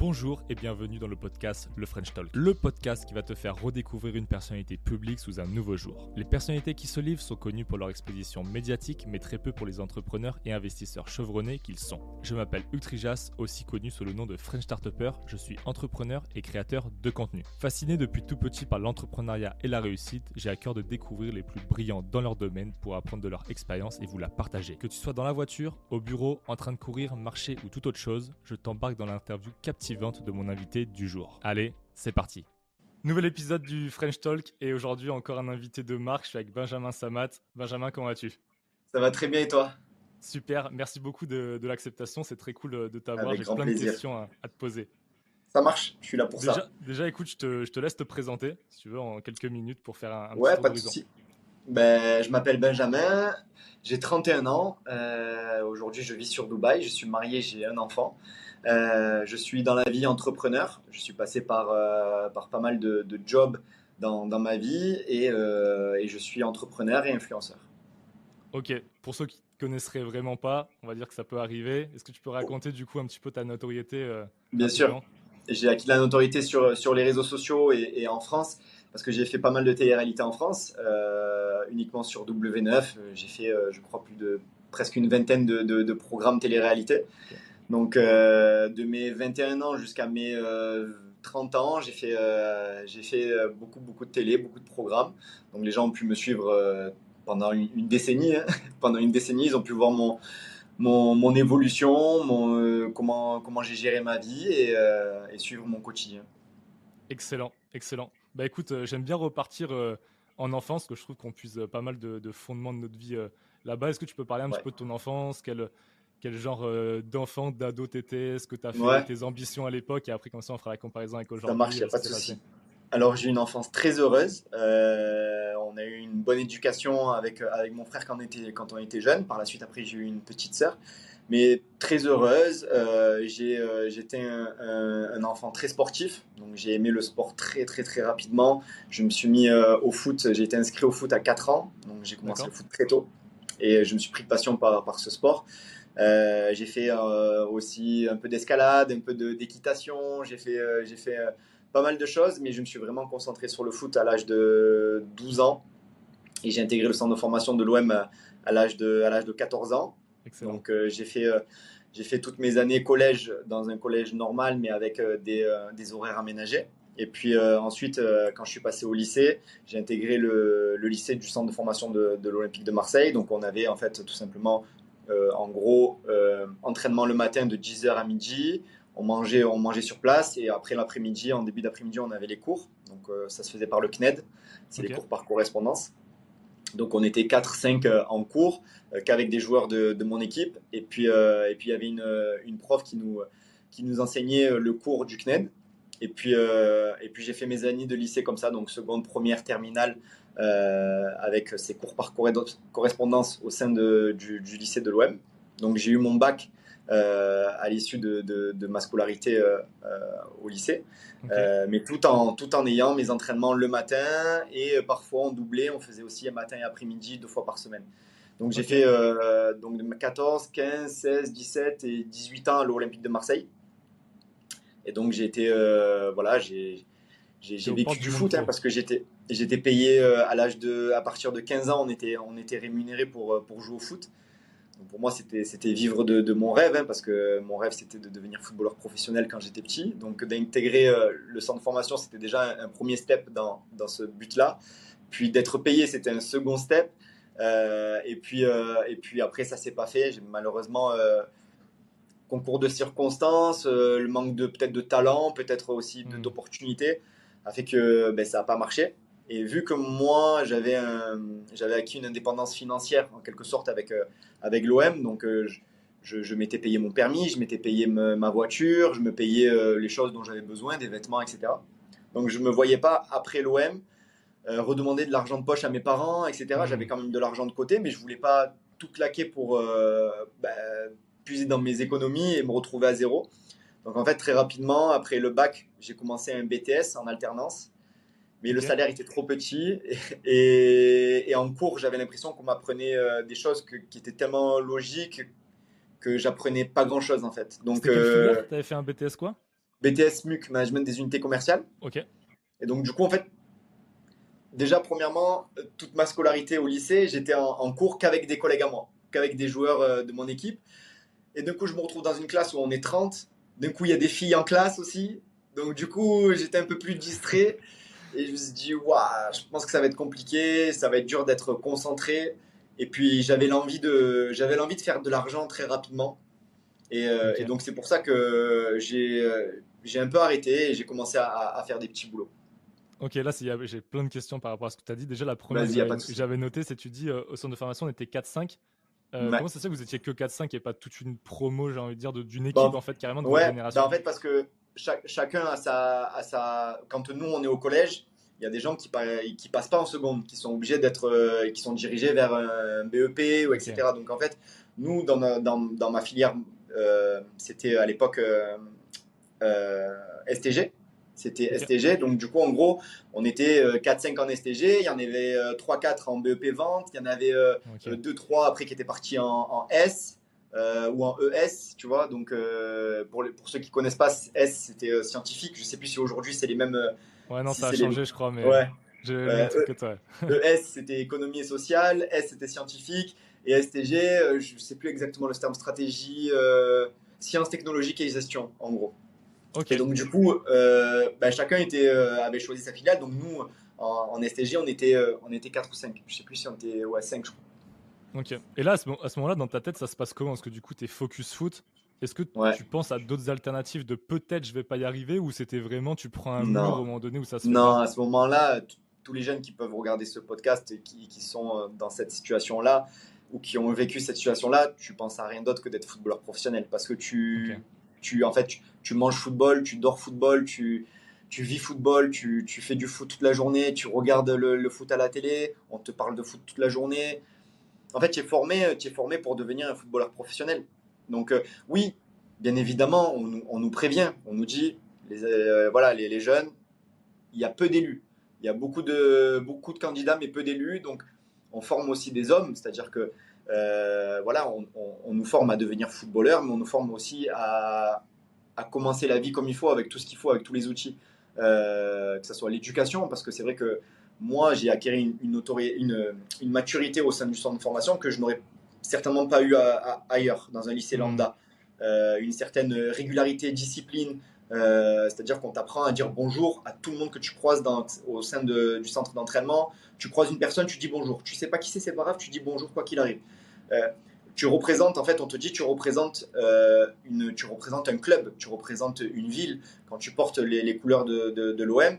Bonjour et bienvenue dans le podcast Le French Talk, le podcast qui va te faire redécouvrir une personnalité publique sous un nouveau jour. Les personnalités qui se livrent sont connues pour leur exposition médiatique, mais très peu pour les entrepreneurs et investisseurs chevronnés qu'ils sont. Je m'appelle Hugues Trijas, aussi connu sous le nom de French Startupper. Je suis entrepreneur et créateur de contenu. Fasciné depuis tout petit par l'entrepreneuriat et la réussite, j'ai à cœur de découvrir les plus brillants dans leur domaine pour apprendre de leur expérience et vous la partager. Que tu sois dans la voiture, au bureau, en train de courir, marcher ou toute autre chose, je t'embarque dans l'interview captivante de mon invité du jour. Allez, c'est parti. Nouvel épisode du French Talk et aujourd'hui encore un invité de marque. Je suis avec Benjamin Samat. Benjamin, comment vas-tu? Ça va très bien et toi? Super, merci beaucoup de, l'acceptation. C'est très cool de t'avoir. J'ai plein de questions à, te poser. Ça marche, je suis là pour ça. Déjà, écoute, je te, laisse te présenter, si tu veux, en quelques minutes pour faire un, un ouais, pas de souci. Ben, je m'appelle Benjamin, j'ai 31 ans. Euh, aujourd'hui, je vis sur Dubaï. Je suis marié, j'ai un enfant. Euh, je suis dans la vie entrepreneur. Je suis passé par, euh, par pas mal de, jobs dans, dans, ma vie et, et, je suis entrepreneur et influenceur. Ok, pour ceux qui ne connaisseraient vraiment pas, on va dire que ça peut arriver. Est-ce que tu peux raconter du coup un petit peu ta notoriété Bien sûr. J'ai acquis de la notoriété sur, sur les réseaux sociaux et, et en France parce que j'ai fait pas mal de télé-réalité en France, euh, uniquement sur W9. J'ai fait, euh, je crois, plus de presque une vingtaine de, de, programmes télé-réalité. Donc, euh, de mes 21 ans jusqu'à mes 30 ans, j'ai fait, j'ai fait beaucoup, beaucoup de télé, beaucoup de programmes. Donc, les gens ont pu me suivre pendant une, décennie. Hein. pendant une décennie, ils ont pu voir mon, mon, mon évolution, mon, comment, comment j'ai géré ma vie et, et suivre mon quotidien. Excellent, excellent. Bah écoute, euh, j'aime bien repartir euh, en enfance, que je trouve qu'on puise euh, pas mal de, fondements de notre vie là-bas. Est-ce que tu peux parler un petit peu de ton enfance? Quel, quel genre d'enfant, d'ado t'étais Est-ce que tu as fait tes ambitions à l'époque Et après, comme ça, on fera la comparaison avec aujourd'hui. Ça marche, il a pas de souci. Alors, j'ai une enfance très heureuse. on a eu une bonne éducation avec, avec mon frère quand on, était, quand on était jeune. Par la suite, après, j'ai eu une petite sœur mais très heureuse. Euh, euh, j'étais un, enfant très sportif, donc j'ai aimé le sport très très très rapidement. Je me suis mis euh, au foot, j'ai été inscrit au foot à 4 ans, donc j'ai commencé le foot très tôt et je me suis pris de passion par, par ce sport. J'ai fait aussi un peu d'escalade, un peu d'équitation, j'ai fait, j'ai fait pas mal de choses, mais je me suis vraiment concentré sur le foot à l'âge de 12 ans et j'ai intégré le centre de formation de l'OM à l'âge de, à l'âge de 14 ans. Donc euh, j'ai fait, euh, j'ai fait toutes mes années collège dans un collège normal, mais avec euh, des, des, horaires aménagés. Et puis ensuite, quand je suis passé au lycée, j'ai intégré le, le, lycée du centre de formation de, de l'Olympique de Marseille. Donc on avait en fait tout simplement, en gros, entraînement le matin de 10h à midi. On mangeait, on mangeait sur place et après l'après-midi, en début d'après-midi, on avait les cours. Donc ça se faisait par le CNED, c'est les cours par correspondance. Donc on était 4-5 euh, en cours euh, qu'avec des joueurs de, mon équipe. Et puis, euh, et puis il y avait une, une, prof qui nous, qui nous enseignait le cours du CNED. Et puis, et puis j'ai fait mes années de lycée comme ça, donc seconde, première, terminale, avec ces cours par correspondance au sein de, du, du, lycée de l'OM. Donc j'ai eu mon bac euh, à l'issue de, de, ma scolarité euh, euh, au lycée. mais tout en, tout en ayant mes entraînements le matin et parfois on doublait, on faisait aussi un matin et après-midi deux fois par semaine. Donc j'ai fait donc 14, 15, 16, 17 et 18 ans à l'Olympique de Marseille. Et donc j'ai été, voilà, j'ai j'ai vécu du foot hein, parce que j'étais j'étais payé à l'âge de à partir de 15 ans on était on était rémunéré pour pour jouer au foot pour moi, c'était vivre de, mon rêve, hein, parce que mon rêve, c'était de devenir footballeur professionnel quand j'étais petit. Donc, d'intégrer euh, le centre de formation, c'était déjà un, premier step dans, dans ce but-là. Puis, d'être payé, c'était un second step. Euh, et, puis, euh, et puis, après, ça s'est pas fait. Malheureusement, concours de circonstances, le manque de peut-être de talent, peut-être aussi hmm. d'opportunités, a fait que ben, ça n'a pas marché. Et vu que moi, j'avais j'avais acquis une indépendance financière en quelque sorte avec, euh, avec l'OM, donc euh, je, je, m'étais payé mon permis, je m'étais payé ma voiture, je me payais euh, les choses dont j'avais besoin, des vêtements, etc. Donc je ne me voyais pas, après l'OM, redemander de l'argent de poche à mes parents, etc. Mmh. J'avais quand même de l'argent de côté, mais je voulais pas tout claquer pour bah, puiser dans mes économies et me retrouver à zéro. Donc en fait, très rapidement, après le bac, j'ai commencé un BTS en alternance mais le salaire était trop petit. Et, en cours, j'avais l'impression qu'on m'apprenait euh, des choses qui étaient tellement logiques que j'apprenais pas grand chose en fait. Donc, euh, tu avais fait un BTS quoi? BTS MUC, Management des unités commerciales. Ok. Et donc, du coup, en fait, déjà, premièrement, toute ma scolarité au lycée, j'étais en, cours qu'avec des collègues à moi, qu'avec des joueurs euh, de mon équipe. Et d'un coup, je me retrouve dans une classe où on est 30. D'un coup, il y a des filles en classe aussi. Donc, du coup, j'étais un peu plus distrait. Et je me suis dit, waouh, je pense que ça va être compliqué, ça va être dur d'être concentré. Et puis, j'avais l'envie de, j'avais l'envie de faire de l'argent très rapidement. Et, euh, et donc, c'est pour ça que j'ai, euh, j'ai un peu arrêté et j'ai commencé à, à faire des petits boulots. Ok, là, j'ai plein de questions par rapport à ce que tu as dit. Déjà, la première que j'avais notée, c'est tu dis euh, au centre de formation, on était 4-5. Euh, comment ça se fait que vous étiez que 4-5 et pas toute une promo, j'ai envie de dire, d'une équipe, en fait, carrément de ouais, génération? Bah, En fait, parce que chacun a sa, a sa. Quand nous, on est au collège, il y a des gens qui, qui passent pas en seconde, qui sont obligés d'être. Euh, qui sont dirigés vers un BEP, ou etc. Donc, en fait, nous, dans ma, dans, dans ma filière, c'était à l'époque STG. C'était STG. Donc, du coup, en gros, on était 4-5 euh, en STG. Il y en avait 3-4 euh, en BEP vente. Il y en avait 2-3 euh, après qui étaient partis en, S. ou en ES, tu vois. Donc, pour, pour ceux qui connaissent pas, S, c'était scientifique. Je sais plus si aujourd'hui c'est les mêmes. ouais, non, ça a changé, je crois. Mais ouais. ES, c'était économie et sociale. S, c'était scientifique. Et STG, je sais plus exactement le terme stratégie, sciences technologiques et gestion, en gros. Et donc, du coup, euh, bah, chacun était, euh, avait choisi sa filiale. Donc, nous, en, STG, on était, euh, on était 4 ou 5. Je sais plus si on était ouais, 5, je crois. Ok. Et là, à ce, moment-là, dans ta tête, ça se passe comment? Est-ce que du coup, tu es focus foot? Est-ce que tu penses à d'autres alternatives de peut-être je vais pas y arriver ou c'était vraiment tu prends un mur au moment donné où ça se Non, à ce moment-là, tous les jeunes qui peuvent regarder ce podcast et qui, qui sont dans cette situation-là ou qui ont vécu cette situation-là, tu penses à rien d'autre que d'être footballeur professionnel parce que tu, tu en fait, tu, manges football, tu dors football, tu, tu vis football, tu, tu, fais du foot toute la journée, tu regardes le, foot à la télé, on te parle de foot toute la journée. En fait, tu es formé, tu es formé pour devenir un footballeur professionnel. Donc euh, oui, bien évidemment, on, nous prévient, on nous dit, les, euh, voilà, les, jeunes, il y a peu d'élus. Il y a beaucoup de, beaucoup de candidats, mais peu d'élus. Donc, on forme aussi des hommes, c'est-à-dire que euh, voilà, on, nous forme à devenir footballeur, mais on nous forme aussi à, commencer la vie comme il faut, avec tout ce qu'il faut, avec tous les outils, que ce soit l'éducation, parce que c'est vrai que moi, j'ai acquis une, une, maturité au sein du centre de formation que je n'aurais certainement pas eu ailleurs, dans un lycée mmh. lambda. Euh, une certaine régularité, discipline, c'est-à-dire qu'on t'apprend à dire bonjour à tout le monde que tu croises dans, au sein du centre d'entraînement. Tu croises une personne, tu dis bonjour. Tu sais pas qui c'est, c'est pas grave, tu dis bonjour quoi qu'il arrive. Euh, tu représentes, en fait, on te dit, tu représentes, euh, une, tu représentes un club, tu représentes une ville. Quand tu portes les, couleurs de, de, l'OM,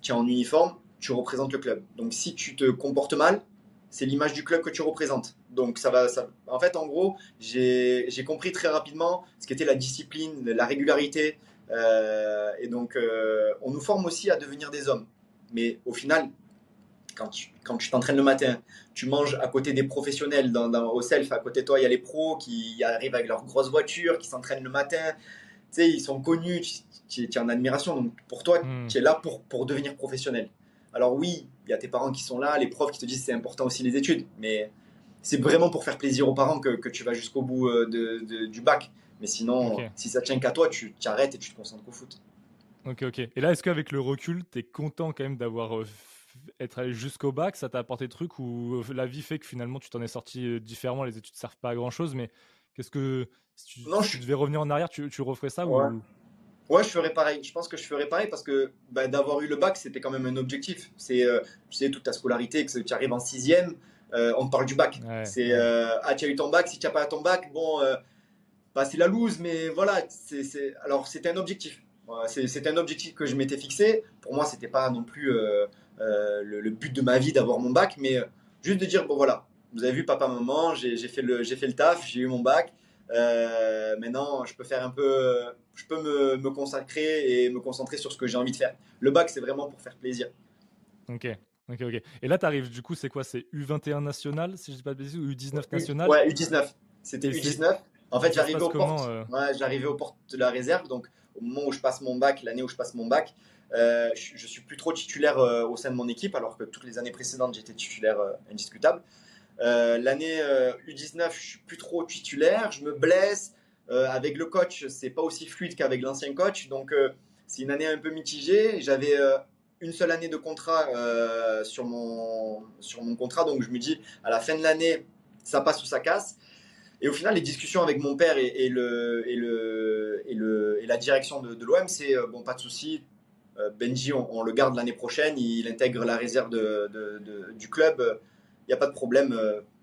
tu es en uniforme, tu représentes le club. Donc, si tu te comportes mal, c'est l'image du club que tu représentes. Donc, ça va. Ça... En fait, en gros, j'ai compris très rapidement ce qu'était la discipline, la régularité. Euh, et donc, on nous forme aussi à devenir des hommes. Mais au final, quand tu t'entraînes le matin, tu manges à côté des professionnels dans, au self, à côté de toi, il y a les pros qui arrivent avec leurs grosses voitures, qui s'entraînent le matin. Tu sais, ils sont connus, tu, es en admiration. Donc pour toi, hmm. tu es là pour, pour devenir professionnel. Alors oui, il y a tes parents qui sont là, les profs qui te disent c'est important aussi les études, mais c'est vraiment pour faire plaisir aux parents que, que tu vas jusqu'au bout euh, de, du bac. Mais sinon, si ça tient qu'à toi, tu t'arrêtes et tu te concentres au foot. Ok, ok. Et là, est-ce qu'avec le recul, tu es content quand même d'avoir euh, être allé jusqu'au bac, ça t'a apporté des trucs ou euh, la vie fait que finalement tu t'en es sorti euh, différemment, les études ne servent pas à grand chose, mais qu'est-ce que si tu, non, je... devais revenir en arrière, tu, tu referais ça ouais. Ou... ouais. je ferais pareil. Je pense que je ferais pareil parce que bah, d'avoir eu le bac, c'était quand même un objectif. C'est, euh, tu sais, toute ta scolarité, que tu arrives en sixième, on te parle du bac. c'est ah, tu as eu ton bac, si tu n'as pas ton bac, bon, bah, c'est la loose, mais voilà. C'est, Alors, c'était un objectif. C'était un objectif que je m'étais fixé. Pour moi, c'était pas non plus euh, le, but de ma vie d'avoir mon bac, mais euh, juste de dire bon voilà, vous avez vu papa maman, j'ai fait le j'ai fait le taf, j'ai eu mon bac. Euh, maintenant, je peux faire un peu, je peux me, me, consacrer et me concentrer sur ce que j'ai envie de faire. Le bac, c'est vraiment pour faire plaisir. Ok. Ok, ok. Et là, tu arrives, du coup, c'est quoi? C'est U21 national, si je dis pas de bêtises, ou U19 national? Ouais, U19. C'était U19. En fait, j'arrivais aux, portes, ouais, aux portes de la réserve. Donc, au moment où je passe mon bac, l'année où je passe mon bac, euh, je, je, suis plus trop titulaire euh, au sein de mon équipe, alors que toutes les années précédentes, j'étais titulaire euh. L'année U19, je suis plus trop titulaire, je me blesse. avec le coach, c'est pas aussi fluide qu'avec l'ancien coach. Donc, c'est une année un peu mitigée. J'avais une seule année de contrat sur, mon, contrat. Donc, je me dis, à la fin de l'année, ça passe ou ça casse. Et au final, les discussions avec mon père et, la direction de, l'OM, c'est bon, pas de souci. Benji, on, le garde l'année prochaine. Il intègre la réserve du club. N'y a pas de problème.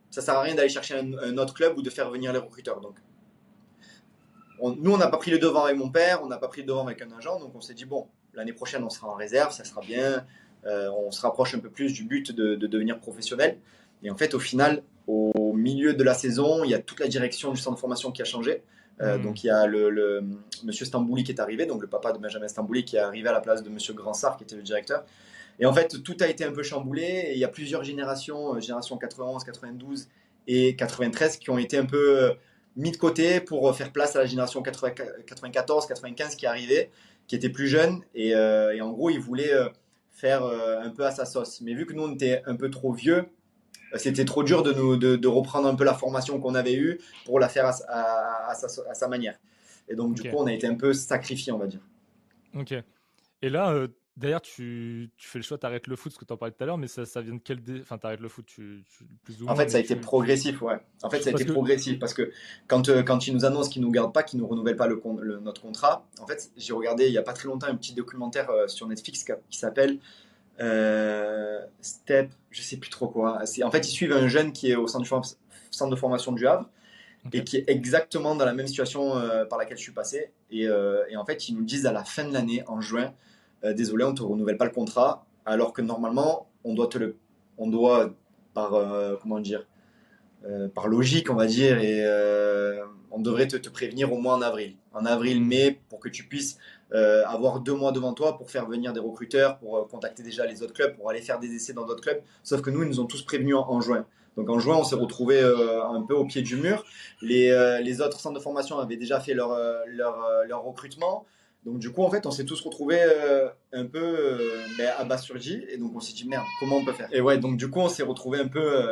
Ça sert à rien d'aller chercher un, autre club ou de faire venir les recruteurs. Donc, nous, on n'a pas pris le devant avec mon père, on n'a pas pris le devant avec un agent. Donc, on s'est dit, bon, l'année prochaine, on sera en réserve, ça sera bien. on se rapproche un peu plus du but de, de devenir professionnel. Et en fait, au final, au milieu de la saison, il y a toute la direction du centre de formation qui a changé. Euh, hmm. Donc il y a le, monsieur Stambouli qui est arrivé, donc le papa de Benjamin Stambouli qui est arrivé à la place de monsieur Grandsart qui était le directeur. Et en fait, tout a été un peu chamboulé et il y a plusieurs générations, euh, génération 91, 92 et 93 qui ont été un peu euh, mis de côté pour faire place à la génération 94, 95 qui arrivait, qui était plus jeune et, et en gros, ils voulaient faire un peu à sa sauce. Mais vu que nous on était un peu trop vieux, c'était trop dur de, nous, de, reprendre un peu la formation qu'on avait eue pour la faire à, sa, manière. Et donc, du coup, on a été un peu sacrifié, on va dire. Ok. Et là, euh, d'ailleurs, tu, fais le choix, tu arrêtes le foot, ce que tu en parlais tout à l'heure, mais ça, ça vient de quel. Enfin, tu arrêtes le foot, tu, plus ou moins. En fait, ça a été progressif, ouais. En fait, ça a été progressif parce que quand, euh, quand ils nous annoncent qu'ils ne nous gardent pas, qu'ils ne nous renouvellent pas le, notre contrat, en fait, j'ai regardé il n'y a pas très longtemps un petit documentaire euh, sur Netflix qui s'appelle euh, Step, je sais plus trop quoi. En fait, ils suivent un jeune qui est au centre de, formation du Havre et qui est exactement dans la même situation par laquelle je suis passé. Et, en fait, ils nous disent à la fin de l'année, en juin, désolé, on te renouvelle pas le contrat, alors que normalement, on doit te le, on doit par comment dire, par logique, on va dire, et on devrait te, prévenir au moins en avril, en avril-mai, pour que tu puisses euh, avoir deux mois devant toi pour faire venir des recruteurs, pour euh, contacter déjà les autres clubs, pour aller faire des essais dans d'autres clubs. Sauf que nous, ils nous ont tous prévenus en, juin. Donc en juin, on s'est retrouvé euh, un peu au pied du mur. Les, les, autres centres de formation avaient déjà fait leur, leur, leur recrutement. Donc du coup, en fait, on s'est tous retrouvés un peu ben, abasourdis. Et donc on s'est dit, merde, comment on peut faire? Et ouais, donc du coup, on s'est retrouvés un peu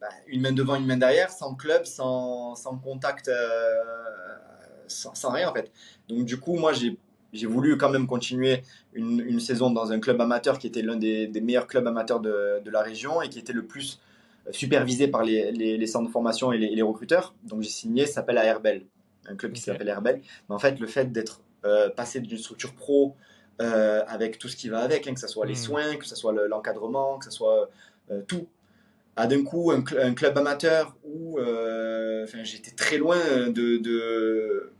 ben, une main devant, une main derrière, sans club, sans, sans contact, sans, sans, rien en fait. Donc du coup, moi, j'ai j'ai voulu quand même continuer une, saison dans un club amateur qui était l'un des, meilleurs clubs amateurs de, la région et qui était le plus euh, supervisé par les, centres de formation et les, recruteurs. Donc j'ai signé, ça s'appelle Herbel, un club qui s'appelle Herbel. Mais en fait, le fait d'être euh, passé d'une structure pro euh, avec tout ce qui va avec, hein, que ce soit les hmm. soins, que ce soit l'encadrement, que ce soit tout, à d'un coup un, club amateur où j'étais très loin de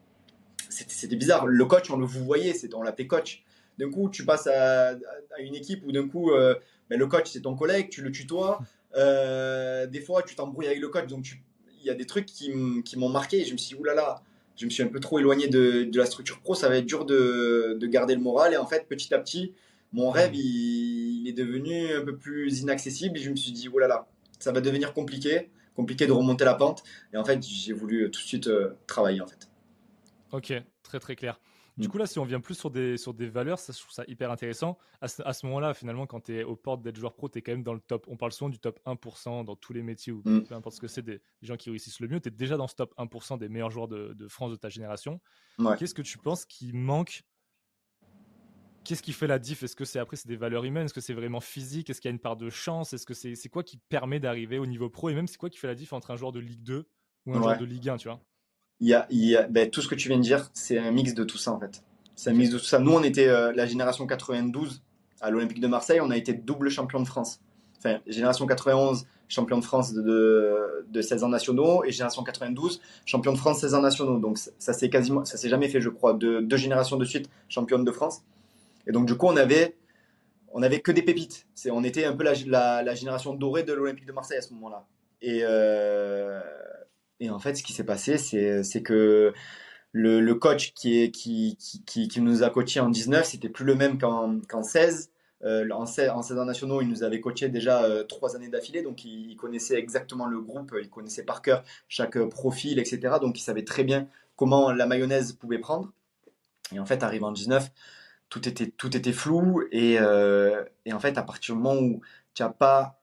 c'était bizarre. Le coach, on le vous voyez, on l'appelait coach. D'un coup, tu passes à, une équipe où d'un coup, euh, ben, le coach, c'est ton collègue, tu le tutoies. Euh, des fois, tu t'embrouilles avec le coach. Donc, il y a des trucs qui m'ont marqué. Et je me suis dit, oulala, je me suis un peu trop éloigné de, la structure pro. Ça va être dur de, garder le moral. Et en fait, petit à petit, mon rêve, il, est devenu un peu plus inaccessible. Et je me suis dit, oulala, ça va devenir compliqué. Compliqué de remonter la pente. Et en fait, j'ai voulu tout de suite euh, travailler, en fait. Ok, très très clair. Du mm. coup, là, si on vient plus sur des, sur des valeurs, ça, je trouve ça hyper intéressant. À ce, moment-là, finalement, quand tu es aux portes d'être joueur pro, tu es quand même dans le top. On parle souvent du top 1% dans tous les métiers ou mm. peu importe ce que c'est, des, gens qui réussissent le mieux. Tu es déjà dans ce top 1% des meilleurs joueurs de, France de ta génération. Qu'est-ce que tu penses qui manque? Qu'est-ce qui fait la diff? Est-ce que c'est après c'est des valeurs humaines? Est-ce que c'est vraiment physique? Est-ce qu'il y a une part de chance? Est-ce que c'est c'est quoi qui permet d'arriver au niveau pro? Et même c'est quoi qui fait la diff entre un joueur de Ligue 2 ou un joueur de Ligue 1, tu vois? Y a, ben, tout ce que tu viens de dire, c'est un mix de tout ça en fait. C'est un mix de tout ça. Nous, on était euh, la génération 92 à l'Olympique de Marseille, on a été double champion de France. Enfin, génération 91, champion de France de, de, 16 ans nationaux, et génération 92, champion de France 16 ans nationaux. Donc ça s'est quasiment, ça s'est jamais fait, je crois, de, deux générations de suite championne de France. Et donc du coup, on avait, on avait que des pépites. C'est, on était un peu la génération dorée de l'Olympique de Marseille à ce moment-là. Et euh, et en fait, ce qui s'est passé, c'est que le, coach qui, nous a coaché en 19, c'était plus le même qu'en 16. Euh, en, 16. En 16 ans nationaux, il nous avait coaché déjà euh, trois années d'affilée, donc il, connaissait exactement le groupe, il connaissait par cœur chaque profil, etc. Donc il savait très bien comment la mayonnaise pouvait prendre. Et en fait, arrivé en 19, tout était, tout était flou. Et, euh, et en fait, à partir du moment où tu n'as pas.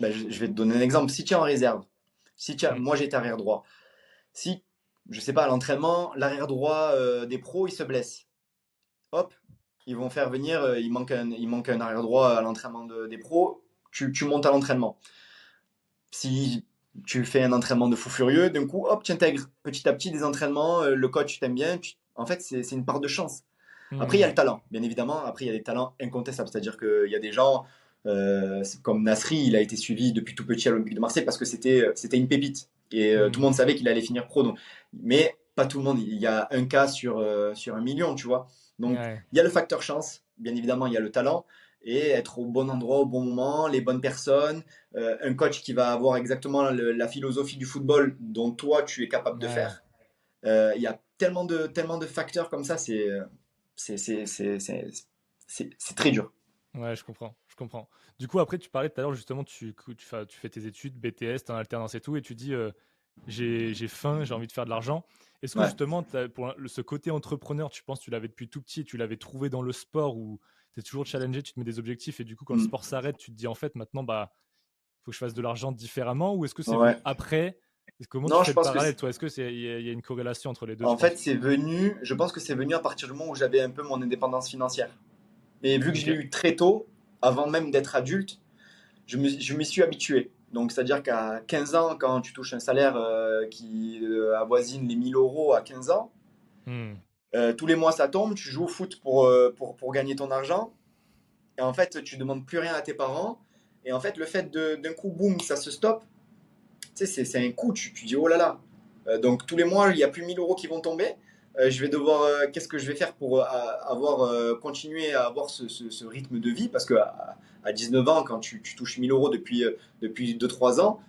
Ben, je vais te donner un exemple. Si tu es en réserve, si tu moi j'étais arrière droit. Si je sais pas, à l'entraînement, l'arrière droit des pros, il se blesse. Hop, ils vont faire venir, il manque un, il manque un arrière droit à l'entraînement des pros, tu, tu montes à l'entraînement. Si tu fais un entraînement de fou furieux, d'un coup, hop, tu intègres petit à petit des entraînements, le coach t'aime bien, en fait, c'est une part de chance. Après, il y a le talent, bien évidemment. Après, il y a des talents incontestables. C'est-à-dire qu'il y a des gens euh, comme Nasri, il a été suivi depuis tout petit à l'Olympique de Marseille parce que c'était c'était une pépite. Et euh, tout le monde savait qu'il allait finir pro. Donc. Mais pas tout le monde. Il y a un cas sur, euh, sur un million, tu vois. Donc, il y a le facteur chance. Bien évidemment, il y a le talent. Et être au bon endroit au bon moment, les bonnes personnes, un coach qui va avoir exactement la philosophie du football dont toi tu es capable de faire. Il y a tellement de, tellement de facteurs comme ça, c'est c'est très dur. Ouais, je comprends, comprends. Du coup, après, tu parlais tout à l'heure, justement, tu, tu, fais, tu fais tes études, BTS, tu en alternance et tout, et tu dis, euh, j'ai faim, j'ai envie de faire de l'argent. Est-ce que justement, pour ce côté entrepreneur, tu penses que tu l'avais depuis tout petit, tu l'avais trouvé dans le sport où tu es toujours challengé, tu te mets des objectifs, et du coup, quand le mmh. sport s'arrête, tu te dis, en fait, maintenant, bah, faut que je fasse de l'argent différemment, ou est-ce que c'est après? Comment non, tu fais je pense parallèle, toi? Est-ce qu'il y, y, a une corrélation entre les deux En fait, c'est venu, je pense que c'est venu à partir du moment où j'avais un peu mon indépendance financière. Et vu que je l'ai eu très tôt, avant même d'être adulte, je m'y suis habitué. Donc, c'est-à-dire qu'à 15 ans, quand tu touches un salaire euh, qui euh, avoisine les 1000 euros à 15 ans, hmm. euh, tous les mois ça tombe, tu joues au foot pour, pour, pour, gagner ton argent. Et en fait, tu demandes plus rien à tes parents. Et en fait, le fait d'un coup, boum, ça se stoppe, tu sais, c'est un coup, tu, tu, dis, oh là là. donc, tous les mois, il n'y a plus 1000 euros qui vont tomber. Euh, je vais devoir, euh, qu'est-ce que je vais faire pour euh, avoir, continuer à avoir ce, rythme de vie? Parce que à, 19 ans, quand tu, touches 1000 euros depuis, depuis 2-3 ans,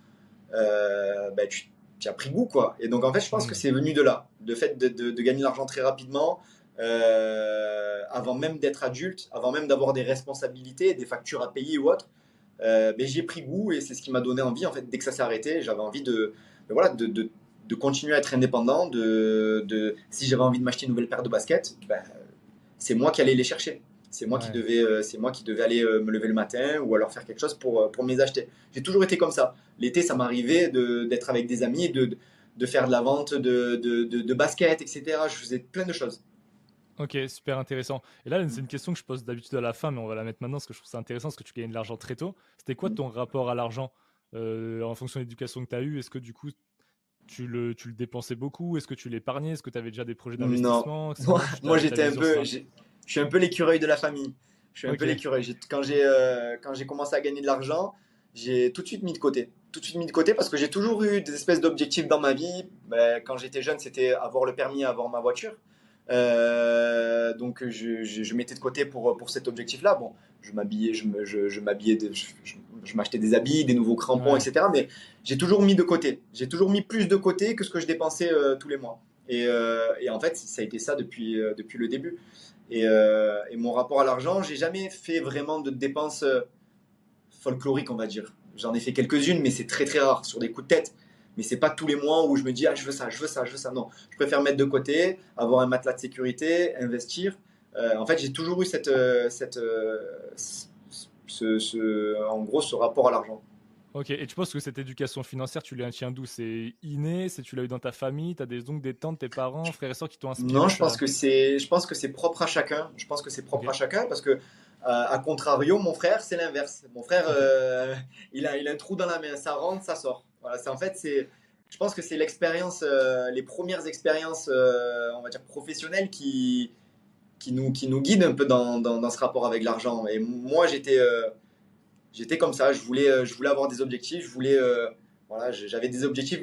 bah, tu, as pris goût. Quoi. Et donc, en fait, je pense que mmh. c'est venu de là, de fait de, de, gagner de l'argent très rapidement, avant même d'être adulte, avant même d'avoir des responsabilités, des factures à payer ou autre. Ben, j'ai pris goût et c'est ce qui m'a donné envie, en fait, dès que ça s'est arrêté, j'avais envie de, voilà, de, de de continuer à être indépendant, de, de si j'avais envie de m'acheter une nouvelle paire de baskets, ben, c'est moi qui allais les chercher. C'est moi, qui devais, euh, c'est moi qui devais aller euh, me lever le matin ou alors faire quelque chose pour, euh, pour me les acheter. J'ai toujours été comme ça. L'été, ça m'arrivait d'être avec des amis, de, de faire de la vente de, de, de, baskets, etc. Je faisais plein de choses. Ok, super intéressant. Et là, c'est une question que je pose d'habitude à la fin, mais on va la mettre maintenant parce que je trouve ça intéressant, parce que tu gagnes de l'argent très tôt. C'était quoi mm. ton rapport à l'argent en fonction de l'éducation que tu as eue? Est-ce que du coup, tu le, tu le dépensais beaucoup? Est-ce que tu l'épargnais? Est-ce que tu avais déjà des projets d'investissement? Non, moi, j'étais un peu, je suis un peu l'écureuil de la famille. Je suis un peu l'écureuil. Quand j'ai euh, quand j'ai commencé à gagner de l'argent, j'ai tout de suite mis de côté. Tout de suite mis de côté parce que j'ai toujours eu des espèces d'objectifs dans ma vie. Ben, quand j'étais jeune, c'était avoir le permis, avoir ma voiture. Euh, donc je, je, mettais de côté pour, pour cet objectif-là. Bon, je m'habillais, je, je, je m'habillais, je, m'achetais des habits, des nouveaux crampons, etc. Mais j'ai toujours mis de côté. J'ai toujours mis plus de côté que ce que je dépensais euh, tous les mois. Et, euh, et, en fait, ça a été ça depuis, depuis le début. Et, et mon rapport à l'argent, j'ai jamais fait vraiment de dépenses folkloriques, on va dire. J'en ai fait quelques-unes, mais c'est très très rare sur des coups de tête mais c'est pas tous les mois où je me dis ah je veux ça, je veux ça, je veux ça. Non, je préfère mettre de côté, avoir un matelas de sécurité, investir. Euh, en fait, j'ai toujours eu cette, euh, cette, euh, ce, en gros, ce rapport à l'argent. Ok, et tu penses que cette éducation financière, tu l'as tiens d'où? C'est inné? C'est tu l'as eu dans ta famille? Tu as des oncles, des tantes, tes parents, frères et sœurs qui t'ont inspiré Non, je pense, que c'est, je pense que c'est propre à chacun. Je pense que c'est propre à chacun parce que, à contrario, mon frère, c'est l'inverse. Mon frère, il, a, il a un trou dans la main, ça rentre, ça sort. Voilà, c'est en fait, c'est, je pense que c'est l'expérience, euh, les premières expériences, euh, on va dire professionnelles qui, qui nous, qui nous guident un peu dans, dans, ce rapport avec l'argent. Et moi, j'étais, euh, comme ça. Je voulais, je voulais avoir des objectifs. Je voulais, voilà, j'avais des objectifs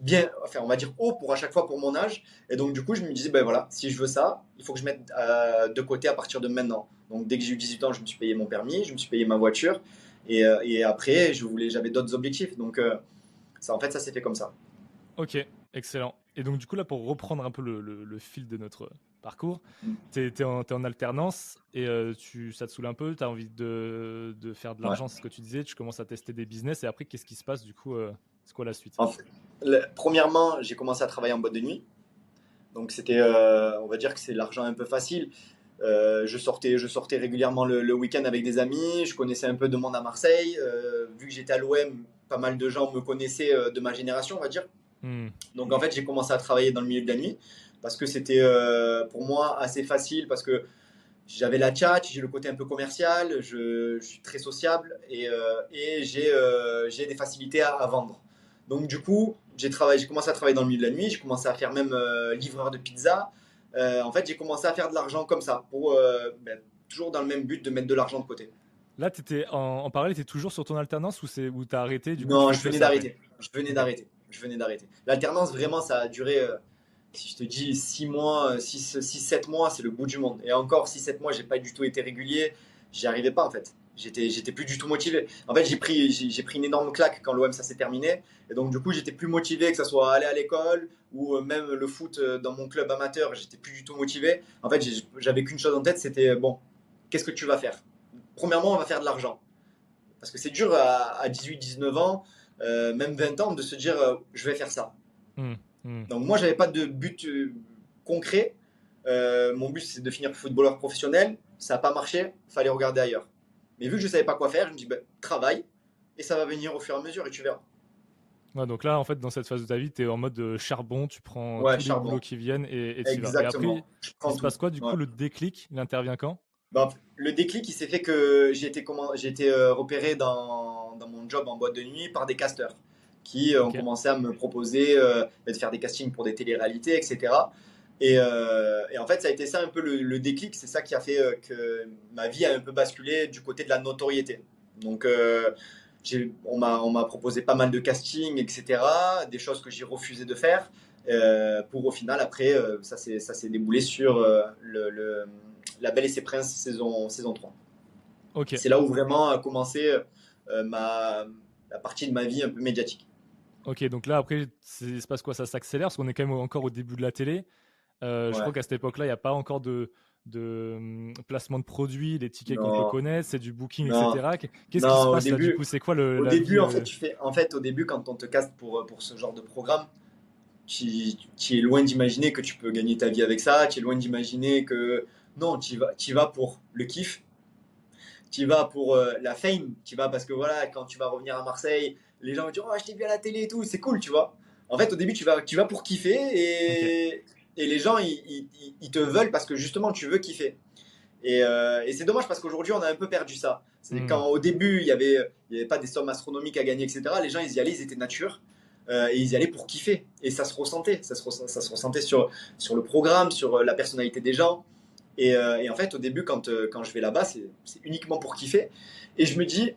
bien, enfin, on va dire haut pour à chaque fois pour mon âge. Et donc, du coup, je me disais, ben voilà, si je veux ça, il faut que je mette de côté à partir de maintenant. Donc, dès que j'ai eu 18 ans, je me suis payé mon permis, je me suis payé ma voiture. Et, et après, j'avais d'autres objectifs. Donc, en fait, ça s'est fait comme ça. Ok, excellent. Et donc, du coup, là, pour reprendre un peu le, fil de notre parcours, tu es, en alternance et euh, tu, ça te saoule un peu, tu as envie de, faire de l'argent, c'est ce que tu disais, tu commences à tester des business et après, qu'est-ce qui se passe du coup euh, C'est quoi la suite? Premièrement, j'ai commencé à travailler en boîte de nuit. Donc, c'était, euh, on va dire que c'est l'argent un peu facile. je, sortais, je sortais régulièrement le, week-end avec des amis, je connaissais un peu de monde à Marseille. vu que j'étais à l'OM, pas mal de gens me connaissaient de ma génération, on va dire. Hmm. Donc en fait, j'ai commencé à travailler dans le milieu de la nuit parce que c'était euh, pour moi assez facile parce que j'avais la chat, j'ai le côté un peu commercial, je, suis très sociable et, euh, et euh, j'ai des facilités à, vendre. Donc du coup, j'ai commencé à travailler dans le milieu de la nuit, j'ai commencé à faire même livreur de pizza. en fait, j'ai commencé à faire de l'argent comme ça, pour, ben, toujours dans le même but de mettre de l'argent de côté. Là, étais en, en, parallèle, tu étais toujours sur ton alternance ou tu as arrêté du Non, je venais d'arrêter. Je venais d'arrêter. Je venais d'arrêter. L'alternance, vraiment, ça a duré, euh, si je te dis 6 mois, 6-7 euh, mois, c'est le bout du monde. Et encore, 6-7 mois, j'ai pas du tout été régulier. J'y arrivais pas en fait. J'étais, j'étais plus du tout motivé. En fait, j'ai pris, j'ai, pris une énorme claque quand l'OM ça s'est terminé. Et donc, du coup, j'étais plus motivé, que ce soit aller à l'école ou euh, même le foot dans mon club amateur. J'étais plus du tout motivé. En fait, j'avais qu'une chose en tête, c'était bon, qu'est-ce que tu vas faire? Premièrement, on va faire de l'argent. Parce que c'est dur à, 18-19 ans, euh, même 20 ans, de se dire euh, je vais faire ça. Mmh, mmh. Donc moi, j'avais pas de but euh, concret. mon but, c'est de finir footballeur professionnel. Ça n'a pas marché, fallait regarder ailleurs. Mais vu que je savais pas quoi faire, je me dis ben, travaille et ça va venir au fur et à mesure et tu verras. donc là, en fait, dans cette phase de ta vie, tu es en mode charbon, tu prends tous les boulots qui viennent et, tu vas. Et après, il se passe quoi Du coup, le déclic, il intervient quand? Bah, le déclic, il s'est fait que j'ai été, j'ai été euh, repéré dans, dans, mon job en boîte de nuit par des casteurs qui euh, ont commencé à me proposer euh, de faire des castings pour des téléréalités, etc. Et, et, en fait, ça a été ça un peu le, déclic. C'est ça qui a fait que ma vie a un peu basculé du côté de la notoriété. Donc, on m'a proposé pas mal de castings, etc. Des choses que j'ai refusé de faire. pour au final, après, ça s'est déboulé sur le la Belle et ses Princes saison, saison 3. C'est là où vraiment a commencé euh, ma, la partie de ma vie un peu médiatique. Ok, donc là après, il se passe quoi? Ça s'accélère? Parce qu'on est quand même encore au début de la télé. Euh, je crois qu'à cette époque-là, il n'y a pas encore de, de hum, placement de produits, les tickets qu'on peut connaître, c'est du booking, etc. Qu'est-ce qui se passe début, là, du coup? C'est quoi le Au début, en fait, tu fais, en fait, au début, quand on te caste pour, pour ce genre de programme, tu, tu es loin d'imaginer que tu peux gagner ta vie avec ça. Tu es loin d'imaginer que non, tu vas, y vas pour le kiff, tu vas pour euh, la fame, tu vas parce que voilà, quand tu vas revenir à Marseille, les gens vont dire Oh, je t'ai vu à la télé et tout, c'est cool, tu vois. En fait, au début, tu vas, tu vas pour kiffer et, et les gens, ils, ils, te veulent parce que justement, tu veux kiffer. Et, euh, et c'est dommage parce qu'aujourd'hui, on a un peu perdu ça. C'est hmm. quand au début, il n'y avait, il y avait pas des sommes astronomiques à gagner, etc. Les gens, ils y allaient, ils étaient nature. Euh, et ils y allaient pour kiffer. Et ça se ressentait. Ça se, ça se ressentait sur, sur le programme, sur la personnalité des gens. Euh, et, en fait, au début, quand, euh, quand je vais là-bas, c'est uniquement pour kiffer. Et je me dis,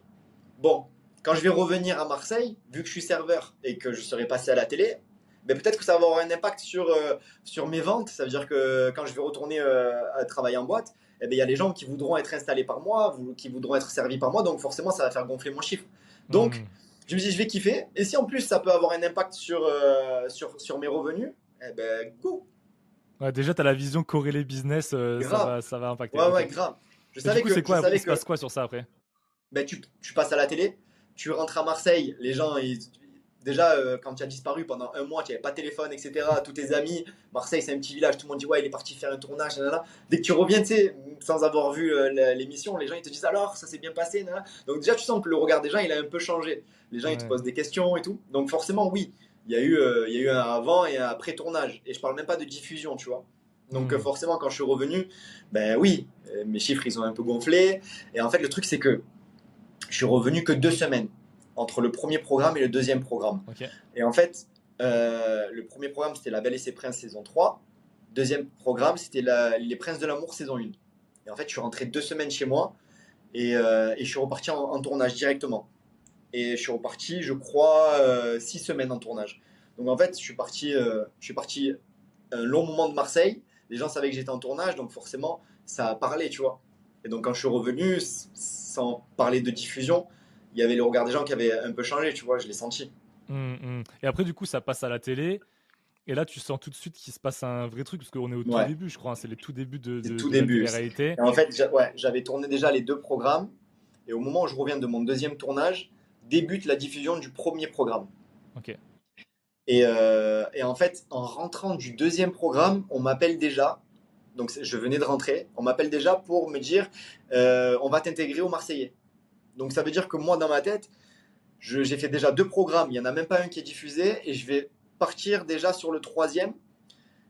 bon, quand je vais revenir à Marseille, vu que je suis serveur et que je serai passé à la télé, ben peut-être que ça va avoir un impact sur, euh, sur mes ventes. Ça veut dire que quand je vais retourner à travailler en boîte, eh ben, il y a les gens qui voudront être installés par moi, qui voudront être servis par moi, donc forcément, ça va faire gonfler mon chiffre. Donc, mmh. je me dis, je vais kiffer. Et si en plus, ça peut avoir un impact sur, sur, sur mes revenus, eh ben, go, déjà, tu as la vision corrélée business, euh, ça, va, ça, va, impacter. Ouais, ouais, grave. Je savais du c'est quoi Il se passe quoi sur ça après? Ben, tu, tu, passes à la télé, tu rentres à Marseille, les gens, ils, déjà, euh, quand tu as disparu pendant un mois, tu n'avais pas de téléphone, etc., tous tes amis, Marseille, c'est un petit village, tout le monde dit, ouais, il est parti faire un tournage, Dès que tu reviens, tu sais, sans avoir vu euh, l'émission, les gens, ils te disent, alors, ça s'est bien passé, Donc, déjà, tu sens que le regard des gens, il a un peu changé. Les gens, ils te posent des questions et tout. Donc, forcément, oui, il y, a eu, il y a eu un avant et un après tournage. Et je parle même pas de diffusion, tu vois. Donc hmm. forcément, quand je suis revenu, ben oui, euh, mes chiffres, ils ont un peu gonflé. Et en fait, le truc, c'est que je suis revenu que deux semaines entre le premier programme et le deuxième programme. Et en fait, euh, le premier programme, c'était La Belle et ses Princes saison 3. Deuxième programme, c'était Les Princes de l'amour saison 1. Et en fait, je suis rentré deux semaines chez moi et, euh, et je suis reparti en, tournage directement. Et je suis reparti, je crois, six semaines en tournage. Donc en fait, je suis parti, je suis parti un long moment de Marseille les gens savaient que j'étais en tournage, donc forcément, ça a parlé, tu vois. Et donc, quand je suis revenu, sans parler de diffusion, il y avait le regard des gens qui avait un peu changé, tu vois, je l'ai senti. Hum, hum. Et après, du coup, ça passe à la télé. Et là, tu sens tout de suite qu'il se passe un vrai truc, parce qu'on est au tout début, je crois. Hein, c'est les tout débuts de, de, tout début. la réalité. En fait, j'avais tourné déjà les deux programmes. Et au moment où je reviens de mon deuxième tournage, débute la diffusion du premier programme. Ok. Euh, et, en fait, en rentrant du deuxième programme, on m'appelle déjà. Donc, je venais de rentrer. On m'appelle déjà pour me dire euh, on va t'intégrer au Marseillais. Donc, ça veut dire que moi, dans ma tête, j'ai fait déjà deux programmes. Il n'y en a même pas un qui est diffusé. Et je vais partir déjà sur le troisième.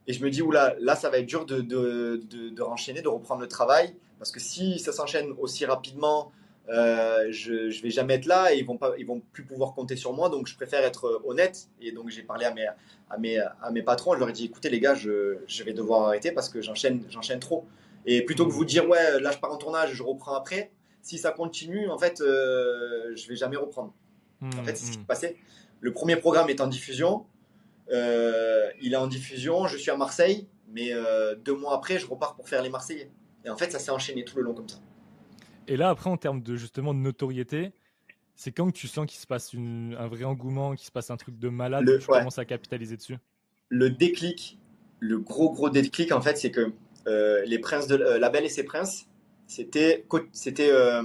Et je me dis, oula, là, ça va être dur de, de, de, de renchaîner, de reprendre le travail. Parce que si ça s'enchaîne aussi rapidement, euh, je ne vais jamais être là et ils vont pas, ils vont plus pouvoir compter sur moi. Donc je préfère être honnête. Et donc j'ai parlé à mes, à mes, à mes patrons. Je leur ai dit, écoutez les gars, je, je vais devoir arrêter parce que j'enchaîne, j'enchaîne trop. Et plutôt que vous dire, ouais, là je pars en tournage, je reprends après. Si ça continue, en fait, euh, je vais jamais reprendre. en fait, c'est ce qui mmh. passait. Le premier programme est en diffusion. Euh, il est en diffusion. Je suis à Marseille, mais euh, deux mois après, je repars pour faire les Marseillais. Et en fait, ça s'est enchaîné tout le long comme ça. Et là, après, en termes de justement de notoriété, c'est quand que tu sens qu'il se passe une- un vrai engouement, qu'il se passe un truc de malade, Le- que tu ouais. commences à capitaliser dessus? Le déclic, le gros gros déclic en fait, c'est que euh, les princes de euh, La Belle et ses princes, c'était c'était euh,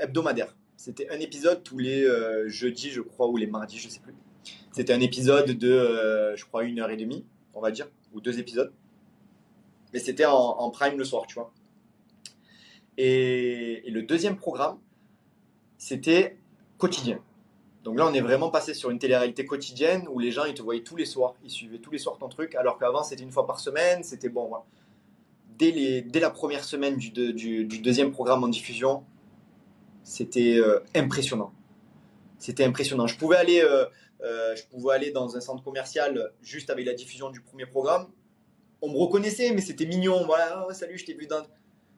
hebdomadaire. C'était un épisode tous les jeudis, je crois, ou les mardis, je sais plus. C'était un épisode de, je crois, une heure et demie, on va dire, ou deux épisodes. Mais c'était en, en prime le soir, tu vois. Et, le deuxième programme, c'était quotidien. Donc là, on est vraiment passé sur une télé-réalité quotidienne où les gens, ils te voyaient tous les soirs, ils suivaient tous les soirs ton truc, alors qu'avant, c'était une fois par semaine, c'était bon. Dès, la première semaine du deuxième programme en diffusion, c'était euh, impressionnant. C'était impressionnant. Je pouvais, aller, euh, euh, je pouvais aller dans un centre commercial juste avec la diffusion du premier programme. On me reconnaissait, mais c'était mignon. Voilà, oh, salut, je t'ai vu dans.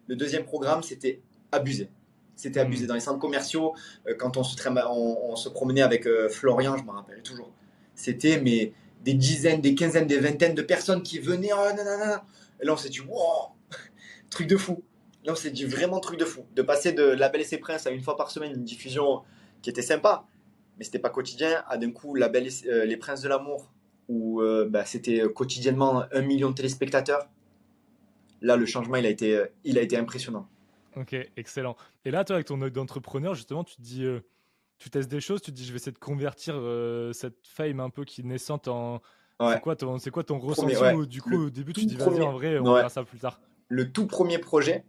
Le deuxième programme, c'était abusé. C'était abusé. Dans les centres commerciaux, euh, quand on se, traîna- on, on se promenait avec euh, Florian, je me rappelle toujours. C'était mais des dizaines, des quinzaines, des vingtaines de personnes qui venaient. Oh, nanana. Et là, on s'est dit, wow, truc de fou. Là, on s'est dit vraiment truc de fou. De passer de La Belle et ses Princes à une fois par semaine, une diffusion qui était sympa, mais c'était pas quotidien, à d'un coup La Belle et- euh, Les Princes de l'amour, où euh, bah, c'était quotidiennement un million de téléspectateurs. Là, le changement, il a été, euh, il a été impressionnant. Ok, excellent. Et là, toi, avec ton œil d'entrepreneur, justement, tu te dis, euh, tu testes des choses, tu te dis, je vais essayer de convertir euh, cette fame un peu qui est naissante en. Ouais. C'est quoi ton, c'est quoi ton ressenti ouais. du coup, Le au début, tu te dis, vas-y, en vrai, on Ouais. verra ça plus tard. le tout premier projet,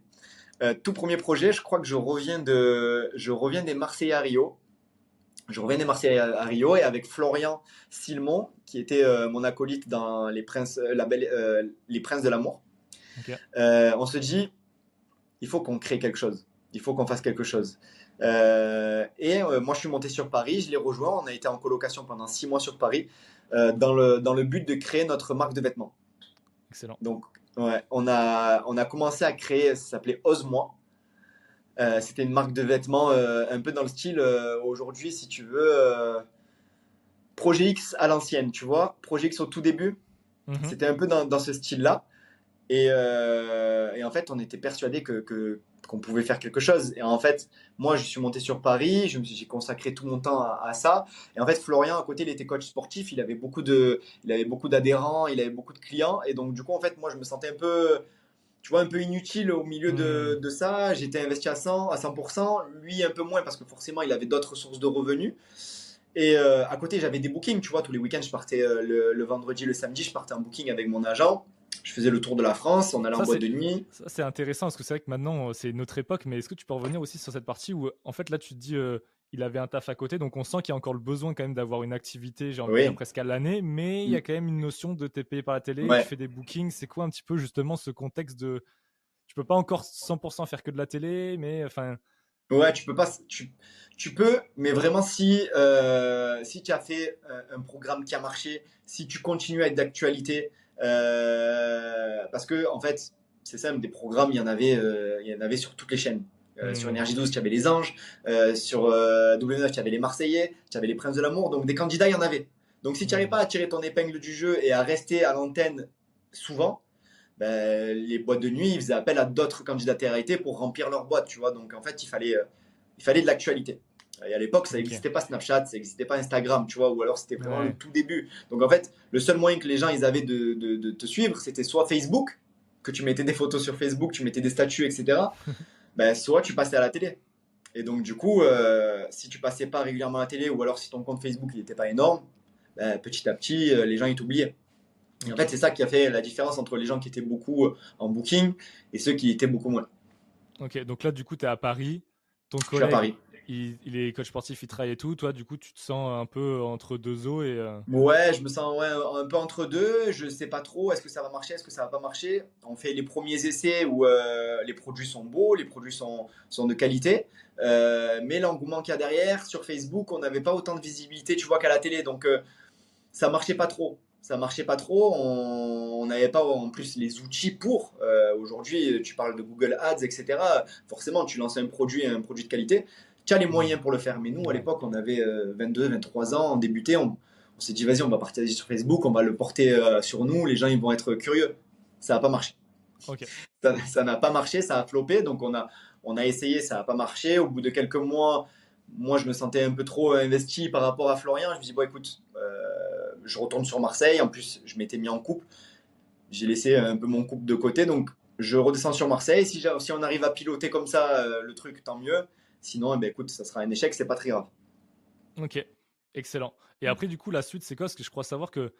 euh, tout premier projet, je crois que je reviens de, je reviens des Marseillais à Rio. Je reviens des Marseillais à, Rio et avec Florian Silmon, qui était mon acolyte dans les princes, la belle, les princes de l'amour. Euh, on se dit, il faut qu'on crée quelque chose. Il faut qu'on fasse quelque chose. Euh, et euh, moi, je suis monté sur Paris, je l'ai rejoint. On a été en colocation pendant six mois sur Paris, dans le dans le but de créer notre marque de vêtements. Excellent. Donc, ouais, on a, on a commencé à créer, ça s'appelait Ose-moi. C'était une marque de vêtements un peu dans le style, aujourd'hui, si tu veux, Projet X à l'ancienne, tu vois. Projet X au tout début, Mhm. c'était un peu dans, dans ce style-là. Et, euh, et en fait, on était persuadé que, que- qu'on pouvait faire quelque chose. Et en fait, moi, je suis monté sur Paris, je me suis j'ai consacré tout mon temps à, à ça. Et en fait, Florian, à côté, il était coach sportif, il avait beaucoup de, il avait beaucoup d'adhérents, il avait beaucoup de clients. Et donc, du coup, en fait, moi, je me sentais un peu, tu vois, un peu inutile au milieu de, de ça. J'étais investi à 100, à 100%, lui un peu moins parce que forcément, il avait d'autres sources de revenus. Et euh, à côté, j'avais des bookings, tu vois, tous les week-ends, je partais euh, le, le vendredi, le samedi, je partais en booking avec mon agent. Je faisais le tour de la France, on allait Ça, en boîte de nuit. Ça, c'est intéressant parce que c'est vrai que maintenant, euh, c'est notre époque, mais est-ce que tu peux revenir aussi sur cette partie où, euh, en fait, là, tu te dis, euh, il avait un taf à côté, donc on sent qu'il y a encore le besoin quand même d'avoir une activité, j'ai envie Oui. de dire presque à l'année, mais il y a Mm. quand même une notion de t'es payé par la télé, Ouais. tu fais des bookings. C'est quoi un petit peu justement ce contexte de. Tu peux pas encore 100% faire que de la télé, mais enfin. Ouais, tu peux pas, tu, tu peux, mais vraiment si, euh, si tu as fait un programme qui a marché, si tu continues à être d'actualité, euh, parce que en fait, c'est simple, des programmes, il y en avait, euh, il y en avait sur toutes les chaînes. Euh, Mm. Sur Énergie 12, tu avais les Anges, sur euh, W9, tu avais les Marseillais, tu avais les Princes de l'amour, donc des candidats, il y en avait. Donc si tu n'arrives Mm. pas à tirer ton épingle du jeu et à rester à l'antenne souvent, ben, les boîtes de nuit, ils faisaient appel à d'autres candidats TRT pour remplir leur boîte, tu vois. Donc en fait, il fallait, il fallait de l'actualité. Et à l'époque, ça n'existait pas Snapchat, ça n'existait pas Instagram, tu vois, ou alors c'était vraiment Ouais. le tout début. Donc en fait, le seul moyen que les gens ils avaient de, de- de te suivre, c'était soit Facebook, que tu mettais des photos sur Facebook, tu mettais des statuts, etc. ben, soit tu passais à la télé. Et donc du coup, euh, si tu passais pas régulièrement à la télé, ou alors si ton compte Facebook n'était pas énorme, ben, petit à petit, euh, les gens ils t'oubliaient. Et en fait, c'est ça qui a fait la différence entre les gens qui étaient beaucoup euh, en booking et ceux qui étaient beaucoup moins. Ok, donc là, du coup, tu es à Paris. Ton Je suis à collègue, Paris. Il, est coach sportif, il travaille et tout. Toi, du coup, tu te sens un peu entre deux eaux et. Euh, ouais, je me sens un peu entre deux. Je sais pas trop. Est-ce que ça va marcher Est-ce que ça va pas marcher On fait les premiers essais où euh, les produits sont beaux, les produits sont, de qualité. Euh, mais l'engouement qu'il y a derrière, sur Facebook, on n'avait pas autant de visibilité, tu vois, qu'à la télé. Donc, ça marchait pas trop ça marchait pas trop. On n'avait pas en plus les outils pour. Aujourd'hui, tu parles de Google Ads, etc. Forcément, tu lances un produit, un produit de qualité. Tu as les moyens pour le faire. Mais nous, à l'époque, on avait 22, euh, 23 ans, on débutait. On, s'est dit, vas-y, on va partager sur Facebook, on va le porter euh, sur nous. Les gens, ils vont être curieux. Ça n'a pas marché. Ça n'a pas marché, ça a floppé. Donc, on a, on a essayé, ça n'a pas marché. Au bout de quelques mois, moi, je me sentais un peu trop investi par rapport à Florian. Je me dis, bon, écoute, je retourne sur Marseille. En plus, je m'étais mis en couple. J'ai laissé un peu mon couple de côté. Donc, je redescends sur Marseille. Si, si on arrive à piloter comme ça euh, le truc, tant mieux. Sinon, eh ben, écoute, ça sera un échec. C'est pas très grave. Ok, excellent. Et après, du coup, la suite, c'est quoi? Parce que je crois savoir que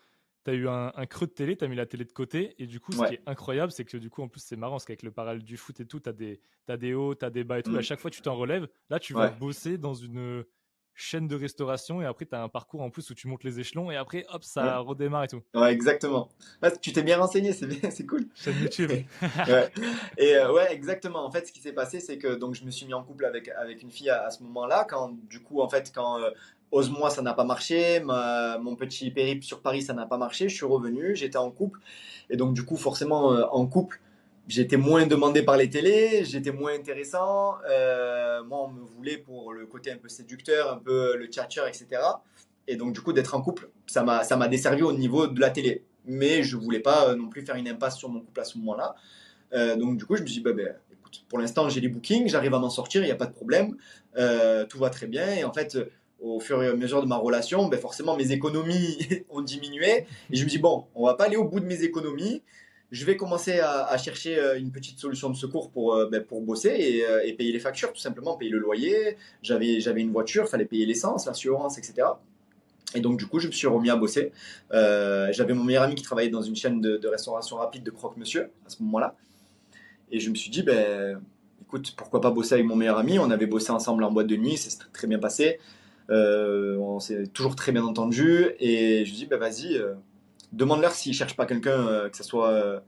tu as eu un, creux de télé, tu as mis la télé de côté. Et du coup, ce qui est incroyable, c'est que du coup, en plus, c'est marrant parce qu'avec le parallèle du foot et tout, tu as, as, des hauts, tu as des bas et tout. Mm. À chaque fois, tu t'en relèves. Là, tu vas bosser dans une chaîne de restauration et après tu as un parcours en plus où tu montes les échelons et après hop ça redémarre et tout. Ouais exactement. Ah, tu t'es bien renseigné, c'est bien, c'est cool. Chaîne YouTube. ouais. Et euh, ouais exactement. En fait ce qui s'est passé c'est que donc je me suis mis en couple avec avec une fille à, ce moment-là quand du coup en fait quand euh, Ose-moi, ça n'a pas marché. mon petit périple sur Paris, ça n'a pas marché. Je suis revenu, j'étais en couple. Et donc, du coup, forcément, euh, en couple, j'étais moins demandé par les télés, j'étais moins intéressant. Euh, moi, on me voulait pour le côté un peu séducteur, un peu le tchatcher, etc. Et donc, du coup, d'être en couple, ça m'a, desservi au niveau de la télé. Mais je voulais pas euh, non plus faire une impasse sur mon couple à ce moment-là. Euh, donc, du coup, je me suis dit, bah, bah, écoute, pour l'instant, j'ai les bookings, j'arrive à m'en sortir, il n'y a pas de problème. tout va très bien. Et en fait, au fur et à mesure de ma relation, ben forcément, mes économies ont diminué. Et je me dis, bon, on va pas aller au bout de mes économies je vais commencer à, chercher euh, une petite solution de secours pour, euh, ben, pour bosser euh, et, payer les factures, tout simplement, payer le loyer. J'avais, j'avais une voiture, il fallait payer l'essence, l'assurance, etc. Et donc, du coup, je me suis remis à bosser. j'avais mon meilleur ami qui travaillait dans une chaîne de, restauration rapide de croque-monsieur à ce moment-là. Et je me suis dit, ben, écoute, pourquoi pas bosser avec mon meilleur ami? On avait bossé ensemble en boîte de nuit, c'est très bien passé. on s'est toujours très bien entendu. Et je me suis dit, ben, vas-y demande-leur s'ils ne cherchent pas quelqu'un, euh, que ce soit euh,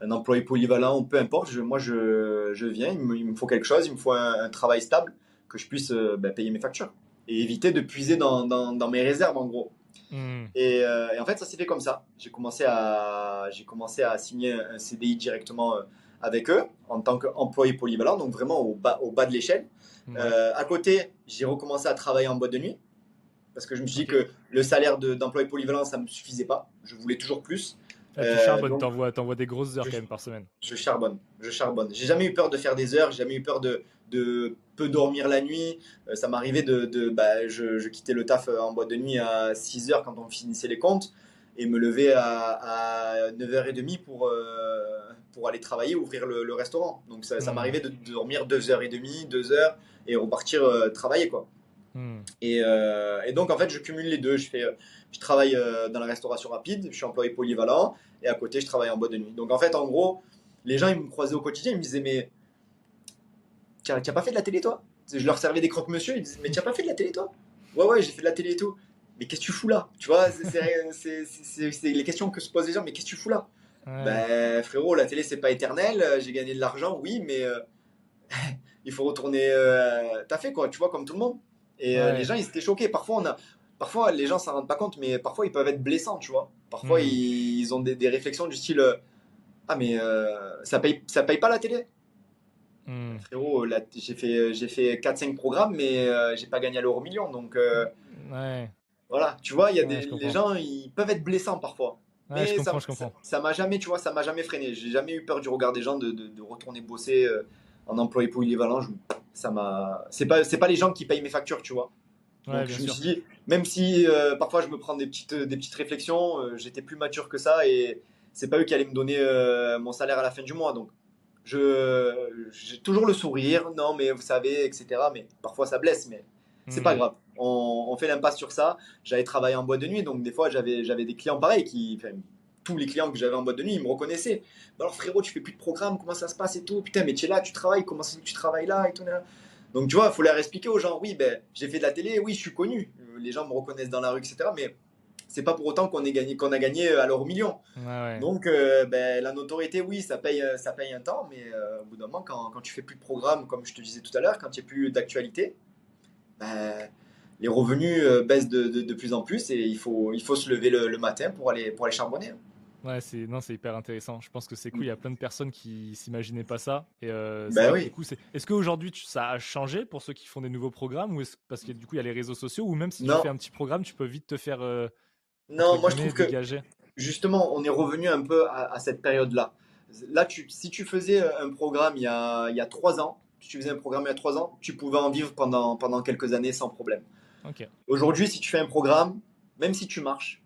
un employé polyvalent ou peu importe. moi, je, je viens, il me, faut quelque chose, il me faut un, travail stable, que je puisse euh, ben, payer mes factures et éviter de puiser dans, dans, mes réserves, en gros. Hmm. Et, en fait, ça s'est fait comme ça. J'ai commencé à, j'ai commencé à signer un CDI directement avec eux en tant qu'employé polyvalent, donc vraiment au bas, au bas de l'échelle. à côté, j'ai recommencé à travailler en boîte de nuit parce que je me suis dit que le salaire d'employé polyvalent, ça ne me suffisait pas. Je voulais toujours plus. Ah, tu charbonnes, euh, t'envoies, des grosses heures quand même par semaine. Je charbonne, je charbonne. J'ai jamais eu peur de faire des heures, j'ai jamais eu peur de, de peu dormir la nuit. Euh, ça m'arrivait de, de bah, je, quittais le taf euh, en boîte de nuit à 6 heures quand on finissait les comptes et me lever à, 9h30 pour, pour aller travailler, ouvrir le, restaurant. Donc ça, ça mmh. m'arrivait de, dormir 2h30, 2 heures et repartir travailler quoi. Hmm. Euh, et, donc, en fait, je cumule les deux. Je, fais, je travaille euh, dans la restauration rapide, je suis employé polyvalent, et à côté, je travaille en boîte de nuit. Donc, en fait, en gros, les gens, ils me croisaient au quotidien, ils me disaient, mais tu n'as pas fait de la télé, toi? Je leur servais des croque-monsieur, ils disaient, mais tu n'as pas fait de la télé, toi? Ouais, ouais, j'ai fait de la télé et tout. Mais qu'est-ce que tu fous là? Tu vois, c'est les questions que se posent les gens, mais qu'est-ce que tu fous là? Ben, frérot, la télé, c'est pas éternel, j'ai gagné de l'argent, oui, mais euh, il faut retourner T'as fait quoi, tu vois, comme tout le monde. Et euh, les gens, ils étaient choqués. Parfois, on a, parfois les gens s'en rendent pas compte, mais parfois, ils peuvent être blessants, tu vois. Parfois, hmm. ils, ont des, réflexions du style euh, Ah, mais euh, ça, paye, ça paye pas la télé? Mmh. Frérot, j'ai fait, j'ai fait 4-5 programmes, mais j'ai pas gagné à l'euro million. Donc, ouais. voilà, tu vois, il y a des, les gens, ils peuvent être blessants parfois. mais je comprends, ça, je comprends. Ça m'a jamais, tu vois, ça m'a jamais freiné. J'ai jamais eu peur du regard des gens de, de, retourner bosser en employé polyvalent. Je, ça m'a. C'est pas, c'est pas les gens qui payent mes factures, tu vois. Donc, je me suis dit, même si euh, parfois je me prends des petites, des petites réflexions, euh, j'étais plus mature que ça et c'est pas eux qui allaient me donner euh, mon salaire à la fin du mois. Donc, je, j'ai toujours le sourire, non, mais vous savez, etc. Mais parfois ça blesse, mais c'est pas hmm. grave. On, on fait l'impasse sur ça. J'avais travaillé en boîte de nuit, donc des fois j'avais, j'avais des clients pareils qui, tous les clients que j'avais en boîte de nuit, ils me reconnaissaient. Bah alors frérot, tu fais plus de programme, comment ça se passe et tout? Putain, mais tu es là, tu travailles, comment ça tu travailles là et tout. Donc, tu vois, il faut leur expliquer aux gens, oui, ben, j'ai fait de la télé, oui, je suis connu. Les gens me reconnaissent dans la rue, etc. Mais c'est pas pour autant qu'on gagné, qu'on a gagné à l'euro million. Donc, euh, ben, la notoriété, oui, ça paye, ça paye un temps, mais euh, au bout d'un moment, quand, quand, tu fais plus de programme, comme je te disais tout à l'heure, quand il n'y a plus d'actualité, ben, les revenus euh, baissent de, de, plus en plus et il faut, il faut se lever le, matin pour aller, pour aller charbonner. Ouais, c'est non, c'est hyper intéressant. Je pense que c'est cool. Il y a plein de personnes qui s'imaginaient pas ça. Et ben oui. Est-ce qu'aujourd'hui ça a changé pour ceux qui font des nouveaux programmes ou parce que du coup il y a les réseaux sociaux ou même si tu fais un petit programme, tu peux vite te faire non, moi je trouve que justement, on est revenu un peu à, cette période-là. Là, tu, si tu faisais euh, un programme il y, a, il y a trois ans, si tu faisais un programme il y a trois ans, tu pouvais en vivre pendant, pendant quelques années sans problème. Aujourd'hui, si tu fais un programme, même si tu marches,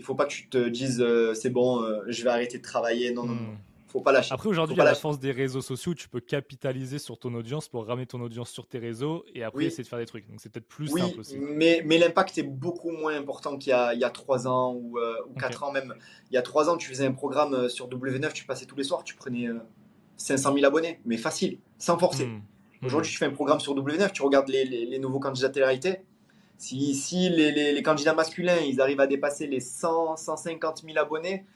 il faut pas que tu te dises euh, c'est bon, euh, je vais arrêter de travailler. Non, non, non. Hmm faut pas lâcher. Après, aujourd'hui, à la force des réseaux sociaux, tu peux capitaliser sur ton audience pour ramener ton audience sur tes réseaux et après essayer de faire des trucs. Donc, c'est peut-être plus oui, simple aussi. Mais, mais l'impact est beaucoup moins important qu'il y a, il y a 3 ans ou, euh, ou 4 ans même. Il y a 3 ans, tu faisais un programme euh, sur W9, tu passais tous les soirs, tu prenais 500 euh, 000 abonnés, mais facile, sans forcer. Hmm. Hmm. Aujourd'hui, tu fais un programme sur W9, tu regardes les, les, nouveaux candidats de télé Si, si les, les, candidats masculins, ils arrivent à dépasser les 100, 150 000 abonnés,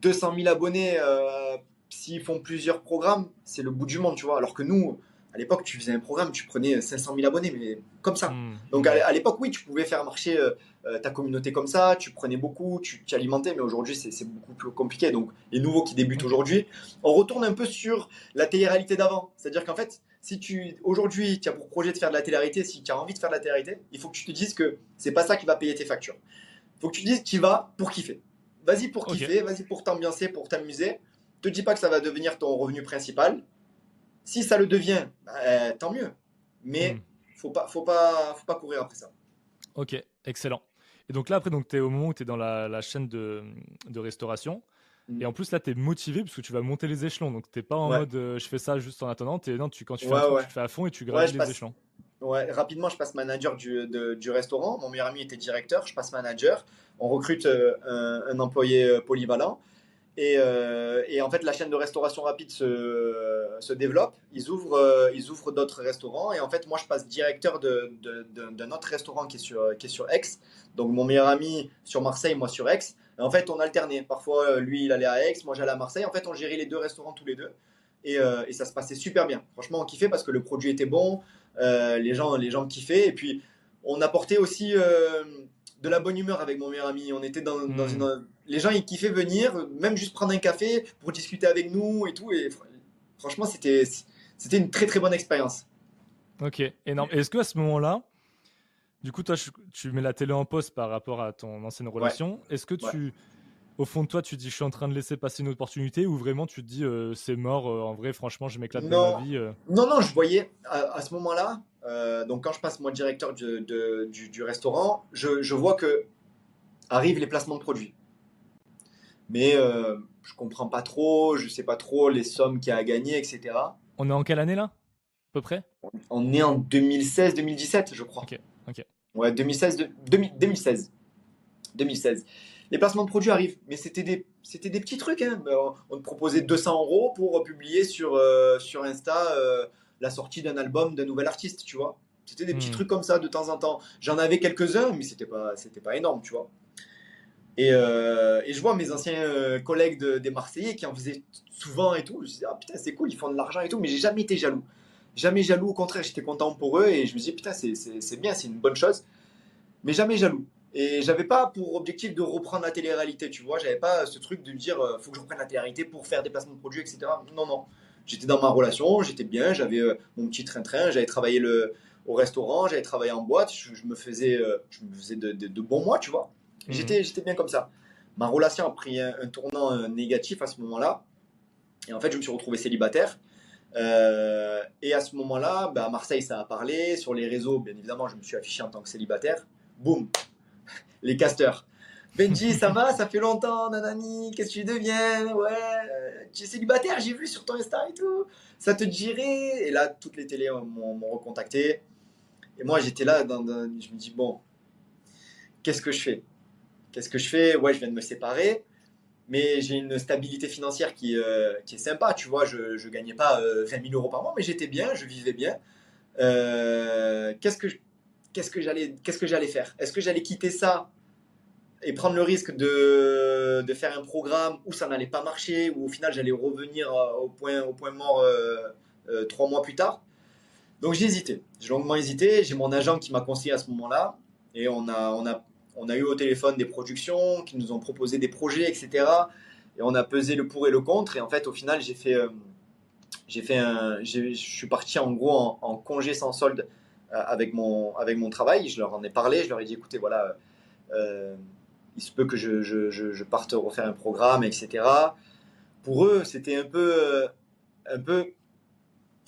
200 000 abonnés, euh, s'ils font plusieurs programmes, c'est le bout du monde, tu vois. Alors que nous, à l'époque, tu faisais un programme, tu prenais 500 000 abonnés, mais comme ça. Hmm. Donc à, l'époque, oui, tu pouvais faire marcher euh, euh, ta communauté comme ça, tu prenais beaucoup, tu t'alimentais, mais aujourd'hui, c'est beaucoup plus compliqué. Donc les nouveaux qui débutent aujourd'hui, on retourne un peu sur la télé-réalité d'avant. C'est-à-dire qu'en fait, si tu aujourd'hui, tu as pour projet de faire de la télé-réalité, si tu as envie de faire de la télé-réalité, il faut que tu te dises que c'est pas ça qui va payer tes factures. Il faut que tu te dises tu vas pour kiffer vas-y pour kiffer, vas-y pour t'ambiancer, pour t'amuser. Te dis pas que ça va devenir ton revenu principal. Si ça le devient, bah, tant mieux. Mais hmm. faut pas, faut pas, faut pas courir après ça. Ok, excellent. Et donc là, après, tu es au moment où tu es dans la, chaîne de, restauration. Et en plus, là, tu es motivé parce que tu vas monter les échelons. Donc, tu pas en mode euh, je fais ça juste en attendant. Es, non, tu, quand tu fais un truc, tu fais à fond et tu graves les échelons. Ouais, rapidement, je passe manager du, du, restaurant. Mon meilleur ami était directeur, je passe manager. On recrute euh, un, employé euh, polyvalent. Et, euh, et, en fait, la chaîne de restauration rapide se, se développe. Ils ouvrent, ils ouvrent d'autres restaurants. Et en fait, moi, je passe directeur d'un autre restaurant qui est, sur, qui est sur Aix. Donc, mon meilleur ami sur Marseille, moi sur Aix. En fait, on alternait. Parfois, lui, il allait à Aix, moi, j'allais à Marseille. En fait, on gérait les deux restaurants tous les deux. Et, et ça se passait super bien. Franchement, on kiffait parce que le produit était bon. Euh, les, gens, les gens kiffaient. Et puis, on apportait aussi euh, de la bonne humeur avec mon meilleur ami. On était dans, hmm. une. Les gens, ils kiffaient venir, même juste prendre un café pour discuter avec nous et tout. Et franchement, c'était c'était une très très bonne expérience. Ok, énorme. Est-ce que à ce moment-là, du coup, toi, tu mets la télé en pause par rapport à ton ancienne relation. Est-ce que tu, au fond de toi, tu dis je suis en train de laisser passer une opportunité ou vraiment tu te dis euh, c'est mort, euh, en vrai, franchement, je m'éclate dans ma vie euh. Non, non, je voyais à, ce moment-là, donc quand je passe moi directeur du, du, restaurant, je, je, vois que arrivent les placements de produits. Mais je comprends pas trop, je sais pas trop les sommes qu'il y a à gagner, etc. On est en quelle année là? À peu près? On est en 2016-2017, je crois. Ok. Ouais, 2016, 2016. 2016 les placements de produits arrivent, mais c'était des, c'était des petits trucs. Hein. On te proposait 200 euros pour publier sur, euh, sur Insta euh, la sortie d'un album d'un nouvel artiste, tu vois. C'était des petits hmm. trucs comme ça de temps en temps. J'en avais quelques-uns, mais c'était pas, c'était pas énorme, tu vois. Et, euh, et, je vois mes anciens collègues des Marseillais qui en faisaient souvent et tout. Je me disais, ah putain, c'est cool, ils font de l'argent et tout, mais j'ai jamais été jaloux. Jamais jaloux, au contraire, j'étais content pour eux et je me disais, putain, c'est bien, c'est une bonne chose, mais jamais jaloux. Et j'avais pas pour objectif de reprendre la télé-réalité, tu vois. J'avais pas ce truc de me dire, euh, faut que je reprenne la télé-réalité pour faire des placements de produits, etc. Non, non. J'étais dans ma relation, j'étais bien, j'avais euh, mon petit train-train, j'avais travaillé le, au restaurant, j'avais travaillé en boîte, je, me faisais, euh, je me faisais de, de, bons mois, tu vois. Mhm. J'étais, j'étais bien comme ça. Ma relation a pris un, tournant négatif à ce moment-là. Et en fait, je me suis retrouvé célibataire. Et à ce moment-là, bah, à Marseille, ça a parlé. Sur les réseaux, bien évidemment, je me suis affiché en tant que célibataire. Boum, les casteurs. Benji, ça va? Ça fait longtemps, nanani, qu'est-ce que tu deviens? Ouais, euh, tu es célibataire, j'ai vu sur ton Insta et tout. Ça te dirait? Et là, toutes les télés m'ont recontacté. Et moi, j'étais là, dans, je me dis, bon, qu'est-ce que je fais? Qu'est-ce que je fais? Ouais, je viens de me séparer. Mais j'ai une stabilité financière qui, qui, est sympa. Tu vois, je ne gagnais pas 20 000 euros par mois, mais j'étais bien, je vivais bien. qu'est-ce que qu'est-ce que j'allais qu'est-ce que faire? Est-ce que j'allais quitter ça et prendre le risque de, de, faire un programme où ça n'allait pas marcher, où au final j'allais revenir au point, au point mort trois mois plus tard? Donc j'ai hésité, j'ai longuement hésité. J'ai mon agent qui m'a conseillé à ce moment-là. Et on a, on, a, on a eu au téléphone des productions qui nous ont proposé des projets, etc. Et on a pesé le pour et le contre. Et en fait, au final, j'ai fait, euh, j'ai fait un, je suis parti en gros en, congé sans solde euh, avec, mon, avec mon travail. Je leur en ai parlé. Je leur ai dit, écoutez, voilà, euh, il se peut que je, je, je, parte refaire un programme, etc. Pour eux, c'était un peu, un peu,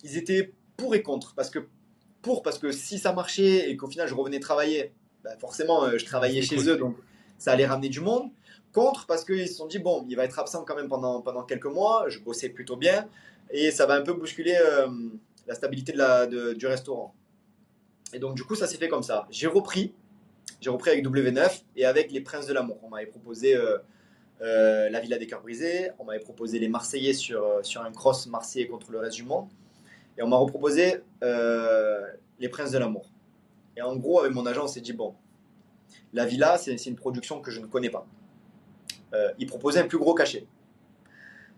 ils étaient pour et contre. Parce que, pour, parce que si ça marchait et qu'au final je revenais travailler, ben forcément euh, je travaillais chez eux, donc ça allait ramener du monde. Contre, parce qu'ils se sont dit, bon, il va être absent quand même pendant, pendant quelques mois, je bossais plutôt bien, et ça va un peu bousculer euh, la stabilité de la, de, du restaurant. Et donc du coup, ça s'est fait comme ça. J'ai repris, j'ai repris avec W9 et avec les Princes de l'amour. On m'avait proposé euh, la Villa des Cœurs Brisés, on m'avait proposé les Marseillais sur, sur un cross marseillais contre le reste du monde. Et on m'a reproposé Les Princes de l'amour. Et en gros, avec mon agent, on s'est dit bon, la villa, c'est une production que je ne connais pas. Euh, il proposait un plus gros cachet.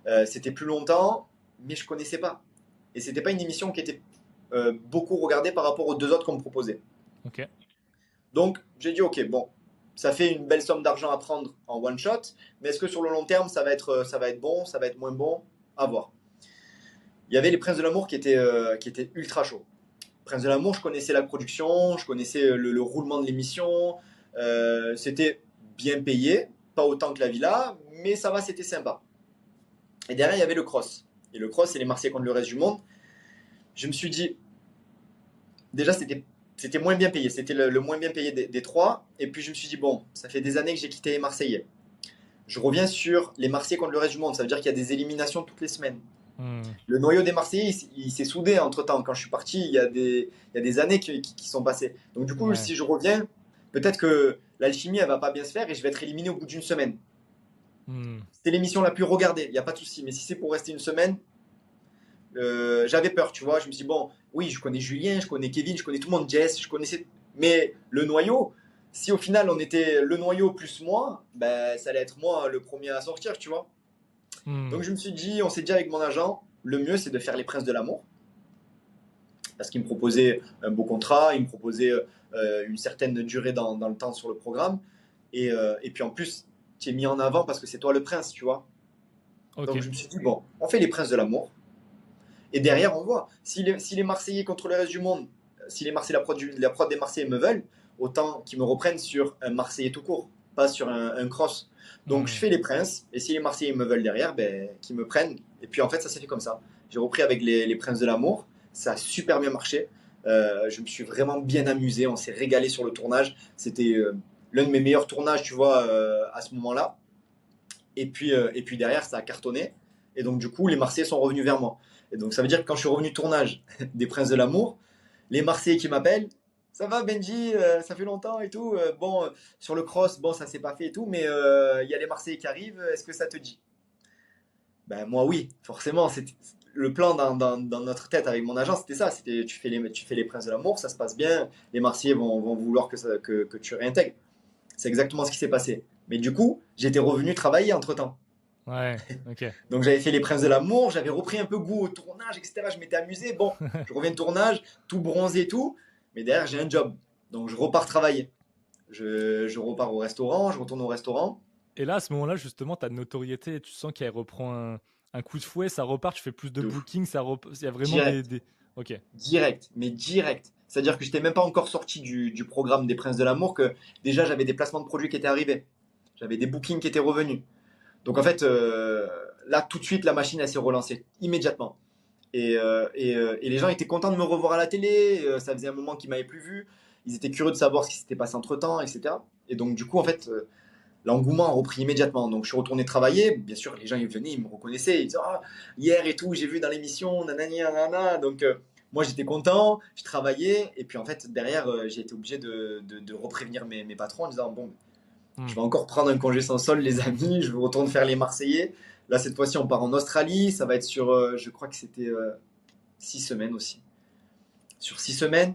Euh, c'était plus longtemps, mais je connaissais pas. Et c'était pas une émission qui était beaucoup regardée par rapport aux deux autres qu'on me proposait. Ok. Donc j'ai dit ok, bon, ça fait une belle somme d'argent à prendre en one shot, mais est-ce que sur le long terme ça va être, ça va être bon, ça va être moins bon? À voir il y avait les Princes de l'amour qui étaient, euh, qui étaient ultra chauds. Princes de l'amour, je connaissais la production, je connaissais le, roulement de l'émission. Euh, c'était bien payé, pas autant que la villa, mais ça va, c'était sympa. Et derrière, il y avait le cross. Et le cross, c'est les Marseillais contre le reste du monde. Je me suis dit, déjà, c'était c'était moins bien payé, c'était le, moins bien payé des, des, trois. Et puis je me suis dit, bon, ça fait des années que j'ai quitté les Marseillais. Je reviens sur les Marseillais contre le reste du monde. Ça veut dire qu'il y a des éliminations toutes les semaines. Hmm. Le noyau des Marseillais, il, s'est soudé entre temps. Quand je suis parti, il y a des, il y a des années qui, qui, sont passées. Donc, du coup, si je reviens, peut-être que l'alchimie, elle va pas bien se faire et je vais être éliminé au bout d'une semaine. Hmm. C'est l'émission la plus regardée, il n'y a pas de souci. Mais si c'est pour rester une semaine, euh, j'avais peur, tu vois. Je me suis dit, bon, oui, je connais Julien, je connais Kevin, je connais tout le monde, Jess, je connaissais. Mais le noyau, si au final on était le noyau plus moi, ben, ça allait être moi le premier à sortir, tu vois. Hmm. Donc je me suis dit, on s'est dit avec mon agent, le mieux c'est de faire les princes de l'amour. Parce qu'il me proposait un beau contrat, il me proposait euh, une certaine durée dans, le temps sur le programme. Et, euh, et puis en plus, tu es mis en avant parce que c'est toi le prince, tu vois. Donc je me suis dit, bon, on fait les princes de l'amour. Et derrière, on voit. Si les, si les Marseillais contre le reste du monde, si les Marseillais, la prod, la prod des Marseillais me veulent, autant qu'ils me reprennent sur un Marseillais tout court, pas sur un cross. Donc je fais les princes, et si les Marseillais me veulent derrière, ben, qu'ils me prennent. Et puis en fait, ça s'est fait comme ça. J'ai repris avec les, les, princes de l'amour, ça a super bien marché. Euh, je me suis vraiment bien amusé, on s'est régalé sur le tournage. C'était euh, l'un de mes meilleurs tournages, tu vois, euh, à ce moment-là. Et puis, et puis derrière, ça a cartonné. Et donc du coup, les Marseillais sont revenus vers moi. Et donc ça veut dire que quand je suis revenu tournage des Princes de l'amour, les Marseillais qui m'appellent, ça va Benji, euh, ça fait longtemps et tout. Euh, bon, euh, sur le cross, bon, ça s'est pas fait et tout, mais il y a les Marseillais qui arrivent. Est-ce que ça te dit? Ben moi oui, forcément. C'est le plan dans, notre tête avec mon agent, c'était ça. C'était tu fais les tu fais les princes de l'amour, ça se passe bien. Les Marseillais vont, vouloir que, que, tu réintègres. C'est exactement ce qui s'est passé. Mais du coup, j'étais revenu travailler entre temps. Ouais, ok. Donc j'avais fait les Princes de l'amour, j'avais repris un peu goût au tournage, etc. Je m'étais amusé. Bon, je reviens de tournage, tout bronzé et tout mais derrière, j'ai un job. Donc, je repars travailler. Je, repars au restaurant, je retourne au restaurant. Et là, à ce moment-là, justement, ta notoriété, tu sens qu'elle reprend un, coup de fouet, ça repart, tu fais plus de, booking, ça il y a vraiment des, Ok. Direct, mais direct. C'est-à-dire que j'étais même pas encore sorti du, programme des Princes de l'amour, que déjà j'avais des placements de produits qui étaient arrivés. J'avais des bookings qui étaient revenus. Donc en fait, euh, là, tout de suite, la machine, elle s'est relancée, immédiatement. Euh, euh, et, les gens étaient contents de me revoir à la télé. Euh, ça faisait un moment qu'ils m'avaient plus vu. Ils étaient curieux de savoir ce qui s'était passé entre temps, etc. Et donc, du coup, en fait, l'engouement a repris immédiatement. Donc, je suis retourné travailler. Bien sûr, les gens ils venaient, ils me reconnaissaient. Ils disaient ah, hier et tout, j'ai vu dans l'émission, nanani, nanana. Donc, moi, j'étais content, je travaillais. Et puis, en fait, derrière, j'ai été obligé de, de, reprévenir mes, mes, patrons en disant bon, Je vais encore prendre un congé sans sol, les amis. Je retourne faire les Marseillais. Là, cette fois-ci, on part en Australie. Ça va être sur, euh, je crois que c'était euh, six semaines aussi. Sur six semaines.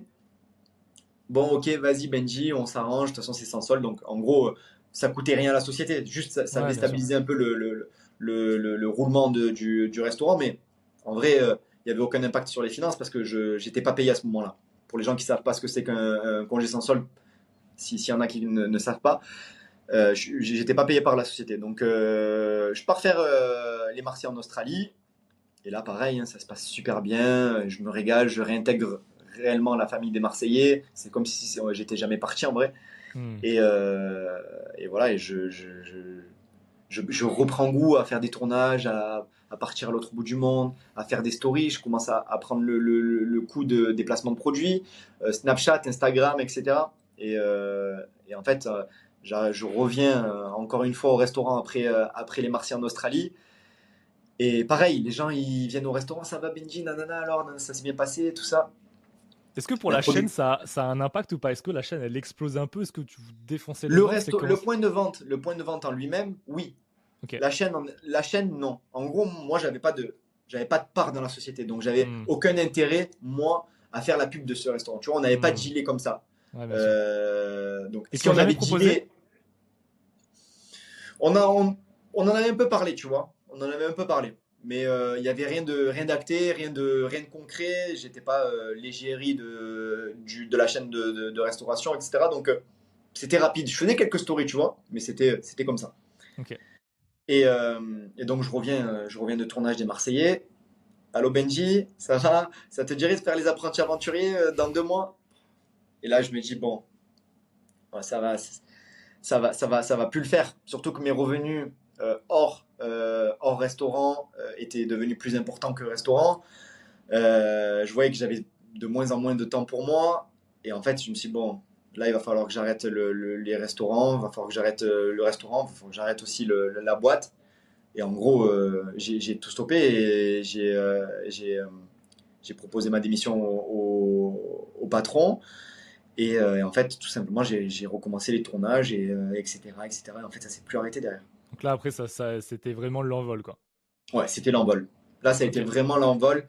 Bon, ok, vas-y, Benji, on s'arrange. De toute façon, c'est sans sol. Donc, en gros, ça coûtait rien à la société. Juste, ça, ça déstabilisait un peu le, le, le, le roulement de, du, du, restaurant. Mais en vrai, euh, il n'y avait aucun impact sur les finances parce que je n'étais pas payé à ce moment-là. Pour les gens qui ne savent pas ce que c'est qu'un congé sans sol, s'il y en a qui ne, ne savent pas, euh, j'étais pas payé par la société. Donc, euh, je pars faire euh, les Marseillais en Australie. Et là, pareil, hein, ça se passe super bien. Je me régale, je réintègre réellement la famille des Marseillais. C'est comme si j'étais jamais parti en vrai. Hmm. Et, et, voilà, et je, je, je, je, reprends goût à faire des tournages, à, à partir à l'autre bout du monde, à faire des stories. Je commence à, à prendre le, le, le, coup de déplacement de produits, Snapchat, Instagram, etc. Et, et en fait, je reviens euh, encore une fois au restaurant après, euh, après les Martiens en Australie. Et pareil, les gens ils viennent au restaurant, ça va Benji, nanana, alors ça s'est bien passé, tout ça. Est-ce que pour la, chaîne, ça, ça, a un impact ou pas? Est-ce que la chaîne, elle explose un peu? Est-ce que tu défonçais le, le, le point de vente, le point de vente en lui-même, oui. La chaîne, la chaîne, non. En gros, moi, j'avais pas de, j'avais pas de part dans la société, donc j'avais hmm. aucun intérêt moi à faire la pub de ce restaurant. Tu vois, on n'avait pas de hmm. gilet comme ça. Euh, donc, si on avait proposé on, a, on, en avait un peu parlé, tu vois. On en avait un peu parlé. Mais euh, il n'y avait rien de rien d'acté, rien de rien de concret. J'étais pas euh, l'égérie de, de la chaîne de, restauration, etc. Donc c'était rapide. Je faisais quelques stories, tu vois, mais c'était c'était comme ça. Et, et, donc je reviens je reviens de tournage des Marseillais. Allô Benji, ça va? Ça te dirait de faire les apprentis aventuriers dans deux mois? Et là, je me dis, bon, ça va, ça va, ça va, ça va plus le faire. Surtout que mes revenus euh, hors, euh, hors restaurant euh, étaient devenus plus importants que restaurant. je voyais que j'avais de moins en moins de temps pour moi. Et en fait, je me suis dit, bon, là, il va falloir que j'arrête les restaurants, il va falloir que j'arrête le restaurant, il va falloir que j'arrête aussi la boîte. Et en gros, j'ai tout stoppé et j'ai proposé ma démission au, au patron. Euh, et, en fait, tout simplement, j'ai recommencé les tournages, et, etc., euh, etc. Et en fait, ça s'est plus arrêté derrière. Donc là, après, ça, ça c'était vraiment l'envol, quoi. Ouais, c'était l'envol. Là, ça a été vraiment l'envol.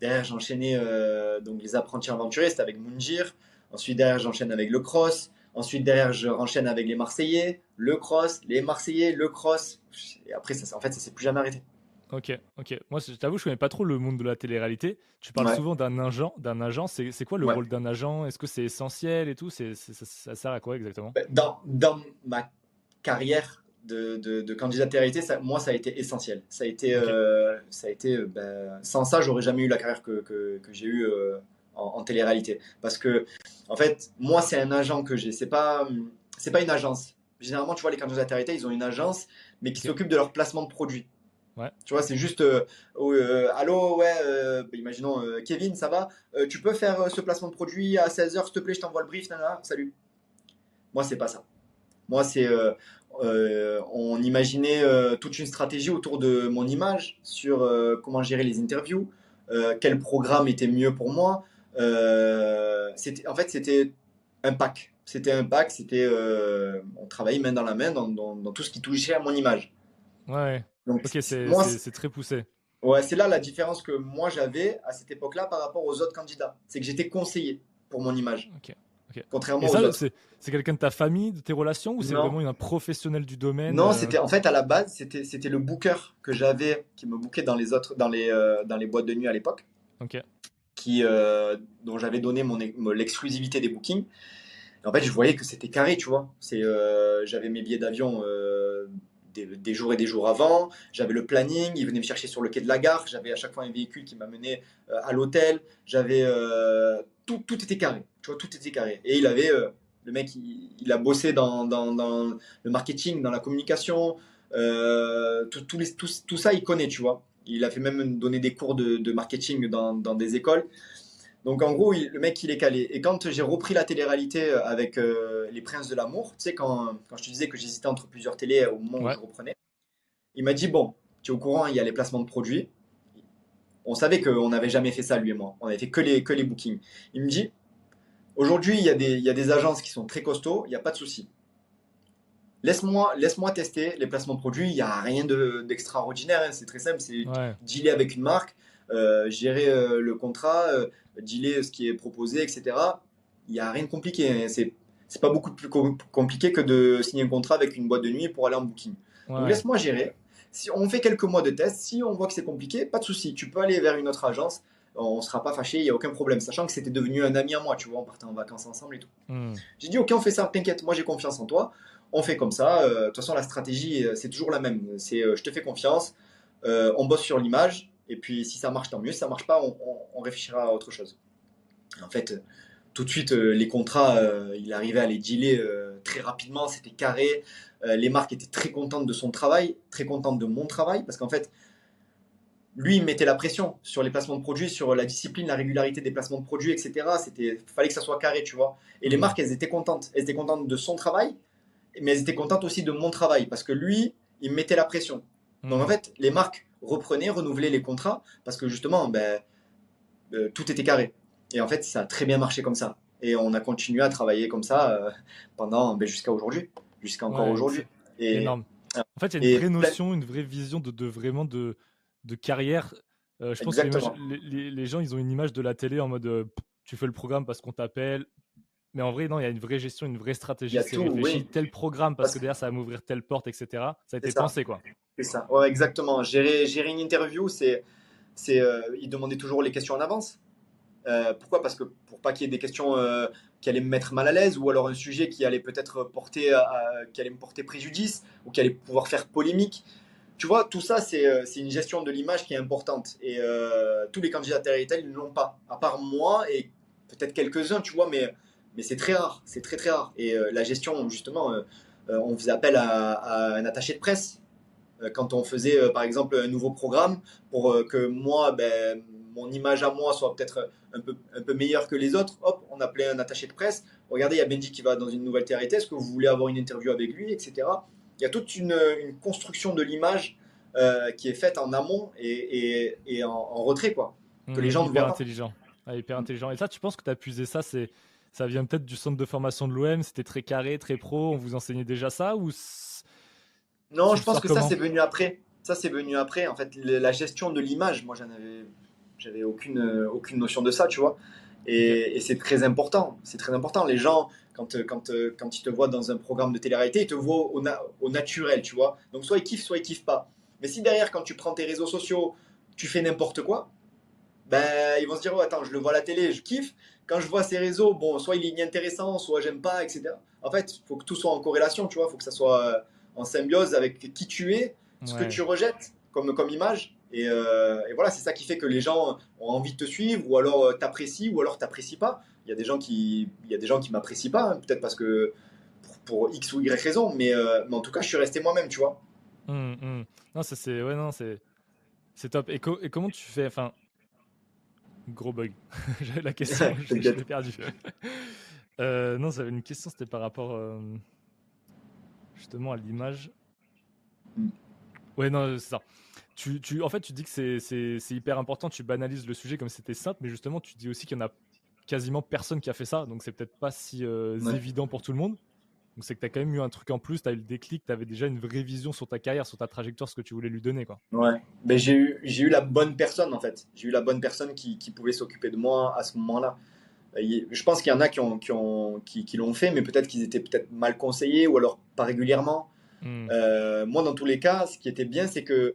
Derrière, j'enchaînais euh, donc les apprentis aventuriers, c'était avec Munjir. Ensuite, derrière, j'enchaîne avec le cross. Ensuite, derrière, je renchaîne avec les Marseillais, le cross, les Marseillais, le cross. Et après, ça, en fait, ça s'est plus jamais arrêté. Ok, ok. Moi, je t'avoue, je connais pas trop le monde de la télé-réalité. Tu parles souvent d'un agent. D'un agent, c'est quoi le rôle d'un agent? Est-ce que c'est essentiel et tout? C'est, Ça sert à quoi exactement? Bah, dans, dans ma carrière de, de, de candidat télé-réalité, moi, ça a été essentiel. Ça a été, euh, ça a été bah, sans ça, j'aurais jamais eu la carrière que, que, que j'ai eue euh, en, télé-réalité. Parce que, en fait, moi, c'est un agent que j'ai. C'est pas, c'est pas une agence. Généralement, tu vois, les candidats télé-réalité, ils ont une agence, mais qui s'occupe de leur placement de produits. Tu vois, c'est juste, euh, euh, allô, ouais, euh, bah, imaginons, Kevin, ça va? Tu peux faire ce placement de produit à 16h, s'il te plaît, je t'envoie le brief, salut. Moi, c'est pas ça. Moi, c'est, on imaginait toute une stratégie autour de mon image, sur comment gérer les interviews, quel programme était mieux pour moi. en fait, c'était un pack. C'était un pack, c'était, on travaillait main dans la main dans, dans tout ce qui touchait à mon image. Ouais. Donc, ok, c'est très poussé. Ouais, c'est là la différence que moi j'avais à cette époque-là par rapport aux autres candidats. C'est que j'étais conseillé pour mon image. Ok. Contrairement aux autres. C'est quelqu'un de ta famille, de tes relations ou c'est vraiment un professionnel du domaine Non, euh? c'était en fait à la base, c'était c'était le booker que j'avais qui me bookait dans les autres dans les euh, dans les boîtes de nuit à l'époque. Ok. Qui euh, dont j'avais donné mon l'exclusivité des bookings. en fait, je voyais que c'était carré, tu vois. C'est j'avais mes billets d'avion des, jours et des jours avant. J'avais le planning, il venait me chercher sur le quai de la gare. J'avais à chaque fois un véhicule qui m'amenait euh, à l'hôtel. J'avais euh, tout, tout était carré. Tu vois, tout était carré. Et il avait euh, le mec, il, a bossé dans, dans, le marketing, dans la communication. tout, tout, tout, ça, il connaît, tu vois. Il a fait même donner des cours de, de marketing dans, dans des écoles. Donc en gros, le mec, il est calé. Et quand j'ai repris la télé-réalité euh, avec euh, Les Princes de l'amour, tu sais, quand, quand je te disais que j'hésitais entre plusieurs télés au moment où je reprenais, il m'a dit, bon, tu es au courant, il y a les placements de produits. On savait qu'on n'avait jamais fait ça, lui et moi. On avait fait que les, que les bookings. Il me dit, aujourd'hui, il, y a des, il y a des agences qui sont très costauds, il n'y a pas de souci. laisse-moi laisse tester les placements de produits. Il n'y a rien d'extraordinaire. Hein. C'est très simple. C'est dealer avec une marque, gérer euh, le contrat, euh, dealer ce qui est proposé, etc. Il n'y a rien de compliqué. Hein. C'est c'est pas beaucoup plus compliqué que de signer un contrat avec une boîte de nuit pour aller en booking. Donc laisse-moi gérer. Si on fait quelques mois de test, si on voit que c'est compliqué, pas de souci. Tu peux aller vers une autre agence on ne sera pas fâché, il n'y a aucun problème. Sachant que c'était devenu un ami à moi, tu vois, on partait en vacances ensemble et tout. Hmm. J'ai dit, ok, on fait ça, t'inquiète, moi j'ai confiance en toi, on fait comme ça. Euh, de toute façon, la stratégie, euh, c'est toujours la même. C'est euh, je te fais confiance, on bosse sur l'image, et puis si ça marche, tant mieux. Si ça marche pas, on, réfléchira à autre chose. en fait, tout de suite, les contrats, il arrivait à les dealer très rapidement, c'était carré. les marques étaient très contentes de son travail, très contentes de mon travail, parce qu'en fait, lui, il mettait la pression sur les placements de produits, sur la discipline, la régularité des placements de produits, etc. C'était, fallait que ça soit carré, tu vois. Et les mm. marques, elles étaient contentes. Elles étaient contentes de son travail, mais elles étaient contentes aussi de mon travail, parce que lui, il mettait la pression. Donc en mm. fait, les marques reprenaient, renouvelaient les contrats, parce que justement, ben, euh, tout était carré. Et en fait, ça a très bien marché comme ça. Et on a continué à travailler comme ça euh, pendant ben, jusqu'à aujourd'hui, jusqu'à encore aujourd'hui. Et, énorme. En fait, il y a une vraie notion, une vraie vision de, de vraiment de de carrière. Euh, je pense que les, gens, ils ont une image de la télé en mode euh, tu fais le programme parce qu'on t'appelle. Mais en vrai, non, il y a une vraie gestion, une vraie stratégie. C'est réfléchi tel programme parce, que derrière, ça va m'ouvrir telle porte, etc. Ça a été pensé, quoi. C'est ça, ouais, exactement. Gérer, gérer une interview, c'est. c'est euh, il demandait toujours les questions en avance. pourquoi? Parce que pour pas qu'il y ait des questions qui allaient me mettre mal à l'aise ou alors un sujet qui allait peut-être porter, qui allait me porter préjudice ou qui allait pouvoir faire polémique tu vois, tout ça, euh, c'est une gestion de l'image qui est importante. Et euh, tous les candidats retail ne l'ont pas, à part moi et peut-être quelques-uns, tu vois, mais, mais c'est très rare, c'est très très rare. Et euh, la gestion, justement, on faisait appel à, un attaché de presse quand on faisait, par exemple, un nouveau programme pour que moi, ben, mon image à moi soit peut-être un peu, un peu meilleure que les autres. Hop, on appelait un attaché de presse. Regardez, il y a Benji qui va dans une nouvelle TRT, est-ce que vous voulez avoir une interview avec lui, etc il y a toute une, construction de l'image euh, qui est faite en amont et, en, retrait, quoi. Que les mmh, gens hyper intelligent. Ah, hyper intelligent. Et ça, tu penses que tu as puisé ça c'est ça vient peut-être du centre de formation de l'OM, c'était très carré, très pro, on vous enseignait déjà ça ou Non, je pense que ça c'est venu après. Ça c'est venu après en fait la gestion de l'image, moi j'en avais j'avais aucune aucune notion de ça, tu vois. Et, et c'est très important, c'est très important. Les gens quand, quand, quand ils te voient dans un programme de télé-réalité, ils te voient au, au, naturel, tu vois. Donc soit ils kiffent, soit ils kiffent pas. Mais si derrière, quand tu prends tes réseaux sociaux, tu fais n'importe quoi, ben ils vont se dire, oh, attends, je le vois à la télé, je kiffe. Quand je vois ces réseaux, bon, soit il est inintéressant, soit j'aime pas, etc. En fait, il faut que tout soit en corrélation, tu vois. Il faut que ça soit euh, en symbiose avec qui tu es, ce que tu rejettes comme, comme image. Et, et voilà, c'est ça qui fait que les gens ont envie de te suivre, ou alors t'apprécient, ou alors t'apprécient pas il y a des gens qui, il y a des gens qui m'apprécient pas, hein, peut-être parce que pour, X ou Y raison, mais, euh, mais en tout cas, je suis resté moi-même, tu vois. Hum, hum. Non, c'est, ouais, non, c'est, c'est top. Et, et, comment tu fais, enfin, gros bug. J'avais la question, je, l'ai perdu. euh, non, j'avais une question, c'était par rapport euh, justement à l'image. Mm. Ouais, non, c'est ça. Tu, tu, en fait, tu dis que c'est hyper important, tu banalises le sujet comme c'était simple, mais justement, tu dis aussi qu'il y en a quasiment personne qui a fait ça, donc c'est peut-être pas si euh, évident pour tout le monde. Donc c'est que tu as quand même eu un truc en plus, tu as eu le déclic, tu avais déjà une vraie vision sur ta carrière, sur ta trajectoire, ce que tu voulais lui donner. Quoi. Ouais, mais j'ai eu, j'ai eu la bonne personne en fait. J'ai eu la bonne personne qui, qui pouvait s'occuper de moi à ce moment-là. Je pense qu'il y en a qui, ont, qui, ont, qui, qui l'ont fait, mais peut-être qu'ils étaient peut-être mal conseillés ou alors pas régulièrement. Hmm. Euh, moi, dans tous les cas, ce qui était bien, c'est que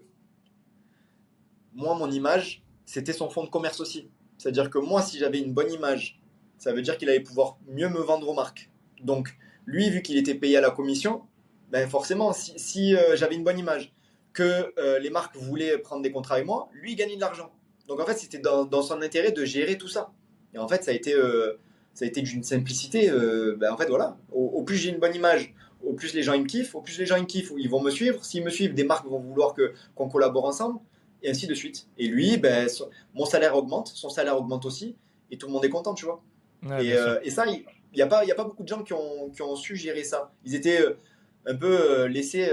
moi, mon image, c'était son fonds de commerce aussi. C'est-à-dire que moi, si j'avais une bonne image, ça veut dire qu'il allait pouvoir mieux me vendre aux marques. Donc, lui, vu qu'il était payé à la commission, ben forcément, si, euh, j'avais une bonne image, que euh, les marques voulaient prendre des contrats avec moi, lui, il gagnait de l'argent. Donc, en fait, c'était dans, son intérêt de gérer tout ça. Et en fait, ça a été, euh, ça a été d'une simplicité. ben, en fait, voilà. Au, plus j'ai une bonne image, au plus les gens ils me kiffent, au plus les gens ils me kiffent, ils vont me suivre. S'ils me suivent, des marques vont vouloir que, qu'on collabore ensemble et ainsi de suite. Et lui, ben, mon salaire augmente, son salaire augmente aussi, et tout le monde est content, tu vois. Euh, et, ça, il n'y a, pas, a pas beaucoup de gens qui ont, qui ont su gérer ça. Ils étaient euh, un peu euh, laissés,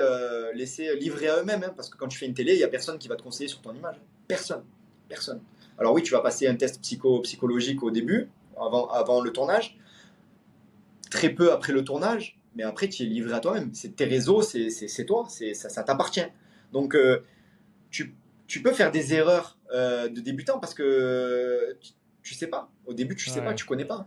laissés livrer à eux-mêmes, hein, parce que quand tu fais une télé, il n'y a personne qui va te conseiller sur ton image. Personne. Personne. Alors oui, tu vas passer un test psycho, psychologique au début, avant, avant le tournage. Très peu après le tournage, mais après, tu es livré à toi-même. C'est tes réseaux, c'est toi, ça, ça t'appartient. Donc, euh, tu, tu, peux faire des erreurs euh, de débutant parce que tu, sais pas. Au début, tu sais pas, tu connais pas.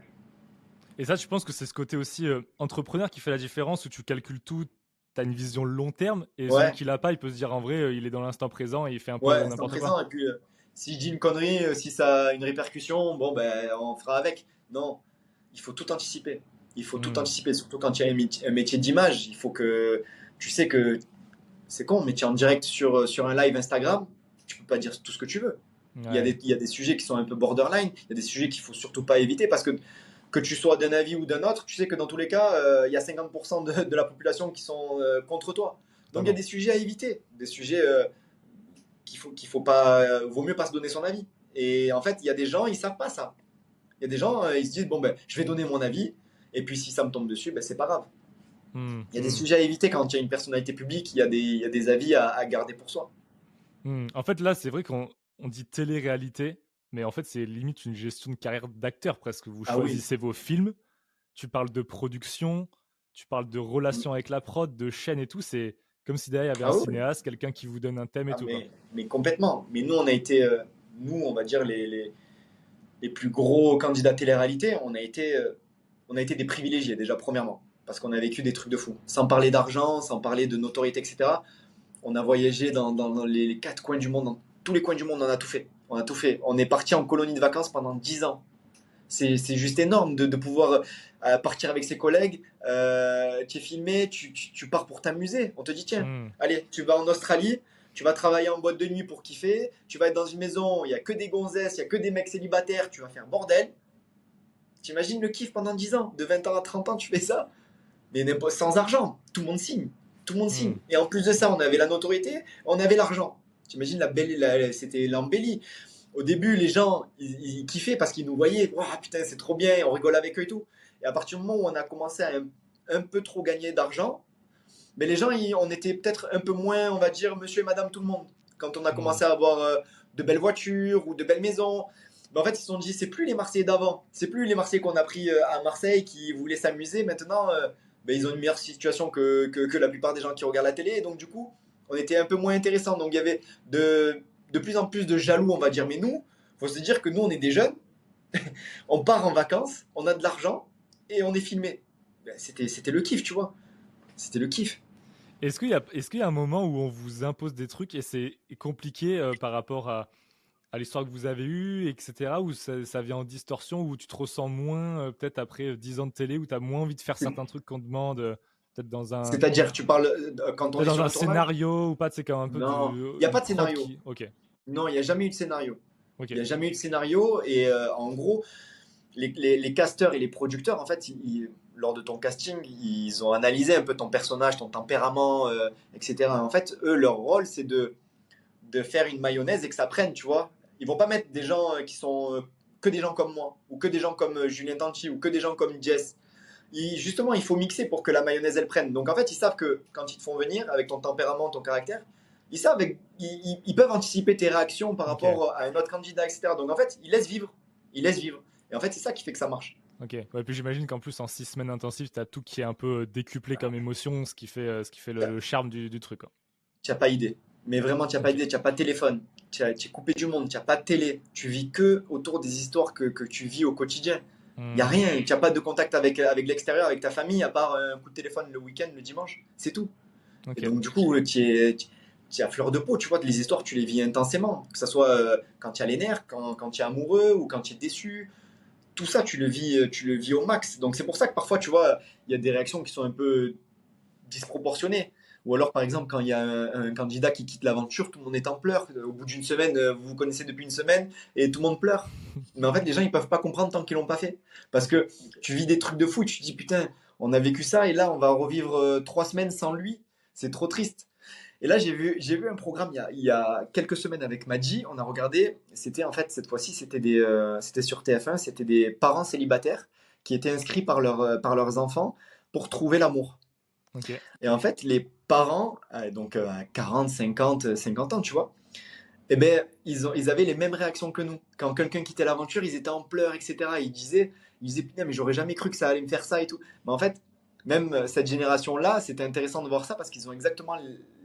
Et ça, je pense que c'est ce côté aussi euh, entrepreneur qui fait la différence où tu calcules tout, tu as une vision long terme et celui qui l'a pas, il peut se dire en vrai, il est dans l'instant présent et il fait un peu n'importe quoi. Et puis, si je dis une connerie, si ça a une répercussion, bon, ben, on fera avec. Non, il faut tout anticiper. Il faut tout hmm. anticiper, surtout quand il y a un métier, d'image. Il faut que tu sais que c'est con, mais tu es en direct sur, sur un live Instagram, tu peux pas dire tout ce que tu veux. Il, y a des, il y a des sujets qui sont un peu borderline, il y a des sujets qu'il faut surtout pas éviter parce que que tu sois d'un avis ou d'un autre, tu sais que dans tous les cas, euh, il y a 50% de, de, la population qui sont euh, contre toi. Donc il y a des sujets à éviter, des sujets euh, qu'il faut qu'il faut pas, vaut mieux pas se donner son avis. Et en fait, il y a des gens, ils savent pas ça. Il y a des gens, ils se disent bon ben, je vais donner mon avis, et puis si ça me tombe dessus, ben, c'est pas grave. Hmm. Il y a des hmm. sujets à éviter quand il y a une personnalité publique, il y a des, y a des avis à, garder pour soi. Hmm. En fait, là, c'est vrai qu'on on dit télé-réalité, mais en fait, c'est limite une gestion de carrière d'acteur presque. Vous ah choisissez vos films, tu parles de production, tu parles de relations avec la prod, de chaîne et tout. C'est comme si derrière il y avait ah un cinéaste, quelqu'un qui vous donne un thème et ah, tout. Mais, complètement. Mais nous, on a été, euh, nous, on va dire, les, les, les plus gros candidats télé-réalité, on a été. Euh, on a été des privilégiés déjà premièrement, parce qu'on a vécu des trucs de fou. Sans parler d'argent, sans parler de notoriété, etc. On a voyagé dans, les quatre coins du monde, dans tous les coins du monde, on a tout fait. On a tout fait. On est parti en colonie de vacances pendant dix ans. C'est juste énorme de, pouvoir euh, partir avec ses collègues. Euh, tu es filmé, tu, pars pour t'amuser. On te dit, tiens, hmm. allez, tu vas en Australie, tu vas travailler en boîte de nuit pour kiffer, tu vas être dans une maison, il n'y a que des gonzesses, il n'y a que des mecs célibataires, tu vas faire bordel. T'imagines le kiff pendant 10 ans De 20 ans à 30 ans, tu fais ça Mais sans argent. Tout le monde signe. Tout le monde signe. Hmm. Et en plus de ça, on avait la notoriété, on avait l'argent. T'imagines la belle, c'était l'embellie. Au début, les gens, ils, kiffaient parce qu'ils nous voyaient. Waouh, putain, c'est trop bien, on rigole avec eux et tout. Et à partir du moment où on a commencé à un, peu trop gagner d'argent, mais les gens, on était peut-être un peu moins, on va dire, monsieur et madame tout le monde. Quand on a hmm. commencé à avoir euh, de belles voitures ou de belles maisons, en fait, ils se sont dit, c'est plus les Marseillais d'avant. C'est plus les Marseillais qu'on a pris euh, à Marseille qui voulaient s'amuser. Maintenant, euh, ben, ils ont une meilleure situation que, que, la plupart des gens qui regardent la télé. Et donc, du coup, on était un peu moins intéressant. Donc, il y avait de, de plus en plus de jaloux, on va dire. Mais nous, faut se dire que nous, on est des jeunes. on part en vacances, on a de l'argent et on est filmé. Ben, c'était, c'était le kiff, tu vois. C'était le kiff. Est-ce qu'il y, a, est-ce qu'il y a un moment où on vous impose des trucs et c'est compliqué euh, par rapport à à l'histoire que vous avez eue, etc., où ça, vient en distorsion, où tu te ressens moins, euh, peut-être après 10 ans de télé, où tu as moins envie de faire certains trucs qu'on demande, euh, peut-être dans un. C'est-à-dire, tu parles quand on est dans un scénario ou pas, c'est quand même un peu. Non, il n'y a pas de scénario. Ok. Non, il n'y a jamais eu de scénario. Il n'y a jamais eu de scénario, et euh, en gros, les, les, casteurs et les producteurs, en fait, lors de ton casting, ils ont analysé un peu ton personnage, ton tempérament, etc. En fait, eux, leur rôle, c'est de de faire une mayonnaise et que ça prenne, tu vois. Ils vont pas mettre des gens euh, qui sont euh, que des gens comme moi, ou que des gens comme euh, Julien Tanti, ou que des gens comme Jess. Justement, il faut mixer pour que la mayonnaise elle prenne. Donc en fait, ils savent que quand ils te font venir avec ton tempérament, ton caractère, ils savent, ils, peuvent anticiper tes réactions par rapport à un autre candidat, etc. Donc en fait, ils laissent vivre, ils laissent vivre. Et en fait, c'est ça qui fait que ça marche. Ok. et puis j'imagine qu'en plus en six semaines intensives, tu as tout qui est un peu décuplé comme émotion, ce qui fait, ce qui fait le, charme du, du truc. Tu n'as pas idée. Mais vraiment, tu n'as pas idée, tu n'as pas de téléphone, tu es coupé du monde, tu n'as pas de télé, tu vis que autour des histoires que, que tu vis au quotidien. Il n'y a hmm. rien, tu n'as pas de contact avec, avec l'extérieur, avec ta famille, à part un coup de téléphone le week-end, le dimanche, c'est tout. donc du coup, tu es, à fleur de peau, tu vois, les histoires, tu les vis intensément. Que ce soit euh, quand tu as les nerfs, quand, quand tu es amoureux ou quand tu es déçu. Tout ça, tu le vis, tu le vis au max. Donc c'est pour ça que parfois, tu vois, il y a des réactions qui sont un peu disproportionnées. Ou alors, par exemple, quand il y a un, candidat qui quitte l'aventure, tout le monde est en pleurs. Au bout d'une semaine, euh, vous vous connaissez depuis une semaine et tout le monde pleure. Mais en fait, les gens, ils peuvent pas comprendre tant qu'ils l'ont pas fait. Parce que tu vis des trucs de fou et tu te dis, putain, on a vécu ça et là, on va revivre euh, trois semaines sans lui. C'est trop triste. Et là, j'ai vu, j'ai vu un programme il y, a, quelques semaines avec Madji. On a regardé. C'était en fait cette fois-ci, c'était des, euh, c'était sur TF1. C'était des parents célibataires qui étaient inscrits par, leur, par leurs enfants pour trouver l'amour. Et en fait, les parents, euh, donc euh, à 40, 50, 50 ans, tu vois, eh ben, ils, ont, ils avaient les mêmes réactions que nous. Quand quelqu'un quittait l'aventure, ils étaient en pleurs, etc. Ils disaient, ils disaient, putain, mais j'aurais jamais cru que ça allait me faire ça et tout. Mais en fait, même cette génération-là, c'était intéressant de voir ça parce qu'ils ont exactement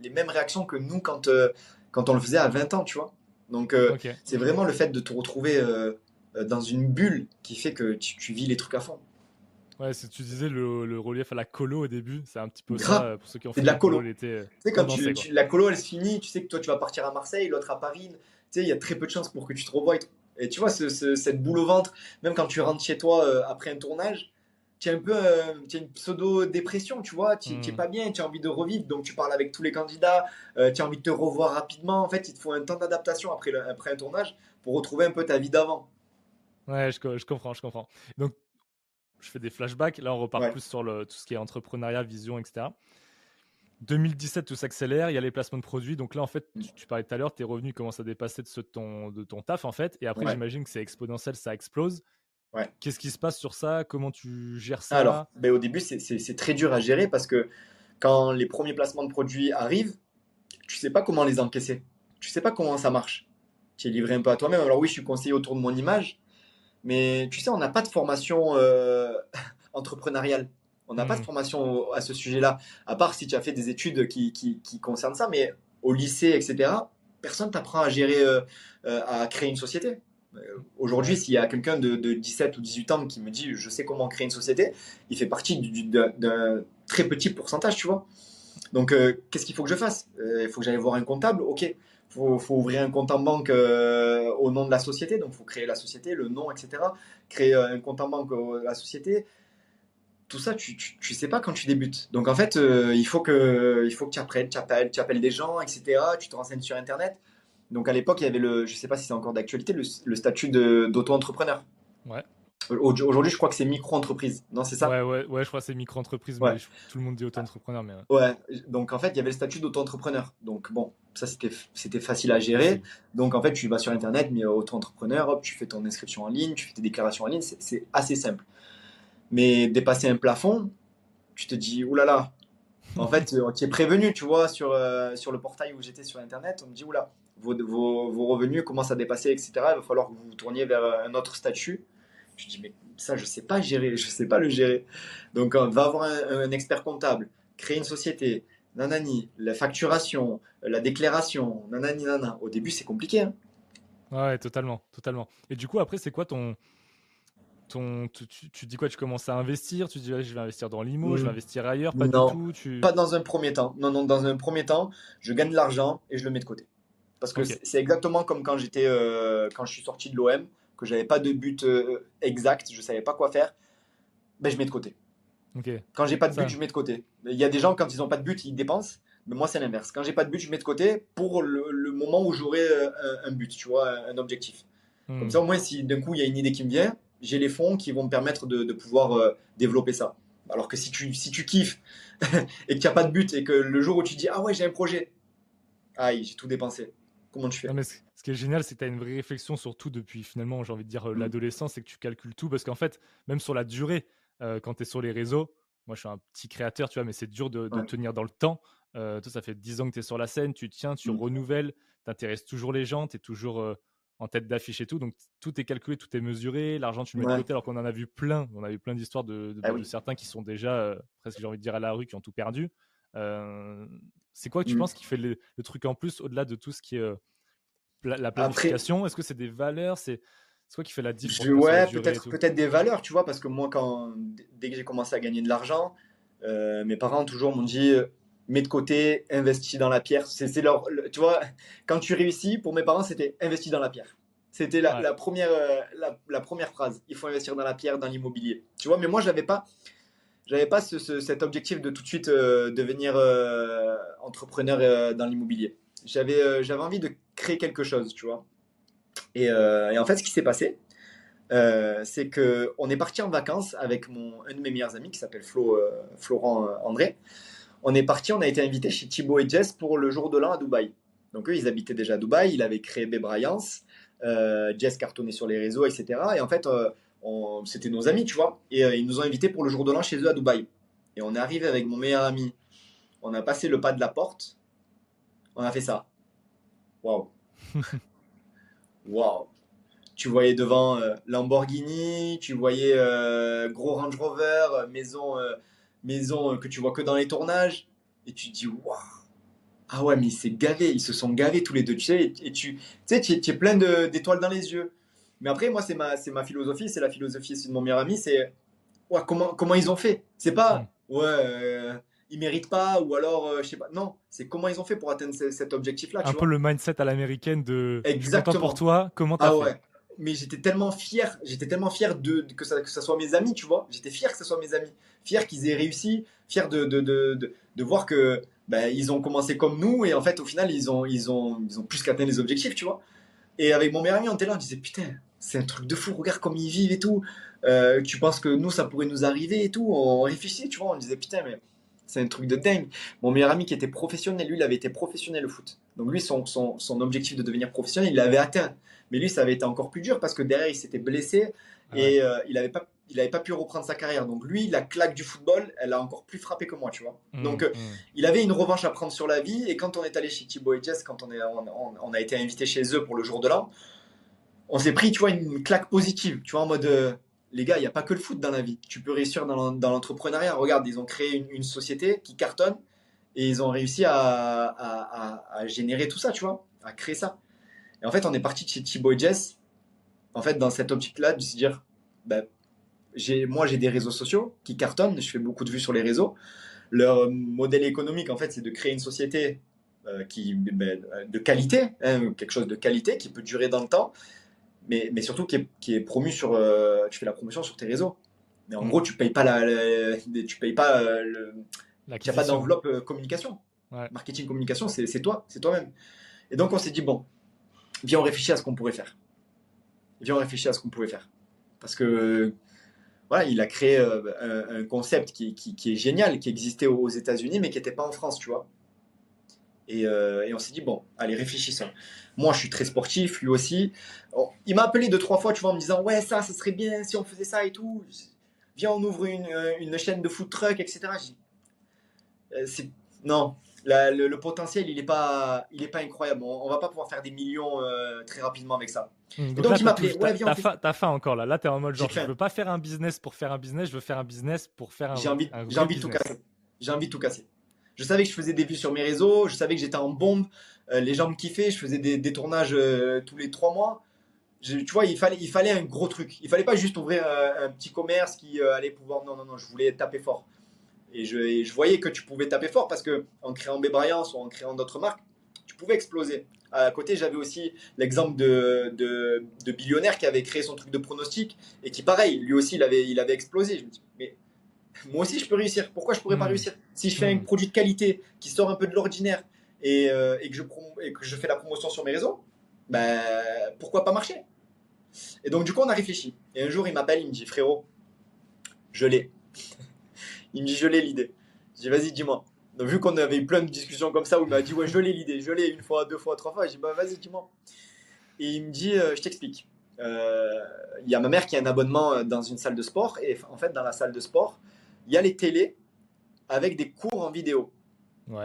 les mêmes réactions que nous quand, quand on le faisait à 20 ans, tu vois. Donc, c'est vraiment le fait de te retrouver dans une bulle qui fait que tu, vis les trucs à fond. Ouais, si tu disais le, relief à la colo au début, c'est un petit peu ça pour ceux qui ont fait de la colo. Tu sais, quand la colo elle se finit, tu sais que toi tu vas partir à Marseille, l'autre à Paris, tu sais, il y a très peu de chances pour que tu te revoies. Et tu vois, cette boule au ventre, même quand tu rentres chez toi euh, après un tournage, tu as un peu euh, une pseudo-dépression, tu vois, tu n'es hmm. pas bien, tu as envie de revivre, donc tu parles avec tous les candidats, euh, tu as envie de te revoir rapidement. En fait, il te faut un temps d'adaptation après, après un tournage pour retrouver un peu ta vie d'avant. Ouais, je, je, comprends, je comprends. Donc, je fais des flashbacks. Là, on repart plus sur le, tout ce qui est entrepreneuriat, vision, etc. 2017, tout s'accélère, il y a les placements de produits. Donc là, en fait, tu, parlais tout à l'heure, tes revenus commencent à dépasser de de ton, de ton taf, en fait. Et après, j'imagine que c'est exponentiel, ça explose. Ouais. Qu'est-ce qui se passe sur ça? Comment tu gères ça? Alors, ben, au début, c'est très dur à gérer parce que quand les premiers placements de produits arrivent, tu sais pas comment les encaisser. Tu sais pas comment ça marche. Tu es livré un peu à toi-même. Alors oui, je suis conseillé autour de mon image, mais tu sais, on n'a pas de formation euh, entrepreneuriale. On n'a pas de hmm. formation à ce sujet-là, à part si tu as fait des études qui, qui, concernent ça. Mais au lycée, etc., personne t'apprend à gérer, euh, euh, à créer une société. Aujourd'hui, s'il y a quelqu'un de, 17 ou 18 ans qui me dit je sais comment créer une société, il fait partie d'un très petit pourcentage, tu vois. Donc, qu'est-ce qu'il faut que je fasse? Il faut que j'aille voir un comptable? Ok, faut, faut ouvrir un compte en banque euh, au nom de la société, donc faut créer la société, le nom, etc. Créer euh, un compte en banque à la société. Tout ça, tu ne sais pas quand tu débutes. Donc en fait, euh, il faut que, il faut que tu apprennes, tu appelles, tu appelles des gens, etc. Tu te renseignes sur Internet. Donc à l'époque, il y avait le, je sais pas si c'est encore d'actualité, le, le statut d'auto-entrepreneur. Ouais. Aujourd'hui, je crois que c'est micro-entreprise. Non, c'est ça ouais, ouais, ouais, je crois que c'est micro-entreprise. tout le monde dit auto-entrepreneur. Mais ouais. donc en fait, il y avait le statut d'auto-entrepreneur. Donc bon, ça c'était facile à gérer. Donc en fait, tu vas sur Internet, mais auto-entrepreneur, hop, tu fais ton inscription en ligne, tu fais tes déclarations en ligne, c'est assez simple. Mais dépasser un plafond, tu te dis, oulala, en fait, tu es prévenu, tu vois, sur, euh, sur le portail où j'étais sur Internet, on me dit, oula, vos, vos, vos revenus commencent à dépasser, etc. Il va falloir que vous vous tourniez vers un autre statut. Je dis, mais ça, je sais pas gérer, je sais pas le gérer. Donc, on va avoir un, expert comptable, créer une société, nanani, la facturation, la déclaration, nanani, nana. Au début, c'est compliqué. Hein. ouais, totalement, totalement. Et du coup, après, c'est quoi ton. Ton, tu, dis quoi? Tu commences à investir? Tu dis je vais investir dans l'IMO, je vais investir ailleurs? Pas du tout Pas dans un premier temps. Non, non, dans un premier temps, je gagne de l'argent et je le mets de côté. Parce que c'est exactement comme quand j'étais, euh, quand je suis sorti de l'OM que j'avais pas de but euh, exact, je savais pas quoi faire, ben je mets de côté. Quand j'ai pas de but, je mets de côté. Il y a des gens quand ils ont pas de but, ils dépensent. Mais moi, c'est l'inverse. Quand j'ai pas de but, je mets de côté pour le, moment où j'aurai euh, un, but, tu vois, un objectif. Hmm. Comme ça, au moins, si d'un coup il y a une idée qui me vient, j'ai les fonds qui vont me permettre de, pouvoir euh, développer ça. Alors que si tu, si tu kiffes et qu'il n'y a pas de but et que le jour où tu dis ah ouais j'ai un projet, aïe j'ai tout dépensé. Comment tu fais ce qui est génial, c'est que tu as une vraie réflexion sur tout depuis finalement, j'ai envie de dire, euh, mmh. l'adolescence, et que tu calcules tout. Parce qu'en fait, même sur la durée, euh, quand tu es sur les réseaux, moi je suis un petit créateur, tu vois, mais c'est dur de, tenir dans le temps. Euh, ça fait 10 ans que tu es sur la scène, tu tiens, tu mmh. renouvelles, tu intéresses toujours les gens, tu es toujours en tête d'affiche et tout. Donc tout est calculé, tout est mesuré. L'argent, tu le mets de côté, alors qu'on en a vu plein. On a vu plein d'histoires de, de, ah certains qui sont déjà, presque j'ai envie de dire, à la rue, qui ont tout perdu. C'est quoi que tu mmh. penses qui fait le, truc en plus, au-delà de tout ce qui est la planification? Est-ce que c'est des valeurs? C'est quoi qui fait la différence Ouais, peut-être peut-être des valeurs, tu vois, parce que moi, quand dès que j'ai commencé à gagner de l'argent, euh, mes parents toujours m'ont dit mets de côté, investis dans la pierre. C'est leur, tu vois, quand tu réussis, pour mes parents, c'était investis dans la pierre. C'était la, première, euh, la, première phrase. Il faut investir dans la pierre, dans l'immobilier. Tu vois, mais moi, j'avais pas, j'avais pas cet objectif de tout de suite devenir entrepreneur dans l'immobilier. J'avais, j'avais envie de créer quelque chose, tu vois. Euh, et, en fait, ce qui s'est passé, euh, c'est que on est parti en vacances avec mon, un de mes meilleurs amis qui s'appelle Flo, euh, Florent André. On est parti, on a été invité chez Thibaut et Jess pour le jour de l'an à Dubaï. Donc eux, ils habitaient déjà à Dubaï, il avait créé Bébryance, Jess cartonnait sur les réseaux, etc. Et en fait, c'était nos amis, tu vois. Et ils nous ont invités pour le jour de l'an chez eux à Dubaï. Et on est arrivé avec mon meilleur ami. On a passé le pas de la porte. On a fait ça. Waouh. Waouh. Tu voyais devant euh, Lamborghini, tu voyais euh, gros Range Rover, euh, maison, maison que tu vois que dans les tournages. Et tu te dis, waouh, ah ouais, mais il s'est gavé, ils se sont gavés tous les deux, tu sais, et, tu sais, tu, es plein d'étoiles dans les yeux. Mais après, moi, c'est ma, ma philosophie, c'est la philosophie de mon meilleur ami, c'est ouais, comment, comment ils ont fait. C'est pas, ouais, euh, ils méritent pas, ou alors, euh, je sais pas. Non, c'est comment ils ont fait pour atteindre cet objectif-là. Un peu le mindset à l'américaine de Exactement. pour toi, comment t'as ah, fait? mais j'étais tellement fier, j'étais tellement fier de, que, ça, que ça soit mes amis, tu vois. J'étais fier que ce soit mes amis, fier qu'ils aient réussi, fier de, de, de, de voir que ben, ils ont commencé comme nous et en fait, au final, ils ont, ils ont, ils ont plus qu'atteint les objectifs, tu vois. Et avec mon meilleur ami, on était là, on disait putain, c'est un truc de fou, regarde comme ils vivent et tout. Euh, tu penses que nous, ça pourrait nous arriver et tout. On réfléchit, tu vois, on disait putain, mais c'est un truc de dingue. Mon meilleur ami qui était professionnel, lui, il avait été professionnel au foot. Donc lui, son, son, son objectif de devenir professionnel, il l'avait atteint. Mais lui, ça avait été encore plus dur parce que derrière, il s'était blessé et euh, il n'avait pas il n'avait pas pu reprendre sa carrière. Donc lui, la claque du football, elle a encore plus frappé que moi, tu vois. Mmh, Donc euh, mmh. il avait une revanche à prendre sur la vie. Et quand on est allé chez Thibaut et Jess, quand on, est, on, a été invité chez eux pour le jour de l'an, on s'est pris, tu vois, une claque positive. Tu vois, en mode, euh, les gars, il n'y a pas que le foot dans la vie. Tu peux réussir dans, l'entrepreneuriat. Regarde, ils ont créé une, société qui cartonne et ils ont réussi à, générer tout ça, tu vois, à créer ça. Et en fait, on est parti de chez Thibaut et Jess, en fait, dans cette optique-là, de se dire, bah, moi j'ai des réseaux sociaux qui cartonnent, je fais beaucoup de vues sur les réseaux. Leur modèle économique en fait c'est de créer une société euh, qui ben, de qualité, hein, quelque chose de qualité qui peut durer dans le temps, mais, mais surtout qui est, qui est promu sur, euh, tu fais la promotion sur tes réseaux. Mais en mm. gros tu payes pas la, tu payes pas euh, le, il n'y a pas d'enveloppe communication. Marketing communication c'est toi, c'est toi-même. Et donc on s'est dit bon, viens on réfléchit à ce qu'on pourrait faire. Viens on réfléchit à ce qu'on pouvait faire. Parce que voilà, il a créé euh, un, concept qui, est génial, qui existait aux États-Unis, mais qui n'était pas en France, tu vois. Euh, et, on s'est dit, bon, allez, réfléchissons. Moi, je suis très sportif, lui aussi. il m'a appelé deux, trois fois, tu vois, en me disant, ouais, ça, ça serait bien si on faisait ça et tout. Viens, on ouvre une, une chaîne de food truck, etc. Euh, non, le, potentiel, il n'est pas, il est pas incroyable. On, ne va pas pouvoir faire des millions euh, très rapidement avec ça. Hmm, donc, il m'a appelé. Ouais, t'as, faim encore là. Là, t'es en mode genre, je veux pas faire un business pour faire un business, je veux faire un business pour faire un. J'ai envie, j'ai envie de tout casser. J'ai envie de tout casser. Je savais que je faisais des vues sur mes réseaux, je savais que j'étais en bombe, euh, les gens me kiffaient, je faisais des, tournages euh, tous les trois mois. tu vois, il fallait, il fallait un gros truc. Il fallait pas juste ouvrir un, un petit commerce qui allait pouvoir. Non, non, non, je voulais taper fort. Et je, voyais que tu pouvais taper fort parce que en créant Bébraillance ou en créant d'autres marques, tu pouvais exploser. À côté, j'avais aussi l'exemple de, de, Billionnaire qui avait créé son truc de pronostic et qui, pareil, lui aussi, il avait, il avait explosé. Je me dis, mais moi aussi, je peux réussir. Pourquoi je pourrais pas hmm. réussir? Si je fais un hmm. produit de qualité qui sort un peu de l'ordinaire et, euh, et, que je et que je fais la promotion sur mes réseaux, ben, pourquoi pas marcher? Et donc, du coup, on a réfléchi. Et un jour, il m'appelle, il me dit, frérot, je l'ai. Il me dit, je l'ai l'idée. Je dis, vas-y, dis-moi. Donc, vu qu'on avait eu plein de discussions comme ça où il m'a dit, ouais, je l'ai l'idée, je l'ai une fois, deux fois, trois fois, je dis, bah, vas-y, dis-moi. Et il me dit, euh, je t'explique. Euh, il y a ma mère qui a un abonnement dans une salle de sport. Et en fait, dans la salle de sport, il y a les télés avec des cours en vidéo.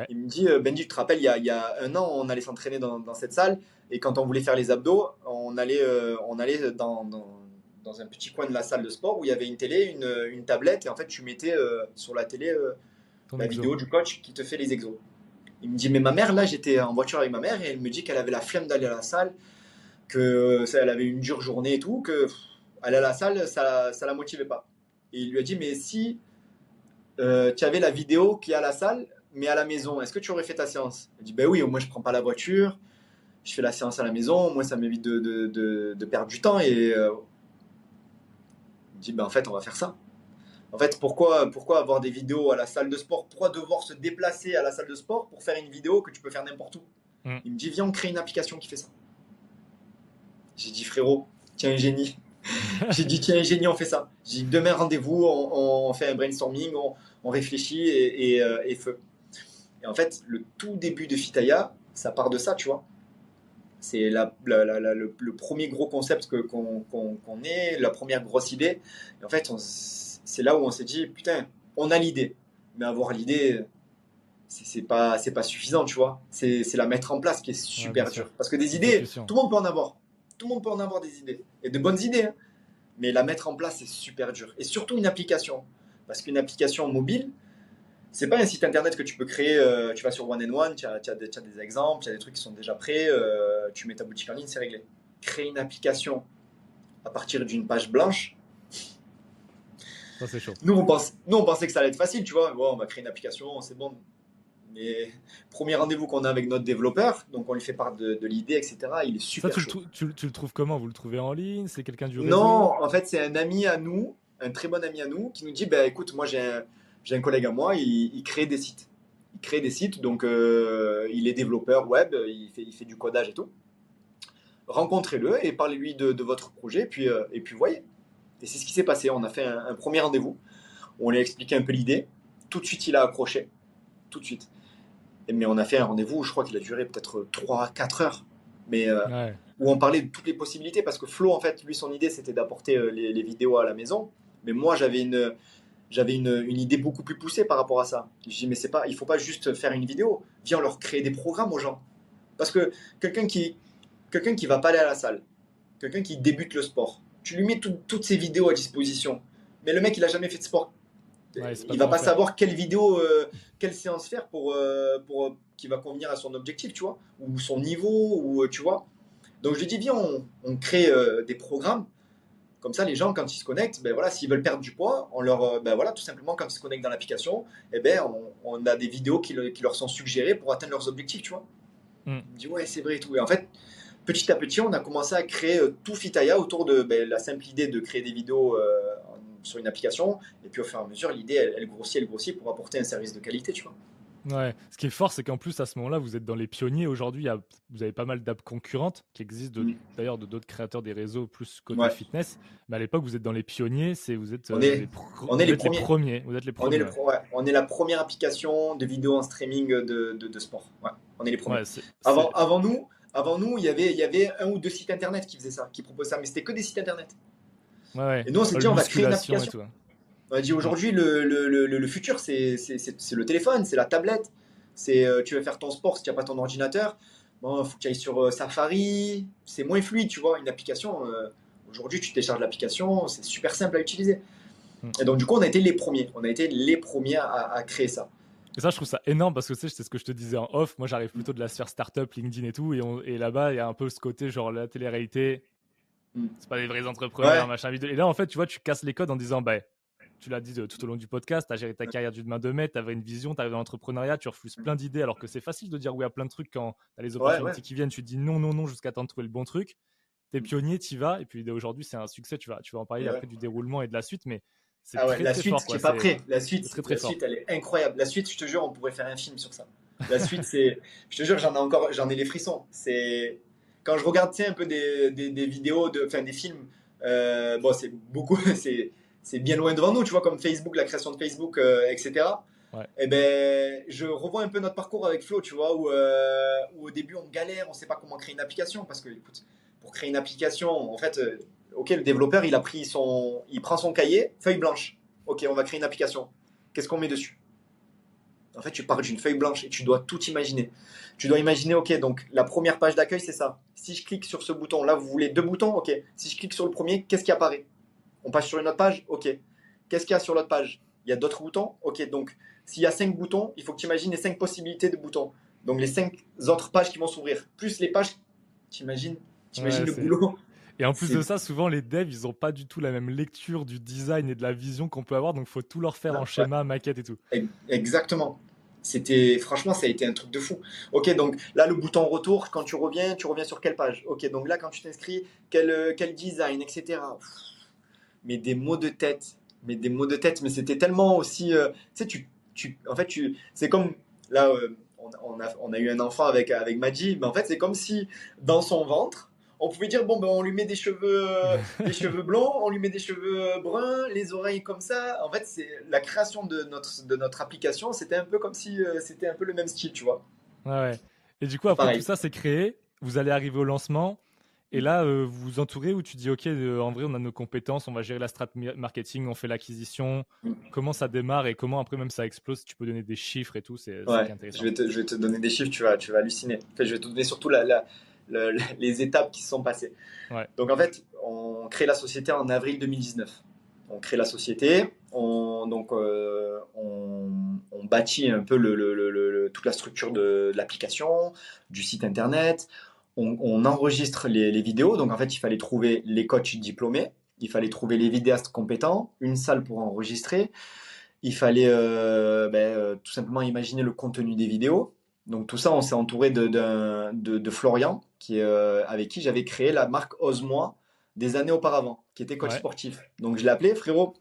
Il me dit, Benji, tu te rappelles, il y, a, il y a un an, on allait s'entraîner dans, dans, cette salle. Et quand on voulait faire les abdos, on allait, on allait dans dans un petit coin de la salle de sport où il y avait une télé, une, une tablette, et en fait, tu mettais euh, sur la télé euh, la vidéo du coach qui te fait les exos. Il me dit, mais ma mère, là, j'étais en voiture avec ma mère, et elle me dit qu'elle avait la flemme d'aller à la salle, que ça, elle avait une dure journée et tout, que aller à la salle, ça ne la motivait pas. Et il lui a dit, mais si euh, tu avais la vidéo qui est à la salle, mais à la maison, est-ce que tu aurais fait ta séance? Il dit, ben oui, au moins je prends pas la voiture, je fais la séance à la maison, moi ça m'évite de, de, de, perdre du temps et dit ben, en fait on va faire ça. En fait, pourquoi, pourquoi avoir des vidéos à la salle de sport? Pourquoi devoir se déplacer à la salle de sport pour faire une vidéo que tu peux faire n'importe où? Mm. Il me dit viens on crée une application qui fait ça. J'ai dit frérot, tiens un génie. J'ai dit tiens génie on fait ça. J'ai dit demain rendez-vous, on, fait un brainstorming, on, réfléchit et, euh, et, feu. Et en fait, le tout début de Fitaya, ça part de ça, tu vois. C'est le, premier gros concept qu'on ait, la première grosse idée. en fait, c'est là où on s'est dit, putain, on a l'idée. Mais avoir l'idée, c'est pas, pas suffisant, tu vois. C'est la mettre en place qui est super dur. Parce que des idées, tout le monde peut en avoir. Tout le monde peut en avoir des idées. Et de bonnes idées. Hein. Mais la mettre en place, c'est super dur. Et surtout une application. Parce qu'une application mobile, c'est pas un site internet que tu peux créer. euh, tu vas sur One and One, tu as, tu as as des exemples, tu as des trucs qui sont déjà prêts. euh, tu mets ta boutique en ligne, c'est réglé. Créer une application à partir d'une page blanche. Ça, c'est chaud. Nous on, pense, nous, on pensait que ça allait être facile, tu vois. Bon, on va créer une application, c'est bon. Mais premier rendez-vous qu'on a avec notre développeur, donc on lui fait part de, de l'idée, etc. Il est Ça, super tu le, chaud. trou- tu, le- tu le trouves comment? Vous le trouvez en ligne? C'est quelqu'un du réseau? Non, en fait, c'est un ami à nous, un très bon ami à nous, qui nous dit bah, écoute, moi j'ai un, j'ai un collègue à moi, il, il crée des sites. Il crée des sites, donc euh, il est développeur web, il fait, il fait du codage et tout. Rencontrez-le et parlez-lui de, de votre projet, puis, euh, et puis voyez. Et c'est ce qui s'est passé. On a fait un, un premier rendez-vous, on lui a expliqué un peu l'idée. Tout de suite, il a accroché. Tout de suite. Mais on a fait un rendez-vous, je crois qu'il a duré peut-être 3-4 heures. Mais euh, Ouais. où on parlait de toutes les possibilités parce que Flo en fait lui son idée c'était d'apporter euh, les, les vidéos à la maison. Mais moi j'avais une j'avais une, une idée beaucoup plus poussée par rapport à ça. Je dis mais c'est pas il faut pas juste faire une vidéo. Viens leur créer des programmes aux gens. Parce que quelqu'un qui quelqu'un qui va pas aller à la salle quelqu'un qui débute le sport tu lui mets tout- toutes ces vidéos à disposition. Mais le mec il a jamais fait de sport Ouais, il va pas faire. savoir quelle vidéo, euh, quelle séance faire pour, euh, pour euh, qui va convenir à son objectif, tu vois, ou son niveau, ou euh, tu vois. Donc je lui dis viens, on, on crée euh, des programmes. Comme ça, les gens, quand ils se connectent, ben voilà, s'ils veulent perdre du poids, on leur, ben voilà, tout simplement, quand ils se connectent dans l'application, eh ben, on, on a des vidéos qui, le- qui leur sont suggérées pour atteindre leurs objectifs, tu vois. Mm. Il me dit ouais, c'est vrai et tout. Et en fait, petit à petit, on a commencé à créer tout Fitaya autour de ben, la simple idée de créer des vidéos sur une application. Et puis au fur et à mesure, l'idée, elle, elle grossit, elle grossit pour apporter un service de qualité, tu vois. Ouais. Ce qui est fort, c'est qu'en plus, à ce moment-là, vous êtes dans les pionniers. Aujourd'hui, vous avez pas mal d'apps concurrentes qui existent Mm. d'ailleurs de d'autres créateurs des réseaux plus côté Ouais. fitness. Mais à l'époque, vous êtes dans les pionniers. C'est vous êtes, On est- les, on est les premiers. Vous êtes les On est, le ouais. pro- ouais, on est la première application de vidéo en streaming de, de, de sport. Ouais, on est les premiers. Avant, avant nous, avant nous, il y avait, il y avait un ou deux sites internet qui faisaient ça, qui proposaient ça, mais c'était que des sites internet. Ouais. Et nous, on s'est dit, on va créer une application. ouais. On a dit aujourd'hui, le, le, le, le futur, c'est le téléphone, c'est la tablette. C'est euh, tu veux faire ton sport si tu n'as pas ton ordinateur. Bon, faut que tu ailles sur euh, Safari. C'est moins fluide, tu vois. Une application, euh, aujourd'hui, tu télécharges l'application, c'est super simple à utiliser. Mm. Et donc, du coup, on a été les premiers. On a été les premiers à, à créer ça. Et ça, je trouve ça énorme parce que tu sais, c'est ce que je te disais en off. Moi, j'arrive plutôt de la sphère startup, LinkedIn et tout. Et, et là-bas, il y a un peu ce côté genre la télé-réalité. Mm. C'est pas des vrais entrepreneurs, Ouais. machin vidéo. Et là, en fait, tu vois, tu casses les codes en disant, bah, tu l'as dit euh, tout au long du podcast, tu as géré ta carrière d'une main de maître, tu avais une vision, tu dans l'entrepreneuriat, tu refuses plein d'idées alors que c'est facile de dire oui à plein de trucs quand tu as les opportunités ouais. qui viennent, tu dis non, non, non jusqu'à temps de trouver le bon truc. Tu es pionnier, tu y vas. Et puis aujourd'hui, c'est un succès. Tu vas, tu vas en parler Ouais. après du déroulement et de la suite. Mais c'est Ah ouais, très, la très suite, fort. quoi. n'es pas prêt. La suite, très, très la suite, elle est incroyable. La suite, je te jure, on pourrait faire un film sur ça. La suite, c'est, je te jure, j'en ai encore, j'en ai les frissons. C'est quand je regarde, un peu des, des, des vidéos, de, enfin des films. euh, bon, c'est beaucoup, c'est, c'est bien loin devant nous, tu vois, comme Facebook, la création de Facebook, euh, etc. Ouais. Et ben, je revois un peu notre parcours avec Flo, tu vois, où, euh, où au début on galère, on sait pas comment créer une application, parce que, écoute, pour créer une application, en fait, euh, ok, le développeur, il a pris son, il prend son cahier, feuille blanche. Ok, on va créer une application. Qu'est-ce qu'on met dessus? En fait, tu pars d'une feuille blanche et tu dois tout imaginer. Tu dois imaginer, ok, donc la première page d'accueil, c'est ça. Si je clique sur ce bouton, là, vous voulez deux boutons, ok. Si je clique sur le premier, qu'est-ce qui apparaît? On passe sur une autre page, ok. Qu'est-ce qu'il y a sur l'autre page? Il y a d'autres boutons, ok. Donc, s'il y a cinq boutons, il faut que tu imagines les cinq possibilités de boutons. Donc, les cinq autres pages qui vont s'ouvrir, plus les pages, t'imagines T'imagines Ouais, le boulot Et en plus de ça, souvent les devs, ils ont pas du tout la même lecture du design et de la vision qu'on peut avoir, donc faut tout leur faire Ah, en ouais. schéma, maquette et tout. Ex- Exactement. C'était franchement, ça a été un truc de fou. Ok, donc là le bouton retour, quand tu reviens, tu reviens sur quelle page? Ok, donc là quand tu t'inscris, quel, euh, quel design, etc. Pff, Mais des mots de tête, mais des mots de tête, mais c'était tellement aussi, euh, tu sais, tu, tu, en fait, tu, c'est comme là, euh, on, a, on a eu un enfant avec avec Madji, mais en fait c'est comme si dans son ventre, on pouvait dire bon ben on lui met des cheveux, euh, des cheveux blonds, on lui met des cheveux bruns, les oreilles comme ça. En fait, c'est la création de notre de notre application, c'était un peu comme si euh, c'était un peu le même style, tu vois. Ouais, ouais. Et du coup, après Pareil. tout ça, c'est créé, vous allez arriver au lancement, et là, euh, vous vous entourez où tu dis, OK, euh, en vrai, on a nos compétences, on va gérer la strat marketing, on fait l'acquisition. Mm. Comment ça démarre et comment après même ça explose Si tu peux donner des chiffres et tout, c'est Ouais, intéressant. je vais, te, je vais te donner des chiffres, tu vas, tu vas halluciner. Je vais te donner surtout la, la- les étapes qui se sont passées. Ouais. Donc en fait, on crée la société en avril 2019. On crée la société, on on, donc, on, bâtit un peu le, toute la structure de, l'application, du site internet. On, enregistre les, les, vidéos. Donc, en fait, il fallait trouver les coachs diplômés. Il fallait trouver les vidéastes compétents, une salle pour enregistrer. Il fallait ben, tout simplement imaginer le contenu des vidéos. Donc tout ça, on s'est entouré de, de, Florian, qui, avec qui j'avais créé la marque Ose-moi des années auparavant, qui était coach sportif. Donc je l'ai appelé, frérot,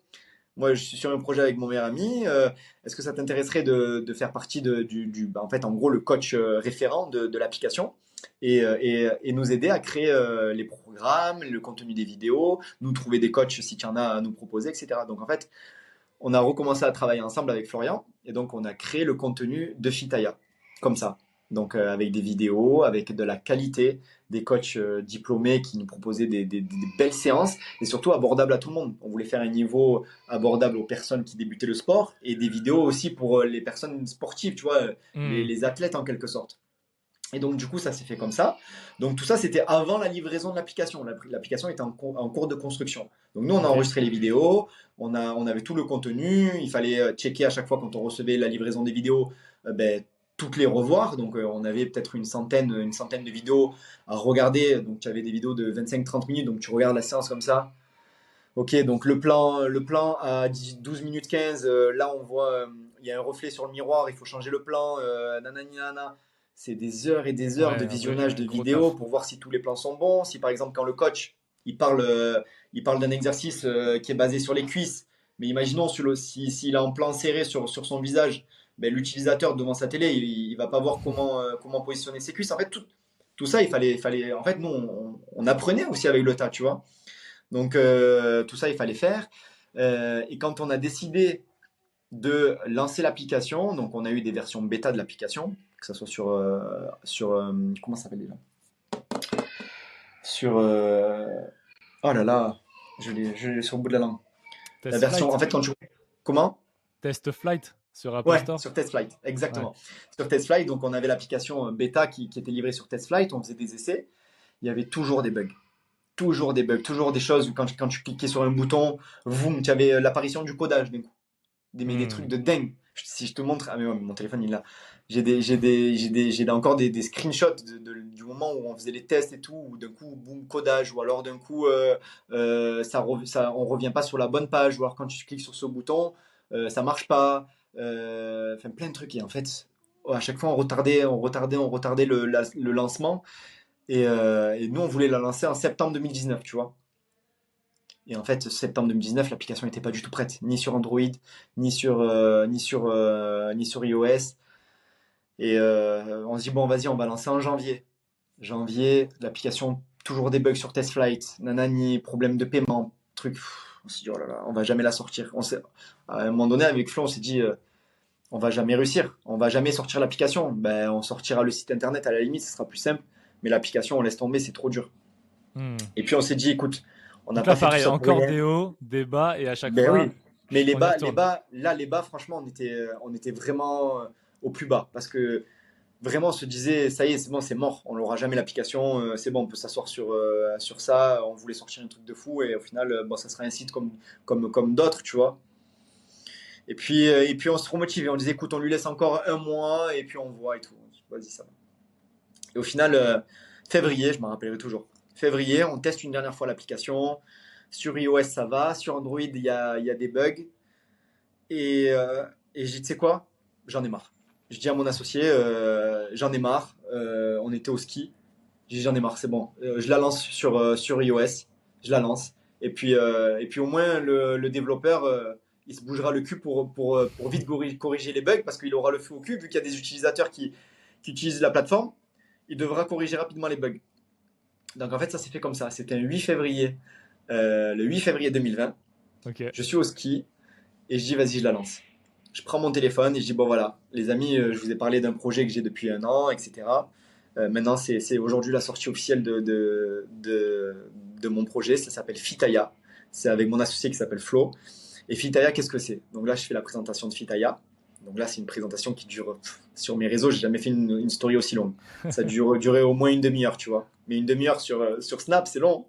moi je suis sur un projet avec mon meilleur ami, euh, est-ce que ça t'intéresserait de, faire partie de, du, du bah, en fait, en gros, le coach euh, référent de, l'application euh, et, et, nous aider à créer les programmes, le contenu des vidéos, nous trouver des coachs si tu en as à nous proposer, etc. Donc en fait, on a recommencé à travailler ensemble avec Florian et donc on a créé le contenu de Fitaya, comme ça. Donc avec des vidéos, avec de la qualité, des coachs euh, diplômés qui nous proposaient des, belles séances et surtout abordables à tout le monde. On voulait faire un niveau abordable aux personnes qui débutaient le sport et des vidéos aussi pour euh, les personnes sportives, tu vois, euh, hmm. les, athlètes en quelque sorte. Et donc, du coup, ça s'est fait comme ça. Donc, tout ça, c'était avant la livraison de l'application. L'application était en, cours de construction. Donc, nous, on a enregistré les vidéos, on, a, on avait tout le contenu. Il fallait checker à chaque fois quand on recevait la livraison des vidéos, ben, toutes les revoir. Donc, euh, on avait peut-être une centaine, une centaine de vidéos à regarder. Donc, tu avais des vidéos de 25-30 minutes. Donc, tu regardes la séance comme ça. Ok, donc le plan, le plan à 12 minutes 15, euh, là, on voit, euh, il y a un reflet sur le miroir, il faut changer le plan, nanani, nana. C'est des heures et des heures de visionnage de vidéos pour voir si tous les plans sont bons. Si, par exemple, quand le coach, il parle, il parle d'un exercice qui est basé sur les cuisses, mais imaginons s'il si, a un plan serré sur, sur son visage, ben, l'utilisateur devant sa télé, il, ne va pas voir comment, euh, comment positionner ses cuisses. En fait, tout, tout ça, il fallait, fallait, en fait, nous, on, apprenait aussi avec le tas, tu vois. Donc, euh, tout ça, il fallait faire. Euh, et quand on a décidé de lancer l'application, donc on a eu des versions bêta de l'application, que ce soit sur, sur comment ça s'appelle déjà? Sur, oh là là, je l'ai sur le bout de la langue. la version, en fait, quand tu, comment? Test Flight sur Apple ouais, Sur TestFlight, exactement. Sur TestFlight, donc on avait l'application euh, bêta qui, était livrée sur TestFlight, on faisait des essais. Il y avait toujours des bugs. Toujours des bugs, toujours des choses où quand, quand tu cliquais sur un bouton, boum, tu avais euh, l'apparition du codage d'un coup. Des, des hmm. trucs de dingue. Si je te montre, ah mais mon téléphone il là. J'ai des, j'ai des, j'ai des, j'ai encore des, des screenshots du moment où on faisait les tests et tout, où d'un coup, boum, codage, ou alors d'un coup, euh, ça, ça, on revient pas sur la bonne page, ou alors quand tu cliques sur ce bouton, ça marche pas. Euh, enfin plein de trucs. Et en fait, à chaque fois, on retardait, on retardait, on retardait le, le lancement. Euh, et, nous, on voulait la lancer en septembre 2019, tu vois. Et en fait, septembre 2019, l'application n'était pas du tout prête, ni sur Android, ni sur, euh, ni sur, ni sur iOS. Et on se dit, bon, vas-y, on va lancer en janvier. Janvier, l'application, toujours des bugs sur TestFlight, nanani, problème de paiement, truc. On s'est dit, oh là là, on va jamais la sortir. On à un moment donné, avec Flo, on s'est dit, euh, on va jamais réussir. On va jamais sortir l'application. Ben, on sortira le site internet à la limite, ce sera plus simple. Mais l'application, on laisse tomber, c'est trop dur. Hmm. Et puis on s'est dit, écoute, on a pas fait pareil, encore des hauts, des bas, et à chaque ben fois. Mais les bas, les bas, là, les bas, franchement, on était, on était vraiment euh, au plus bas parce que vraiment se disait ça y est, c'est bon, c'est mort, on n'aura jamais l'application, euh, c'est bon, on peut s'asseoir sur, euh, sur ça. On voulait sortir un truc de fou et au final, euh, bon, ça sera un site comme, comme, comme d'autres, tu vois. Et puis, et puis on se remotivait, on disait écoute, on lui laisse encore un mois et puis on voit et tout. Vas-y, ça va. Et au final, février, je m'en rappellerai toujours. Février, on teste une dernière fois l'application. Sur iOS, ça va. Sur Android, il y a, y a, des bugs. Et, et j'ai tu sais quoi? J'en ai marre je dis à mon associé, euh, j'en ai marre, euh, on était au ski, j'ai j'en ai marre, c'est bon, euh, je la lance sur, sur iOS, je la lance, et puis, et puis au moins le, développeur, il se bougera le cul pour, pour, pour vite corriger les bugs, parce qu'il aura le feu au cul, vu qu'il y a des utilisateurs qui, qui utilisent la plateforme, il devra corriger rapidement les bugs. Donc en fait, ça s'est fait comme ça. C'était un 8 février, le 8 février 2020. Je suis au ski et je dis vas-y, je la lance je prends mon téléphone et je dis bon voilà, les amis, euh, je vous ai parlé d'un projet que j'ai depuis un an, etc. Euh, maintenant, c'est aujourd'hui la sortie officielle de, de, de, mon projet. Ça s'appelle Fitaya. C'est avec mon associé qui s'appelle Flo. Et Fitaya, qu'est-ce que c'est? Donc là, je fais la présentation de Fitaya. Donc là, c'est une présentation qui dure sur mes réseaux. J'ai jamais fait une, story aussi longue. Ça dure durait au moins une demi-heure, tu vois. Mais une demi-heure sur, euh, sur Snap, c'est long.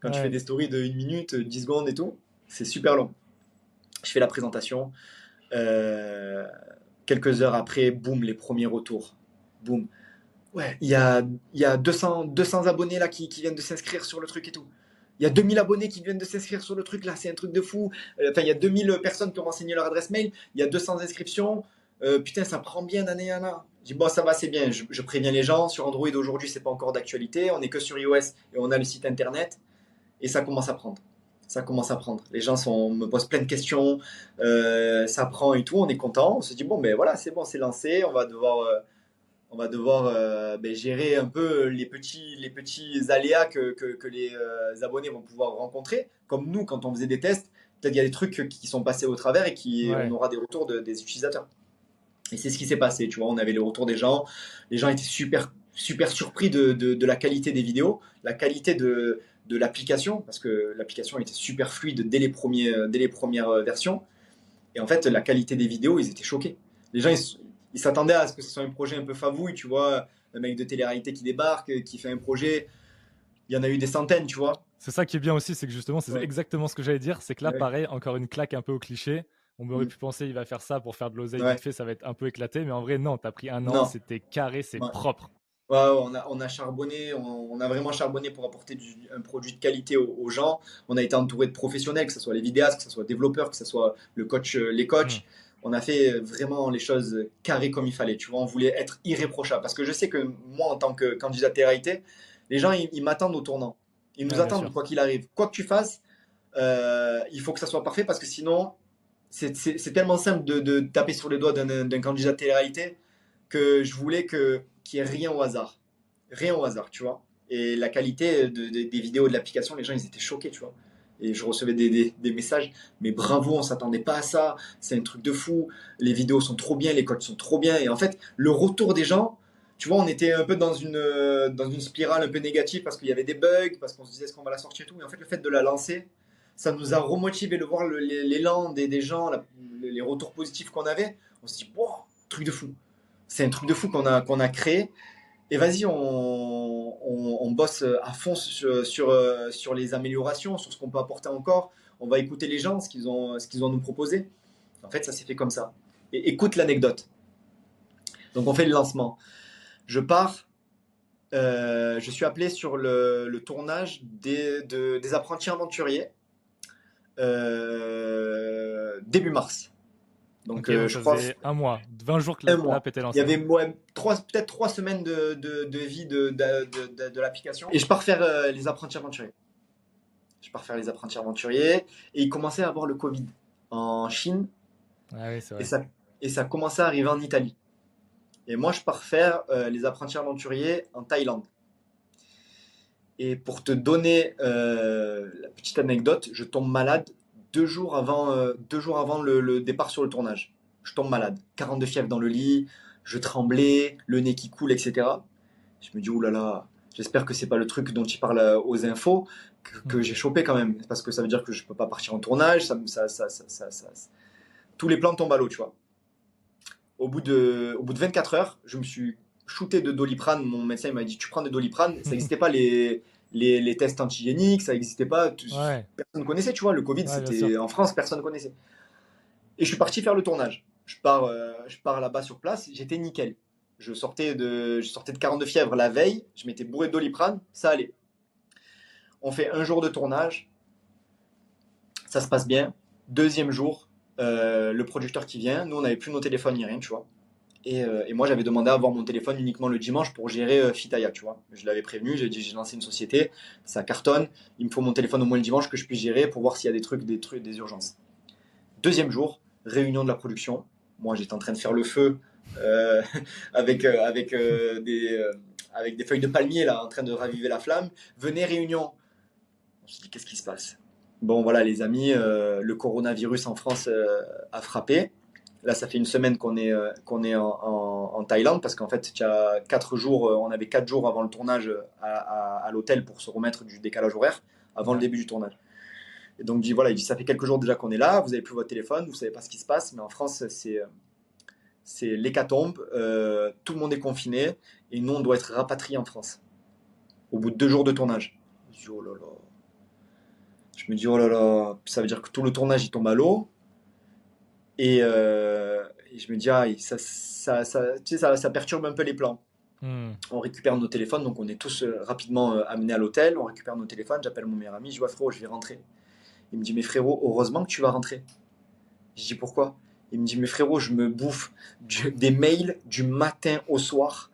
Quand tu fais des stories de une minute, 10 secondes et tout, c'est super long Je fais la présentation. Euh, quelques heures après, boum, les premiers retours. Boum. Ouais, il y a, y a 200, 200 abonnés là qui, qui viennent de s'inscrire sur le truc et tout. Il y a 2000 abonnés qui viennent de s'inscrire sur le truc là, c'est un truc de fou. Euh, enfin, il y a 2000 personnes qui ont renseigné leur adresse mail, il y a 200 inscriptions. Euh, putain, ça prend bien d'année en an. Je dis, bon, ça va, c'est bien. Je, préviens les gens. Sur Android aujourd'hui, c'est pas encore d'actualité. On est que sur iOS et on a le site internet. Et ça commence à prendre. Ça commence à prendre. Les gens sont, me posent plein de questions. Euh, ça prend et tout. On est content. On se dit, bon, ben voilà, c'est bon, c'est lancé. On va devoir on va devoir euh, ben, gérer un peu les petits, les petits aléas que, que, les euh, abonnés vont pouvoir rencontrer. Comme nous, quand on faisait des tests, peut-être il y a des trucs qui sont passés au travers et qui on aura des retours des utilisateurs. Et c'est ce qui s'est passé. Tu vois, on avait les retours des gens. Les gens étaient super, super surpris de, de, la qualité des vidéos, la qualité de, de l'application, parce que l'application était super fluide dès les, premiers, dès les premières versions. Et en fait, la qualité des vidéos, ils étaient choqués. Les gens, ils, il s'attendait à ce que ce soit un projet un peu favouille, tu vois, un mec de télé-réalité qui débarque, qui fait un projet. Il y en a eu des centaines, tu vois. C'est ça qui est bien aussi, c'est que justement, c'est exactement ce que j'allais dire. C'est que là, pareil, encore une claque un peu au cliché. On aurait mm. pu penser, il va faire ça pour faire de l'oseille vite fait, ça va être un peu éclaté. Mais en vrai, non, t'as pris un an, c'était carré, c'est propre. Ouais, on, a, on a charbonné, on, a vraiment charbonné pour apporter un produit de qualité aux, gens. On a été entouré de professionnels, que ce soit les vidéastes, que ce soit les développeurs, que ce soit le coach, euh, les coachs. Mm on a fait vraiment les choses carrées comme il fallait. Tu vois, on voulait être irréprochable. Parce que je sais que moi, en tant que candidat télé les gens, ils, m'attendent au tournant. Ils nous attendent quoi qu'il arrive. Quoi que tu fasses, euh, il faut que ça soit parfait parce que sinon, c'est tellement simple de, taper sur les doigts d'un candidat télé que je voulais qu'il n'y ait rien au hasard. Rien au hasard, tu vois. Et la qualité des vidéos de l'application, les gens, ils étaient choqués, tu vois. Et je recevais des, messages, mais bravo, on s'attendait pas à ça, c'est un truc de fou, les vidéos sont trop bien, les codes sont trop bien, et en fait, le retour des gens, tu vois, on était un peu dans une, dans une spirale un peu négative parce qu'il y avait des bugs, parce qu'on se disait est-ce qu'on va la sortir et tout, mais en fait, le fait de la lancer, ça nous a remotivé de voir l'élan des, gens, les retours positifs qu'on avait, on se dit, wow, truc de fou, c'est un truc de fou qu'on a, a créé, et vas-y, on, bosse à fond sur, sur, les améliorations, sur ce qu'on peut apporter encore. On va écouter les gens, ce qu'ils ont, ce ont à nous proposer. En fait, ça s'est fait comme ça. Écoute l'anecdote. Donc, on fait le lancement. Je pars, euh, je suis appelé sur le, tournage des, des apprentis aventuriers euh, début mars. Donc, euh, je crois. un mois, 20 jours que l'app était lancée. Il y avait peut-être trois semaines de, de, de vie de, de l'application. Et je pars faire euh, les apprentis aventuriers. Je pars faire les apprentis aventuriers. Et il commençait à avoir le Covid en Chine. Ah oui, vrai. Et, ça, et ça commençait à arriver en Italie. Et moi, je pars faire euh, les apprentis aventuriers en Thaïlande. Et pour te donner la petite anecdote, je tombe malade deux jours avant, euh, deux jours avant le, départ sur le tournage. Je tombe malade, 42 fièvres dans le lit, je tremblais, le nez qui coule, etc. Je me dis, oulala, là là, j'espère que c'est pas le truc dont il parle euh, aux infos que, j'ai chopé quand même, parce que ça veut dire que je peux pas partir en tournage, ça, ça, ça, ça tous les plans tombent à l'eau, tu vois. Au bout, de, au bout de 24 heures, je me suis shooté de doliprane. Mon médecin m'a dit Tu prends de doliprane. Ça n'existait pas les, les, les tests antigéniques, ça n'existait pas. Personne ne connaissait, tu vois. Le Covid, c'était en France, personne ne connaissait. Et je suis parti faire le tournage. Je pars, euh, je pars là-bas sur place, j'étais nickel. Je sortais, de, je sortais de 42 fièvres la veille, je m'étais bourré de doliprane, ça allait. On fait un jour de tournage, ça se passe bien. Deuxième jour, euh, le producteur qui vient, nous on n'avait plus nos téléphones ni rien, tu vois. Euh, et, moi, j'avais demandé à avoir mon téléphone uniquement le dimanche pour gérer euh, Fitaya, tu vois. Je l'avais prévenu, j'ai dit j'ai lancé une société, ça cartonne, il me faut mon téléphone au moins le dimanche que je puisse gérer pour voir s'il y a des trucs, des trucs, des urgences. Deuxième jour, réunion de la production. Moi, j'étais en train de faire le feu euh, avec, avec, des, avec des feuilles de palmier, là, en train de raviver la flamme. Venez, réunion. On se dit, qu'est-ce qui se passe? Bon, voilà, les amis, le coronavirus en France a frappé. Là, ça fait une semaine qu'on est, euh, qu'on est en, Thaïlande parce qu'en fait, il y a quatre jours, euh, on avait quatre jours avant le tournage à, l'hôtel pour se remettre du décalage horaire avant le début du tournage. Et donc, dit, voilà, il dit, ça fait quelques jours déjà qu'on est là, vous n'avez plus votre téléphone, vous savez pas ce qui se passe, mais en France, c'est, c'est l'hécatombe, euh, tout le monde est confiné et nous, on doit être rapatriés en France au bout de deux jours de tournage. Je, dis, oh là là. je me dis, oh là là, ça veut dire que tout le tournage, il tombe à l'eau Et, je me dis, ah, ça, ça, ça, tu sais, ça, ça perturbe un peu les plans. Hmm. On récupère nos téléphones, donc on est tous rapidement amenés à l'hôtel. On récupère nos téléphones, j'appelle mon meilleur ami, je vois frérot, je vais rentrer. Il me dit, mais frérot, heureusement que tu vas rentrer. Je dis, pourquoi? Il me dit, mais frérot, je me bouffe des mails du matin au soir.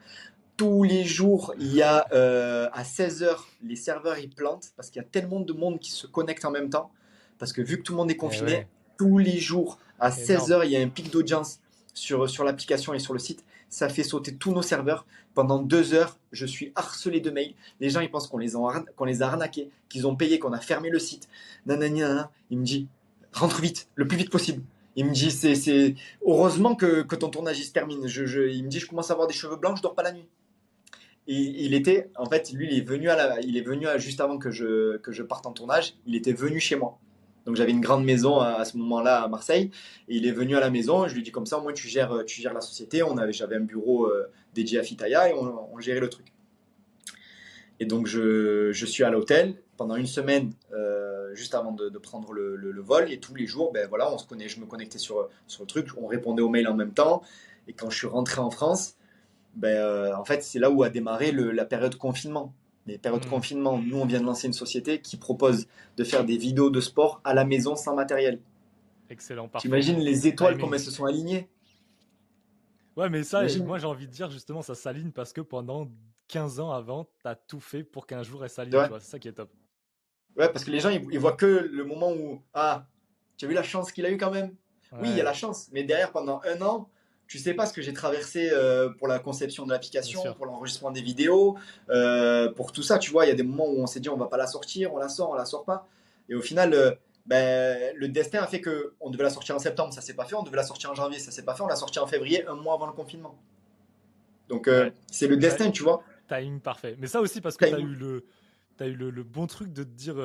Tous les jours, il y a euh, à 16h, les serveurs ils plantent parce qu'il y a tellement de monde qui se connecte en même temps. Parce que vu que tout le monde est eh confiné, tous les jours, à 16h, il y a un pic d'audience sur, sur l'application et sur le site. Ça fait sauter tous nos serveurs. Pendant deux heures, je suis harcelé de mails. Les gens, ils pensent qu'on les, qu'on les a arnaqués, qu'ils ont payé, qu'on a fermé le site. Nanana, il me dit, rentre vite, le plus vite possible. Il me dit, c'est, heureusement que, ton tournage se termine. Je, il me dit, je commence à avoir des cheveux blancs, je dors pas la nuit. Et il était, en fait, lui, il est venu à la, il est venu juste avant que je, que je parte en tournage. Il était venu chez moi. Donc j'avais une grande maison à, ce moment-là à Marseille. Et il est venu à la maison. Je lui dis comme ça, moi, tu gères, tu gères la société. On avait, j'avais un bureau euh, dédié à Fitaya et on, gérait le truc. Et donc je, je suis à l'hôtel pendant une semaine. Euh, juste avant de, prendre le, vol. Et tous les jours, ben voilà, on se connaît, je me connectais sur, sur le truc, on répondait aux mails en même temps. Et quand je suis rentré en France, ben, euh, en fait, c'est là où a démarré la période confinement. Les périodes de mmh. confinement, nous, on vient de lancer une société qui propose de faire des vidéos de sport à la maison sans matériel. Excellent. Tu imagines les étoiles, comment elles se sont alignées? Ouais, mais ça, moi, j'ai envie de dire, justement, ça s'aligne parce que pendant 15 ans avant, tu as tout fait pour qu'un jour elle s'aligne. C'est ça qui est top. Ouais, parce que les gens, ils, voient que le moment où, ah, tu as vu la chance qu'il a eu quand même Oui, il y a la chance, mais derrière, pendant un an, tu sais pas ce que j'ai traversé euh, pour la conception de l'application, pour l'enregistrement des vidéos, euh, pour tout ça, tu vois, il y a des moments où on s'est dit on va pas la sortir, on la sort, on la sort pas. Et au final, euh, ben, le destin a fait que on devait la sortir en septembre, ça s'est pas fait, on devait la sortir en janvier, ça s'est pas fait, on l'a sorti en février, un mois avant le confinement. Donc c'est le destin, tu vois. Timing parfait. Mais ça aussi parce que tu as eu le as eu le, bon truc de te dire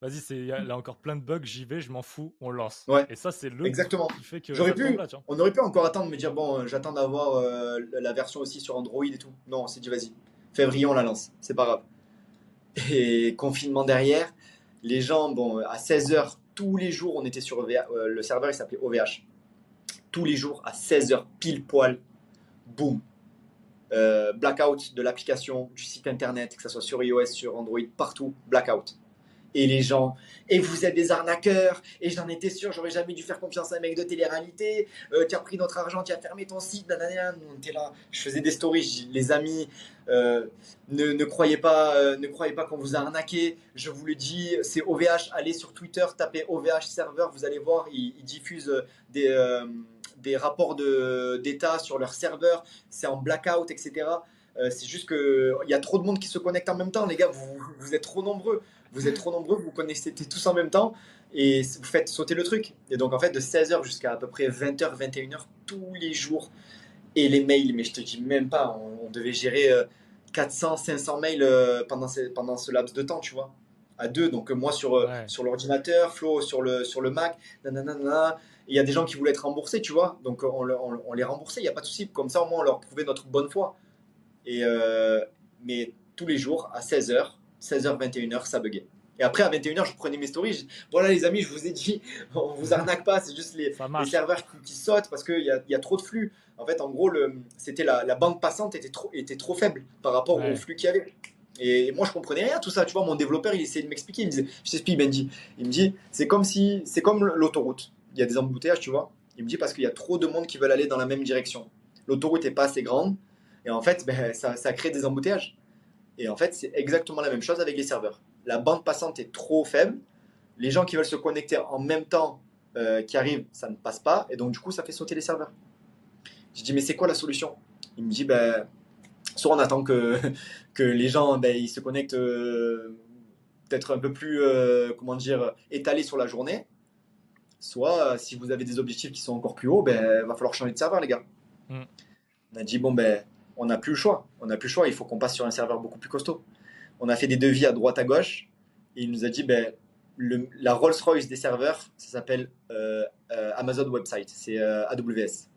vas-y, c'est là encore plein de bugs, j'y vais, je m'en fous, on lance. Ouais. Et ça, c'est le Exactement. qui fait que. J'aurais pu, on aurait pu encore attendre, me dire bon, euh, j'attends d'avoir euh, la version aussi sur Android et tout. Non, on s'est dit vas-y, février, on la lance, c'est pas grave. Et confinement derrière, les gens, bon, à 16h, tous les jours, on était sur le serveur, il s'appelait OVH. Tous les jours, à 16h, pile poil, boum, euh, blackout de l'application, du site internet, que ce soit sur iOS, sur Android, partout, blackout. Et les gens, et vous êtes des arnaqueurs, et j'en étais sûr, j'aurais jamais dû faire confiance à un mec de télé-réalité, euh, tu as pris notre argent, tu as fermé ton site, nanana, était là, je faisais des stories, les amis, euh, ne, ne, croyez pas, croyez pas qu'on vous a arnaqué, je vous le dis, c'est OVH, allez sur Twitter, tapez OVH serveur, vous allez voir, ils, diffusent des des rapports d'état sur leur serveur, c'est en blackout, etc. Euh, c'est juste qu'il y a trop de monde qui se connecte en même temps. Les gars, vous êtes trop nombreux. Vous êtes trop nombreux, vous connectez tous en même temps et vous faites sauter le truc. Et donc, en fait, de 16h jusqu'à à peu près 20h, 21h, tous les jours. Et les mails, mais je te dis même pas, on, devait gérer 400, euh, 500 mails euh, pendant, pendant ce laps de temps, tu vois. À deux, donc moi sur, sur l'ordinateur, Flo sur le, sur le Mac, nanana il y a des gens qui voulaient être remboursés, tu vois. Donc on, les remboursait, il n'y a pas de souci. Comme ça, au moins, on leur prouvait notre bonne foi. Et, euh, mais tous les jours, à 16h, 16h, 21h, ça buguait. Et après, à 21h, je prenais mes stories. voilà, les amis, je vous ai dit, on vous arnaque pas, c'est juste les, serveurs qui, sautent parce qu'il y a, trop de flux. En fait, en gros, c'était la, bande passante était trop, était trop faible par rapport au flux qu'il y avait. Et moi, je comprenais rien tout ça. Tu vois, mon développeur, il essayait de m'expliquer. Il me disait, je t'explique, Benji. Il me dit, c'est comme si, c'est comme l'autoroute il y a des embouteillages, tu vois. Il me dit parce qu'il y a trop de monde qui veulent aller dans la même direction. L'autoroute n'est pas assez grande et en fait, ben, ça, ça, crée des embouteillages. Et en fait, c'est exactement la même chose avec les serveurs. La bande passante est trop faible. Les gens qui veulent se connecter en même temps euh, qui arrivent, ça ne passe pas. Et donc, du coup, ça fait sauter les serveurs. Je dis, mais c'est quoi la solution? Il me dit, ben, soit on attend que, que les gens ben, ils se connectent euh, peut-être un peu plus, euh, comment dire, étalés sur la journée. Soit, si vous avez des objectifs qui sont encore plus hauts, ben, va falloir changer de serveur, les gars. Mm. On a dit, bon, ben, on n'a plus le choix. On n'a plus le choix. Il faut qu'on passe sur un serveur beaucoup plus costaud. On a fait des devis à droite, à gauche. Et il nous a dit, ben, le, la Rolls-Royce des serveurs, ça s'appelle euh, euh, Amazon Website. C'est AWS.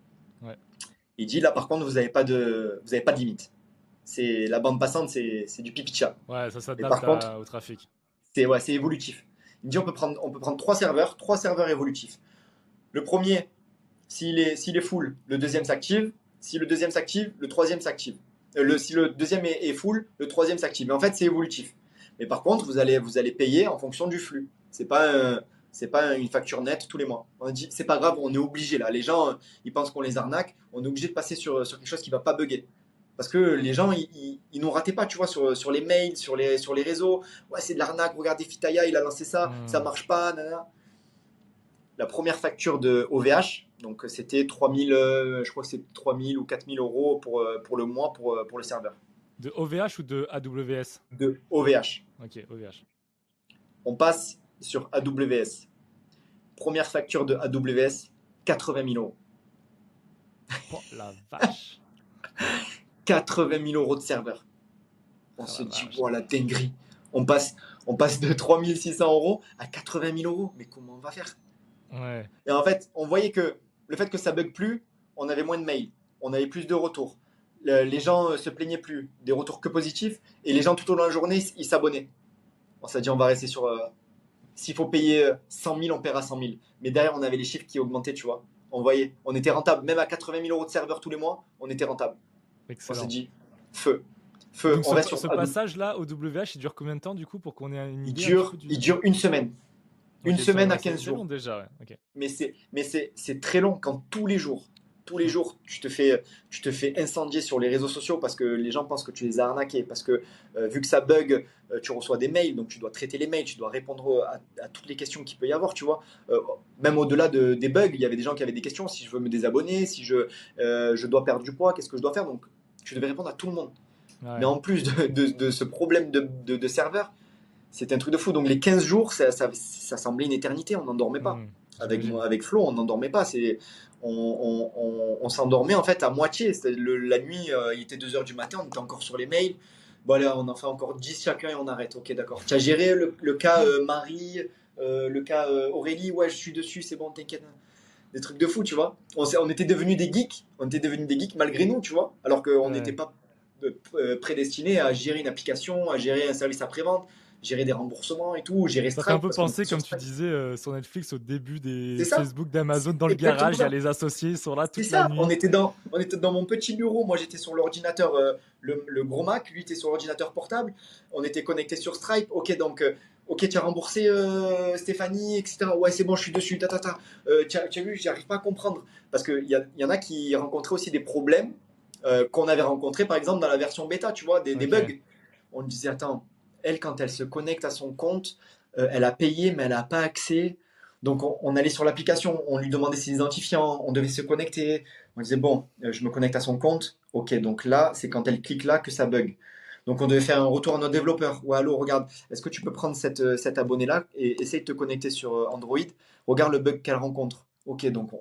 Il dit, là, par contre, vous n'avez pas, de, vous avez pas de limite. C'est, la bande passante, c'est, du pipi chat. Ouais, ça s'adapte au trafic. C'est, ouais, c'est évolutif. Il me dit on peut prendre, on peut prendre trois serveurs, trois serveurs évolutifs. Le premier, S'il est, s'il est full, le deuxième s'active. Si le deuxième s'active, le troisième s'active. Euh, le, si le deuxième est, est full, le troisième s'active. Mais en fait, c'est évolutif. Mais par contre, vous allez, vous allez payer en fonction du flux. C'est pas, un- c'est pas une facture nette tous les mois. On dit, c'est pas grave, on est obligé là. Les gens, euh, ils pensent qu'on les arnaque. On est obligé de passer sur, sur quelque chose qui va pas bugger. Parce que les gens, ils, ils, ils nous rataient pas, tu vois, sur, sur les mails, sur les, sur les réseaux. Ouais, c'est de l'arnaque. Regardez, Fitaya, il a lancé ça, Hmm. ça marche pas. nanana. La première facture de OVH, donc c'était 3000, euh, je crois que c'est 3000 ou 4000 euros pour, euh, pour le mois pour, euh, pour le serveur. De OVH ou de AWS De OVH. Ok, OVH. On passe sur AWS. Première facture de AWS, 80 000 euros. Oh la vache 80 000 euros de serveur. On Ah se la dit, vache. voilà, dinguerie. On passe, on passe de 3600 euros à 80 000 euros. Mais comment on va faire? Ouais. Et en fait, on voyait que le fait que ça bug plus, on avait moins de mails, on avait plus de retours. Le- les gens euh, se plaignaient plus, des retours que positifs, et les gens tout au long de la journée, ils s'abonnaient. On s'est dit, on va rester sur. euh, S'il faut payer euh, 100 000, on paiera 100 000. Mais derrière, on avait les chiffres qui augmentaient, tu vois. On voyait, on était rentable. Même à 80 000 euros de serveur tous les mois, on était rentable. On Excellent. s'est dit, feu. Feu, Donc on ce, sur ce passage-là au WH, il dure combien de temps du coup pour qu'on ait une idée dure, du- il dure une semaine. Une semaine ça à va, c'est- 15 c'est jours. long déjà, ouais. mais c'est mais c'est c'est très long quand tous les jours tous les jours tu te fais tu te fais incendier sur les réseaux sociaux parce que les gens pensent que tu les as arnaqués parce que euh, vu que ça bug euh, tu reçois des mails donc tu dois traiter les mails tu dois répondre à, à toutes les questions qu'il peut y avoir tu vois Euh, même au-delà de, des bugs il y avait des gens qui avaient des questions si je veux me désabonner si je je dois perdre du poids qu'est-ce que je dois faire? Donc tu devais répondre à tout le monde Ouais. mais en plus de, de, de ce problème de serveur c'était un truc de fou donc les 15 jours ça, ça, ça semblait une éternité on n'endormait pas Hmm, avec, Flo, on n'endormait pas. C'est, on, on- on- on s'endormait en fait à moitié. Le- la nuit, euh, il était 2h du matin, on était encore sur les mails. Bon, allez, on en fait encore 10 chacun et on arrête. Ok, d'accord. Tu as géré le, le cas euh, Marie, euh, le cas euh, Aurélie? Ouais, je suis dessus, c'est bon, t'inquiète. Des trucs de fou, tu vois. On, était devenus des geeks. On était devenus des geeks malgré nous, tu vois. Alors qu'on Ouais. n'était pas euh, euh, prédestinés à gérer une application, à gérer un service après-vente, gérer des remboursements et tout, gérer Ça fait Stripe, un peu penser, comme tu disais euh, sur Netflix au début des ça. Facebook d'Amazon, dans le garage, il y a ça. les associés, ils sont là toute la ça, nuit. on était, dans, on était dans mon petit bureau, moi j'étais sur l'ordinateur, euh, le, le gros Mac, lui était sur l'ordinateur portable, on était connecté sur Stripe, ok donc, euh, ok tu as remboursé euh, Stéphanie, etc. Ouais c'est bon, je suis dessus, ta ta ta. Euh, tu as, vu, j'arrive pas à comprendre. Parce qu'il y, a- y en a qui rencontraient aussi des problèmes euh, qu'on avait rencontrés par exemple dans la version bêta, tu vois, des, des Ok. bugs. On disait, attends, elle quand elle se connecte à son compte, euh, elle a payé mais elle n'a pas accès. Donc on, allait sur l'application, on lui demandait ses identifiants, on devait se connecter. On disait bon, euh, je me connecte à son compte. Ok, donc là, c'est quand elle clique là que ça bug. Donc on devait faire un retour à notre développeur. Ouais, allô, regarde, est-ce que tu peux prendre euh, cet abonné-là et essayer de te connecter sur Android Regarde le bug qu'elle rencontre. Ok, donc on,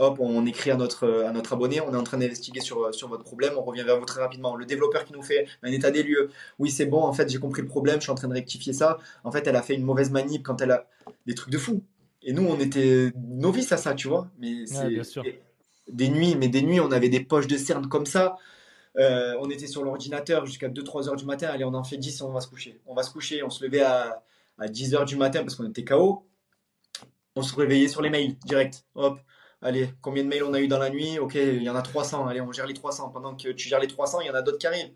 hop, on écrit à notre, à notre abonné, on est en train d'investiguer sur, sur votre problème, on revient vers vous très rapidement. Le développeur qui nous fait un état des lieux. Oui, c'est bon, en fait, j'ai compris le problème, je suis en train de rectifier ça. En fait, elle a fait une mauvaise manip quand elle a des trucs de fou. Et nous, on était novices à ça, tu vois. Mais c'est bien sûr. des nuits, mais des nuits, on avait des poches de cernes comme ça. Euh, on était sur l'ordinateur jusqu'à 2-3 heures du matin. Allez, on en fait 10, on va se coucher. On va se coucher, on se levait à, à 10 heures du matin parce qu'on était KO. On se réveillait sur les mails direct. Hop. Allez, combien de mails on a eu dans la nuit? Ok, il y en a 300. Allez, on gère les 300. Pendant que tu gères les 300, il y en a d'autres qui arrivent.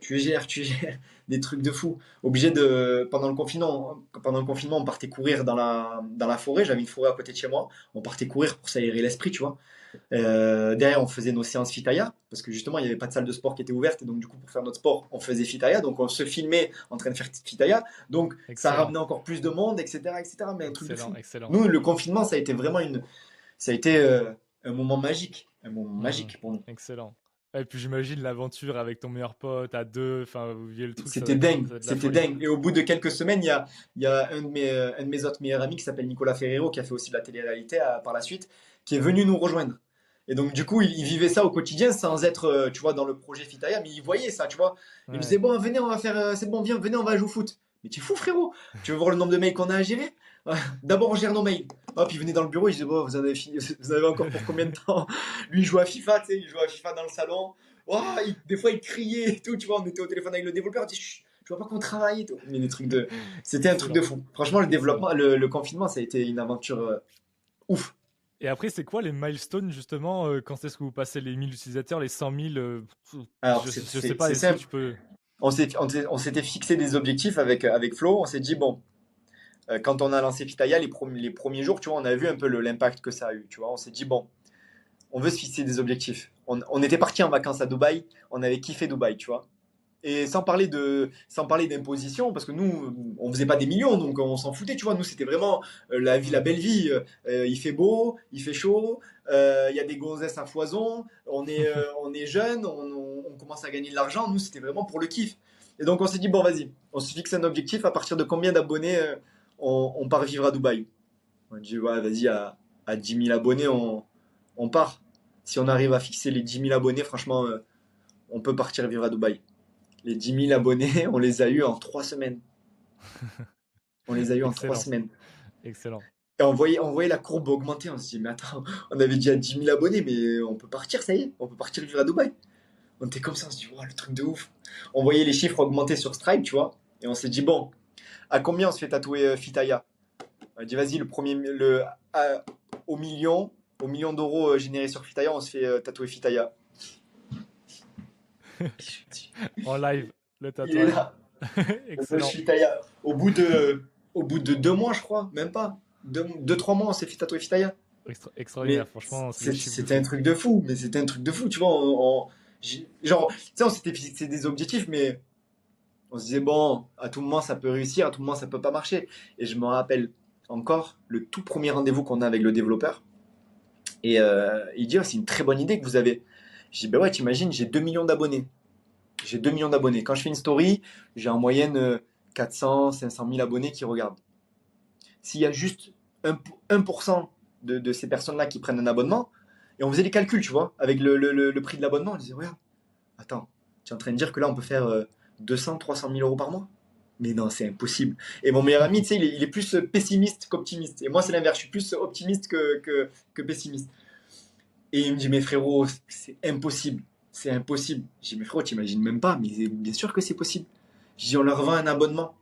Tu gères, tu gères des trucs de fou. Obligé de pendant le confinement, pendant le confinement, on partait courir dans la dans la forêt. J'avais une forêt à côté de chez moi. On partait courir pour s'aérer l'esprit, tu vois. Euh, derrière, on faisait nos séances Fitaya parce que justement, il n'y avait pas de salle de sport qui était ouverte. Et donc, du coup, pour faire notre sport, on faisait Fitaya. Donc, on se filmait en train de faire Fitaya. Donc, ça Excellent. ramenait encore plus de monde, etc., etc. Mais un truc de fou. Excellent, excellent. Nous, le confinement, ça a été vraiment une, ça a été euh, un moment magique, un moment Mhm. magique pour nous. Excellent. Et puis j'imagine l'aventure avec ton meilleur pote à deux, enfin vous le truc. C'était dingue, c'était dingue. Et au bout de quelques semaines, il y a, il y a un, de mes, euh, un de mes autres meilleurs amis qui s'appelle Nicolas Ferrero, qui a fait aussi de la télé-réalité euh, par la suite, qui est venu nous rejoindre. Et donc, du coup, il, il vivait ça au quotidien sans être, tu vois, dans le projet Fitaya, mais il voyait ça, tu vois. Il Ouais. me disait, bon, venez, on va faire, c'est bon, viens, venez, on va jouer au foot. Mais tu es fou, frérot. Tu veux voir le nombre de mails qu'on a à gérer? D'abord, on gère nos mails. Hop, il venait dans le bureau, il disait, bon, vous en avez, fini, vous en avez encore pour combien de temps? Lui, il jouait à FIFA, tu sais, il jouait à FIFA dans le salon. Il- des fois, il criait et tout, tu vois, on était au téléphone avec le développeur, on dit, Chut, je vois pas qu'on travaille et tout. Mais des trucs de. C'était un truc de fou. Franchement, le développement, le, le confinement, ça a été une aventure euh, ouf. Et après, c'est quoi les milestones justement euh, Quand est-ce que vous passez les 1000 utilisateurs, les 100 000 euh, Alors, je, je sais pas, est-ce que tu peux. On s'était fixé des objectifs avec, avec Flo. On s'est dit, bon, quand on a lancé Fitaya, les, les premiers jours, tu vois, on a vu un peu l'impact que ça a eu. Tu vois, on s'est dit, bon, on veut se fixer des objectifs. On, on était parti en vacances à Dubaï, on avait kiffé Dubaï, tu vois. Et sans parler de, sans parler d'imposition, parce que nous, on faisait pas des millions, donc on s'en foutait, tu vois. Nous, c'était vraiment euh, la vie, la belle vie. Euh, il fait beau, il fait chaud, euh, il y a des gonzesses à foison, on est, on est jeune, on, on, commence à gagner de l'argent. Nous, c'était vraiment pour le kiff. Et donc, on s'est dit, bon, vas-y, on se fixe un objectif. À partir de combien d'abonnés on, on, part vivre à Dubaï On dit, ouais, vas-y, à, à 10 000 abonnés, on, on part. Si on arrive à fixer les 10 000 abonnés, franchement, on peut partir vivre à Dubaï les 10 000 abonnés, on les a eu en trois semaines. On les a eu en trois semaines. Excellent. Et on voyait, on voyait la courbe augmenter. On se dit, mais attends, on avait déjà 10 000 abonnés, mais on peut partir, ça y est, on peut partir vivre à Dubaï. On était comme ça, on se dit, wow, le truc de ouf. On voyait les chiffres augmenter sur Stripe, tu vois. Et on s'est dit, bon, à combien on se fait tatouer euh, Fitaya On a dit, vas-y, le premier, le, au million, au million d'euros euh, générés sur Fitaya, on se fait euh, tatouer Fitaya. en live, le tatouage. Excellent. Fitaya. Au bout, de, au bout de deux mois, je crois, même pas. Deux, deux trois mois, on s'est fait tatouer Fitaya. extraordinaire, franchement. C'était un truc de fou, mais c'était un truc de fou, tu vois. On, genre, tu sais, on s'était fixé des objectifs, mais on se disait, bon, à tout moment, ça peut réussir, à tout moment, ça peut pas marcher. Et je me rappelle encore le tout premier rendez-vous qu'on a avec le développeur. Et euh, il dit, oh, c'est une très bonne idée que vous avez. Je dis, ben ouais, t'imagines, j'ai 2 millions d'abonnés. J'ai 2 millions d'abonnés. Quand je fais une story, j'ai en moyenne 400, 500 000 abonnés qui regardent. S'il y a juste 1%, de, ces personnes-là qui prennent un abonnement, et on faisait les calculs, tu vois, avec le, prix de l'abonnement, on disait, ouais, attends, tu es en train de dire que là, on peut faire 200, 300 000 euros par mois mais non, c'est impossible. Et mon meilleur ami, tu sais, il, est, plus pessimiste qu'optimiste. Et moi, c'est l'inverse. Je suis plus optimiste que, que pessimiste. Et il me dit, mais frérot, c'est impossible. C'est impossible. J'ai dit, mais frérot, t'imagines même pas, mais bien sûr que c'est possible. Je dis, on leur vend un abonnement.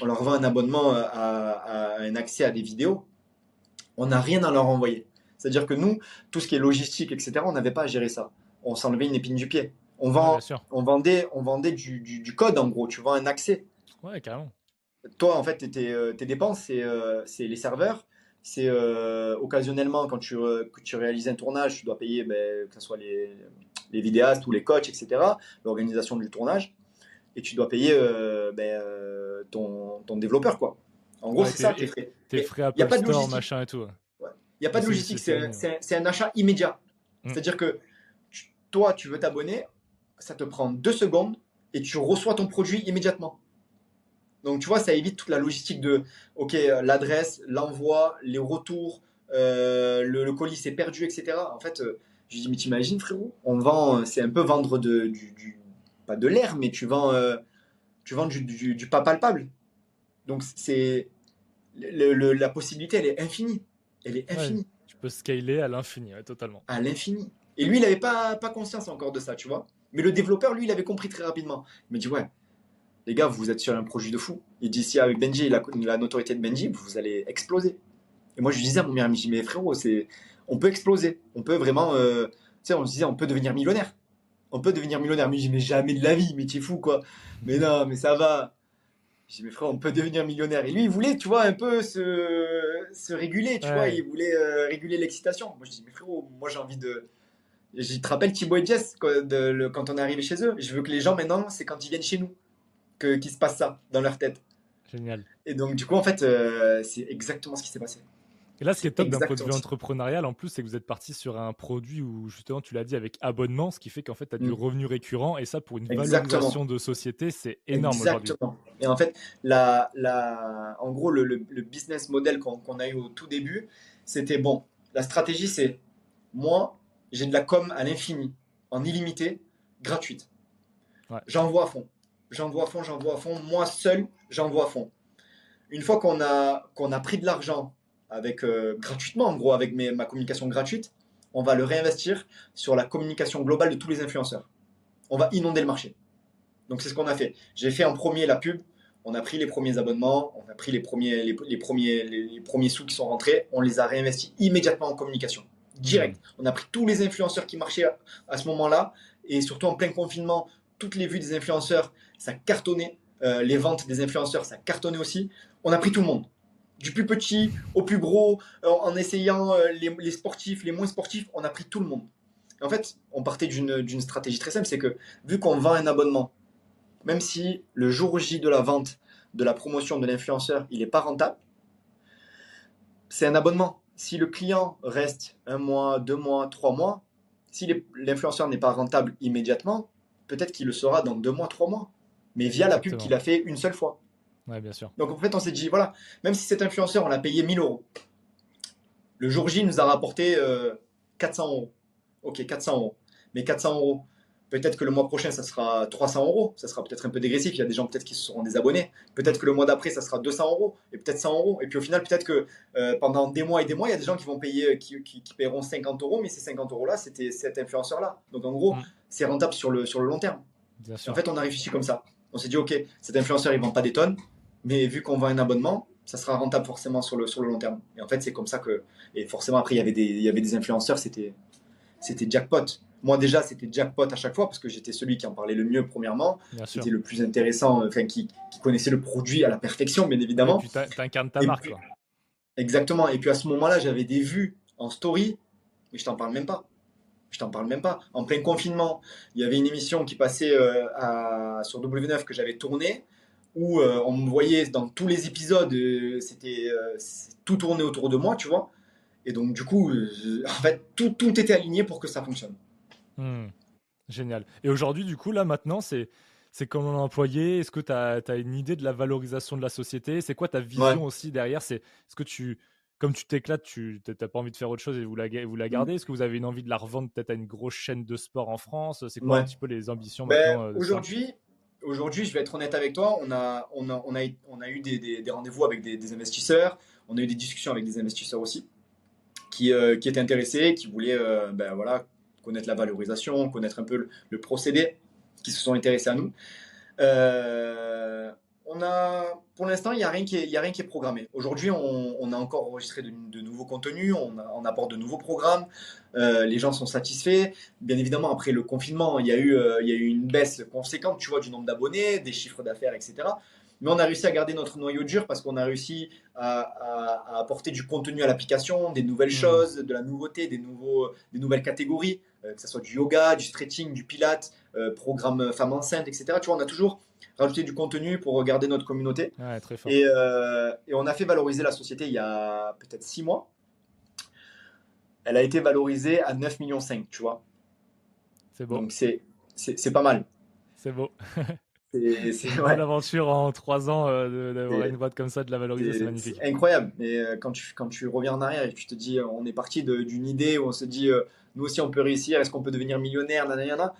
On leur vend un abonnement à, un accès à des vidéos. On n'a rien à leur envoyer. C'est-à-dire que nous, tout ce qui est logistique, etc., on n'avait pas à gérer ça. On s'enlevait une épine du pied. On, vend, on vendait, on vendait du, du, code, en gros. Tu vends un accès. Ouais, carrément. Toi, en fait, tes, euh, tes dépenses, c'est euh, les serveurs c'est euh, occasionnellement quand tu, que tu réalises un tournage, tu dois payer ben, que ce soit les, les, vidéastes ou les coachs, etc., l'organisation du tournage, et tu dois payer euh, ben, euh, ton, ton, développeur. quoi. En gros, c'est ça tes frais. Tes frais à pas de machin et tout. Il n'y a pas de logistique, c'est un, achat immédiat. Mm. C'est-à-dire que toi, tu veux t'abonner, ça te prend deux secondes et tu reçois ton produit immédiatement. Donc, tu vois, ça évite toute la logistique de, OK, euh, l'adresse, l'envoi, les retours, euh, le, colis s'est perdu, etc. En fait, euh, je dis, mais t'imagines, frérot, on vend, c'est un peu vendre de, du, pas de l'air, mais tu vends, tu vends du, du, pas palpable. Donc, c'est, la possibilité, elle est infinie. Elle est infinie. tu peux scaler à l'infini, totalement. À l'infini. Et lui, il n'avait pas, pas conscience encore de ça, tu vois. Mais le développeur, lui, il avait compris très rapidement. Il me dit, ouais, les gars, vous êtes sur un projet de fou. Il dit, si avec Benji, la, la notoriété de Benji, vous allez exploser. Et moi, je disais à mon meilleur ami, mais frérot, c'est, on peut exploser. On peut vraiment, euh, tu sais, on se disait, on peut devenir millionnaire. On peut devenir millionnaire. Mais je dis, mais jamais de la vie, mais es fou, quoi. Mais non, mais ça va. Je dis, mais frérot, on peut devenir millionnaire. Et lui, il voulait, tu vois, un peu se, se réguler, tu vois, il voulait euh, réguler l'excitation. Moi, je dis, mais frérot, moi, j'ai envie de. Je te rappelle Thibaut et Jess quand on est arrivé chez eux. Je veux que les gens, maintenant, c'est quand ils viennent chez nous qu'il se passe ça dans leur tête. Génial. Et donc, du coup, en fait, euh, c'est exactement ce qui s'est passé. Et là, ce qui est top d'un point de vue entrepreneurial, en plus, c'est que vous êtes parti sur un produit où, justement, tu l'as dit, avec abonnement, ce qui fait qu'en fait, tu as du mm. revenu récurrent. Et ça, pour une valorisation de société, c'est énorme Exactement. Et en fait, la, la, en gros, le, le, business model qu'on a eu au tout début, c'était bon. La stratégie, c'est moi, j'ai de la com à l'infini, en illimité, gratuite. J'envoie à fond j'envoie à fond, j'envoie à fond. Moi seul, j'envoie à fond. Une fois qu'on a, qu'on a pris de l'argent avec euh, gratuitement, en gros, avec ma communication gratuite, on va le réinvestir sur la communication globale de tous les influenceurs. On va inonder le marché. Donc c'est ce qu'on a fait. J'ai fait en premier la pub on a pris les premiers abonnements, on a pris les premiers, les, premiers, les, premiers sous qui sont rentrés, on les a réinvestis immédiatement en communication. Direct. Mmh. On a pris tous les influenceurs qui marchaient à, ce moment-là, et surtout en plein confinement, toutes les vues des influenceurs, ça cartonnait. Euh, les ventes des influenceurs, ça cartonnait aussi. On a pris tout le monde. Du plus petit au plus gros, euh, en essayant euh, les, les, sportifs, les moins sportifs, on a pris tout le monde. en fait, on partait d'une stratégie très simple, c'est que vu qu'on vend un abonnement, même si le jour J de la vente, de la promotion de l'influenceur, il n'est pas rentable, c'est un abonnement. Si le client reste un mois, deux mois, trois mois, si l'influenceur n'est pas rentable immédiatement, peut-être qu'il le sera dans deux mois, trois mois, mais via la pub qu'il a fait une seule fois. Ouais, bien sûr. Donc en fait, on s'est dit, voilà, même si cet influenceur, on l'a payé 1000 euros, le jour J nous a rapporté 400 euh, euros. Ok, 400 euros. Mais 400 euros, Peut-être que le mois prochain, ça sera 300 euros. Ça sera peut-être un peu dégressif. Il y a des gens peut-être qui seront des abonnés. Peut-être que le mois d'après, ça sera 200 euros et peut-être 100 euros. Et puis au final, peut-être que euh, pendant des mois et des mois, il y a des gens qui vont payer, qui, qui, paieront 50 euros, mais ces 50 euros-là, c'était cet influenceur-là. Donc en gros, c'est rentable sur le, sur le long terme. En fait, on a réfléchi comme ça. On s'est dit, OK, cet influenceur, il vend pas des tonnes, mais vu qu'on vend un abonnement, ça sera rentable forcément sur le, sur le long terme. Et en fait, c'est comme ça que. Et forcément, après, il y avait des, il y avait des influenceurs, c'était jackpot. Moi déjà, c'était jackpot à chaque fois parce que j'étais celui qui en parlait le mieux premièrement. C'était le plus intéressant, enfin qui, connaissait le produit à la perfection, bien évidemment. Et puis t'incarnes ta marque. Exactement. Et puis à ce moment-là, j'avais des vues en story, mais je t'en parle même pas. Je t'en parle même pas. En plein confinement, il y avait une émission qui passait euh, à, sur W9 que j'avais tournée où euh, on me voyait dans tous les épisodes, euh, c'était tout tourné autour de moi, tu vois. Et donc, du coup, en fait, tout, tout était aligné pour que ça fonctionne. Hmm. Génial. Et aujourd'hui, du coup, là, maintenant, c'est. C'est comment l'employer Est-ce que tu as, une idée de la valorisation de la société? C'est quoi ta vision aussi derrière? C'est ce que tu, comme tu t'éclates, tu n'as pas envie de faire autre chose et vous la, vous la hmm. gardez Est-ce que vous avez une envie de la revendre peut-être à une grosse chaîne de sport en France? C'est quoi un petit peu les ambitions ben, maintenant euh, Aujourd'hui, aujourd'hui, je vais être honnête avec toi, on a, on a, on a, on a eu des, des, rendez-vous avec des, investisseurs, on a eu des discussions avec des investisseurs aussi qui, euh, qui étaient intéressés, qui voulaient euh, ben, voilà, connaître la valorisation, connaître un peu le, procédé, qui se sont intéressés à nous. Euh, on a, pour l'instant, il n'y a, rien qui est, a rien qui est programmé. Aujourd'hui, on, a encore enregistré de, nouveaux contenus, on, apporte de nouveaux programmes, euh, les gens sont satisfaits. Bien évidemment, après le confinement, il y, a eu, euh, il y a eu une baisse conséquente, tu vois, du nombre d'abonnés, des chiffres d'affaires, etc. Mais on a réussi à garder notre noyau dur parce qu'on a réussi à, apporter du contenu à l'application, des nouvelles mmh. choses, de la nouveauté, des, nouveaux, des nouvelles catégories, que ce soit du yoga, du stretching, du pilate, euh, programme femme enceinte, etc. Tu vois, on a toujours rajouté du contenu pour garder notre communauté. très fort. Et, euh, et, on a fait valoriser la société il y a peut-être six mois. Elle a été valorisée à 9,5 millions, tu vois. C'est beau. Donc c'est pas mal. C'est beau. C'est une aventure en trois ans euh, d'avoir une boîte comme ça, de la valoriser, c'est magnifique. Incroyable. Mais euh, quand tu, quand tu reviens en arrière et tu te dis, euh, on est parti d'une idée où on se dit, nous aussi on peut réussir, est-ce qu'on peut devenir millionnaire, nanana,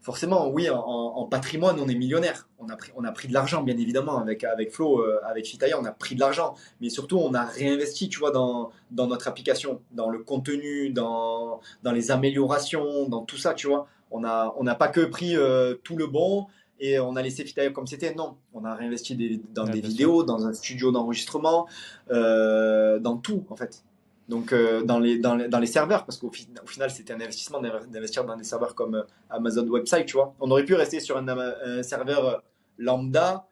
Forcément, oui, en, patrimoine, on est millionnaire. On a pris, on a pris de l'argent, bien évidemment, avec, avec Flo, avec Fitaya, on a pris de l'argent. Mais surtout, on a réinvesti, tu vois, dans, dans notre application, dans le contenu, dans, dans les améliorations, dans tout ça, tu vois. On n'a on pas que pris tout le bon et on a laissé Fitayo comme c'était. Non, on a réinvesti dans des vidéos, dans un studio d'enregistrement, euh, dans tout en fait. Donc euh, dans, les, dans, les, dans, les, serveurs, parce qu'au final c'était un investissement d'investir dans des serveurs comme euh, Amazon Website, tu vois. On aurait pu rester sur un, serveur lambda,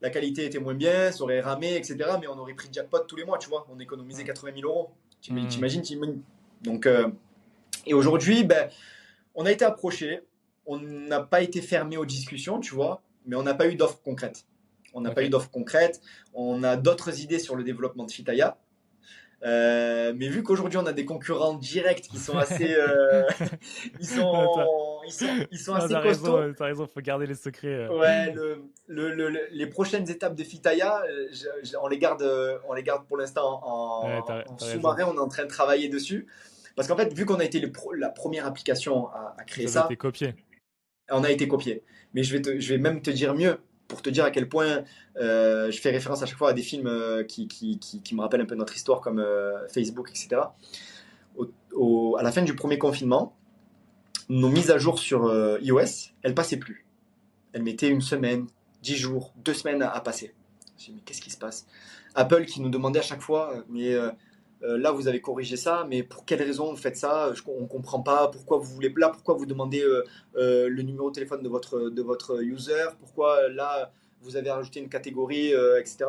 la qualité était moins bien, ça aurait ramé, etc. Mais on aurait pris jackpot tous les mois, tu vois. On économisait 80 000 euros. Tu mmh. imagines Donc, et aujourd'hui, ben, on a été approché on n'a pas été fermé aux discussions, tu vois, mais on n'a pas eu d'offres concrètes. On n'a pas eu d'offres concrètes. On a d'autres idées sur le développement de Fitaya. Euh, mais vu qu'aujourd'hui on a des concurrents directs qui sont assez, euh, ils sont, ils sont, ils sont assez costauds. Raison, t'as raison, faut garder les secrets. Euh. Ouais, les prochaines étapes de Fitaya, on les garde, on les garde pour l'instant en, sous-marin. On est en train de travailler dessus parce qu'en fait, vu qu'on a été la première application à, créer ça, ça a été copié on a été copié. Mais je vais, je vais même te dire mieux, pour te dire à quel point euh, je fais référence à chaque fois à des films euh, qui, me rappellent un peu notre histoire, comme euh, Facebook, etc. à la fin du premier confinement, nos mises à jour sur iOS, elles passaient plus. Elles mettaient une semaine, 10 jours, 2 semaines à, passer. Je dis, mais qu'est-ce qui se passe? Apple qui nous demandait à chaque fois, mais euh, euh, là vous avez corrigé ça, mais pour quelle raison vous faites ça? On ne comprend pas. Pourquoi vous voulez là Pourquoi vous demandez euh, le numéro de téléphone de votre, de votre user? Pourquoi là vous avez rajouté une catégorie, etc.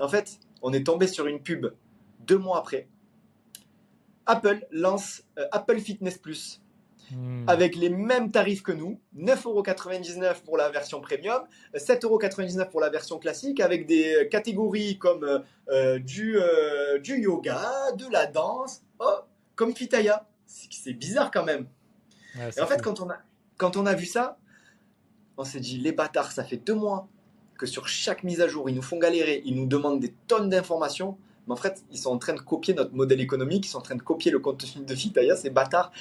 En fait, on est tombé sur une pub deux mois après. Apple lance Apple Fitness Plus Hmm. avec les mêmes tarifs que nous, 9,99€ pour la version premium, 7,99€ pour la version classique, avec des catégories comme euh, euh, du, euh, du yoga, de la danse, oh, comme Pitaya. C'est bizarre quand même. Et en fait, quand on, a, quand on a vu ça, on s'est dit, les bâtards, ça fait deux mois que sur chaque mise à jour, ils nous font galérer, ils nous demandent des tonnes d'informations. Mais en fait, ils sont en train de copier notre modèle économique, ils sont en train de copier le contenu de Fitaya, ces bâtards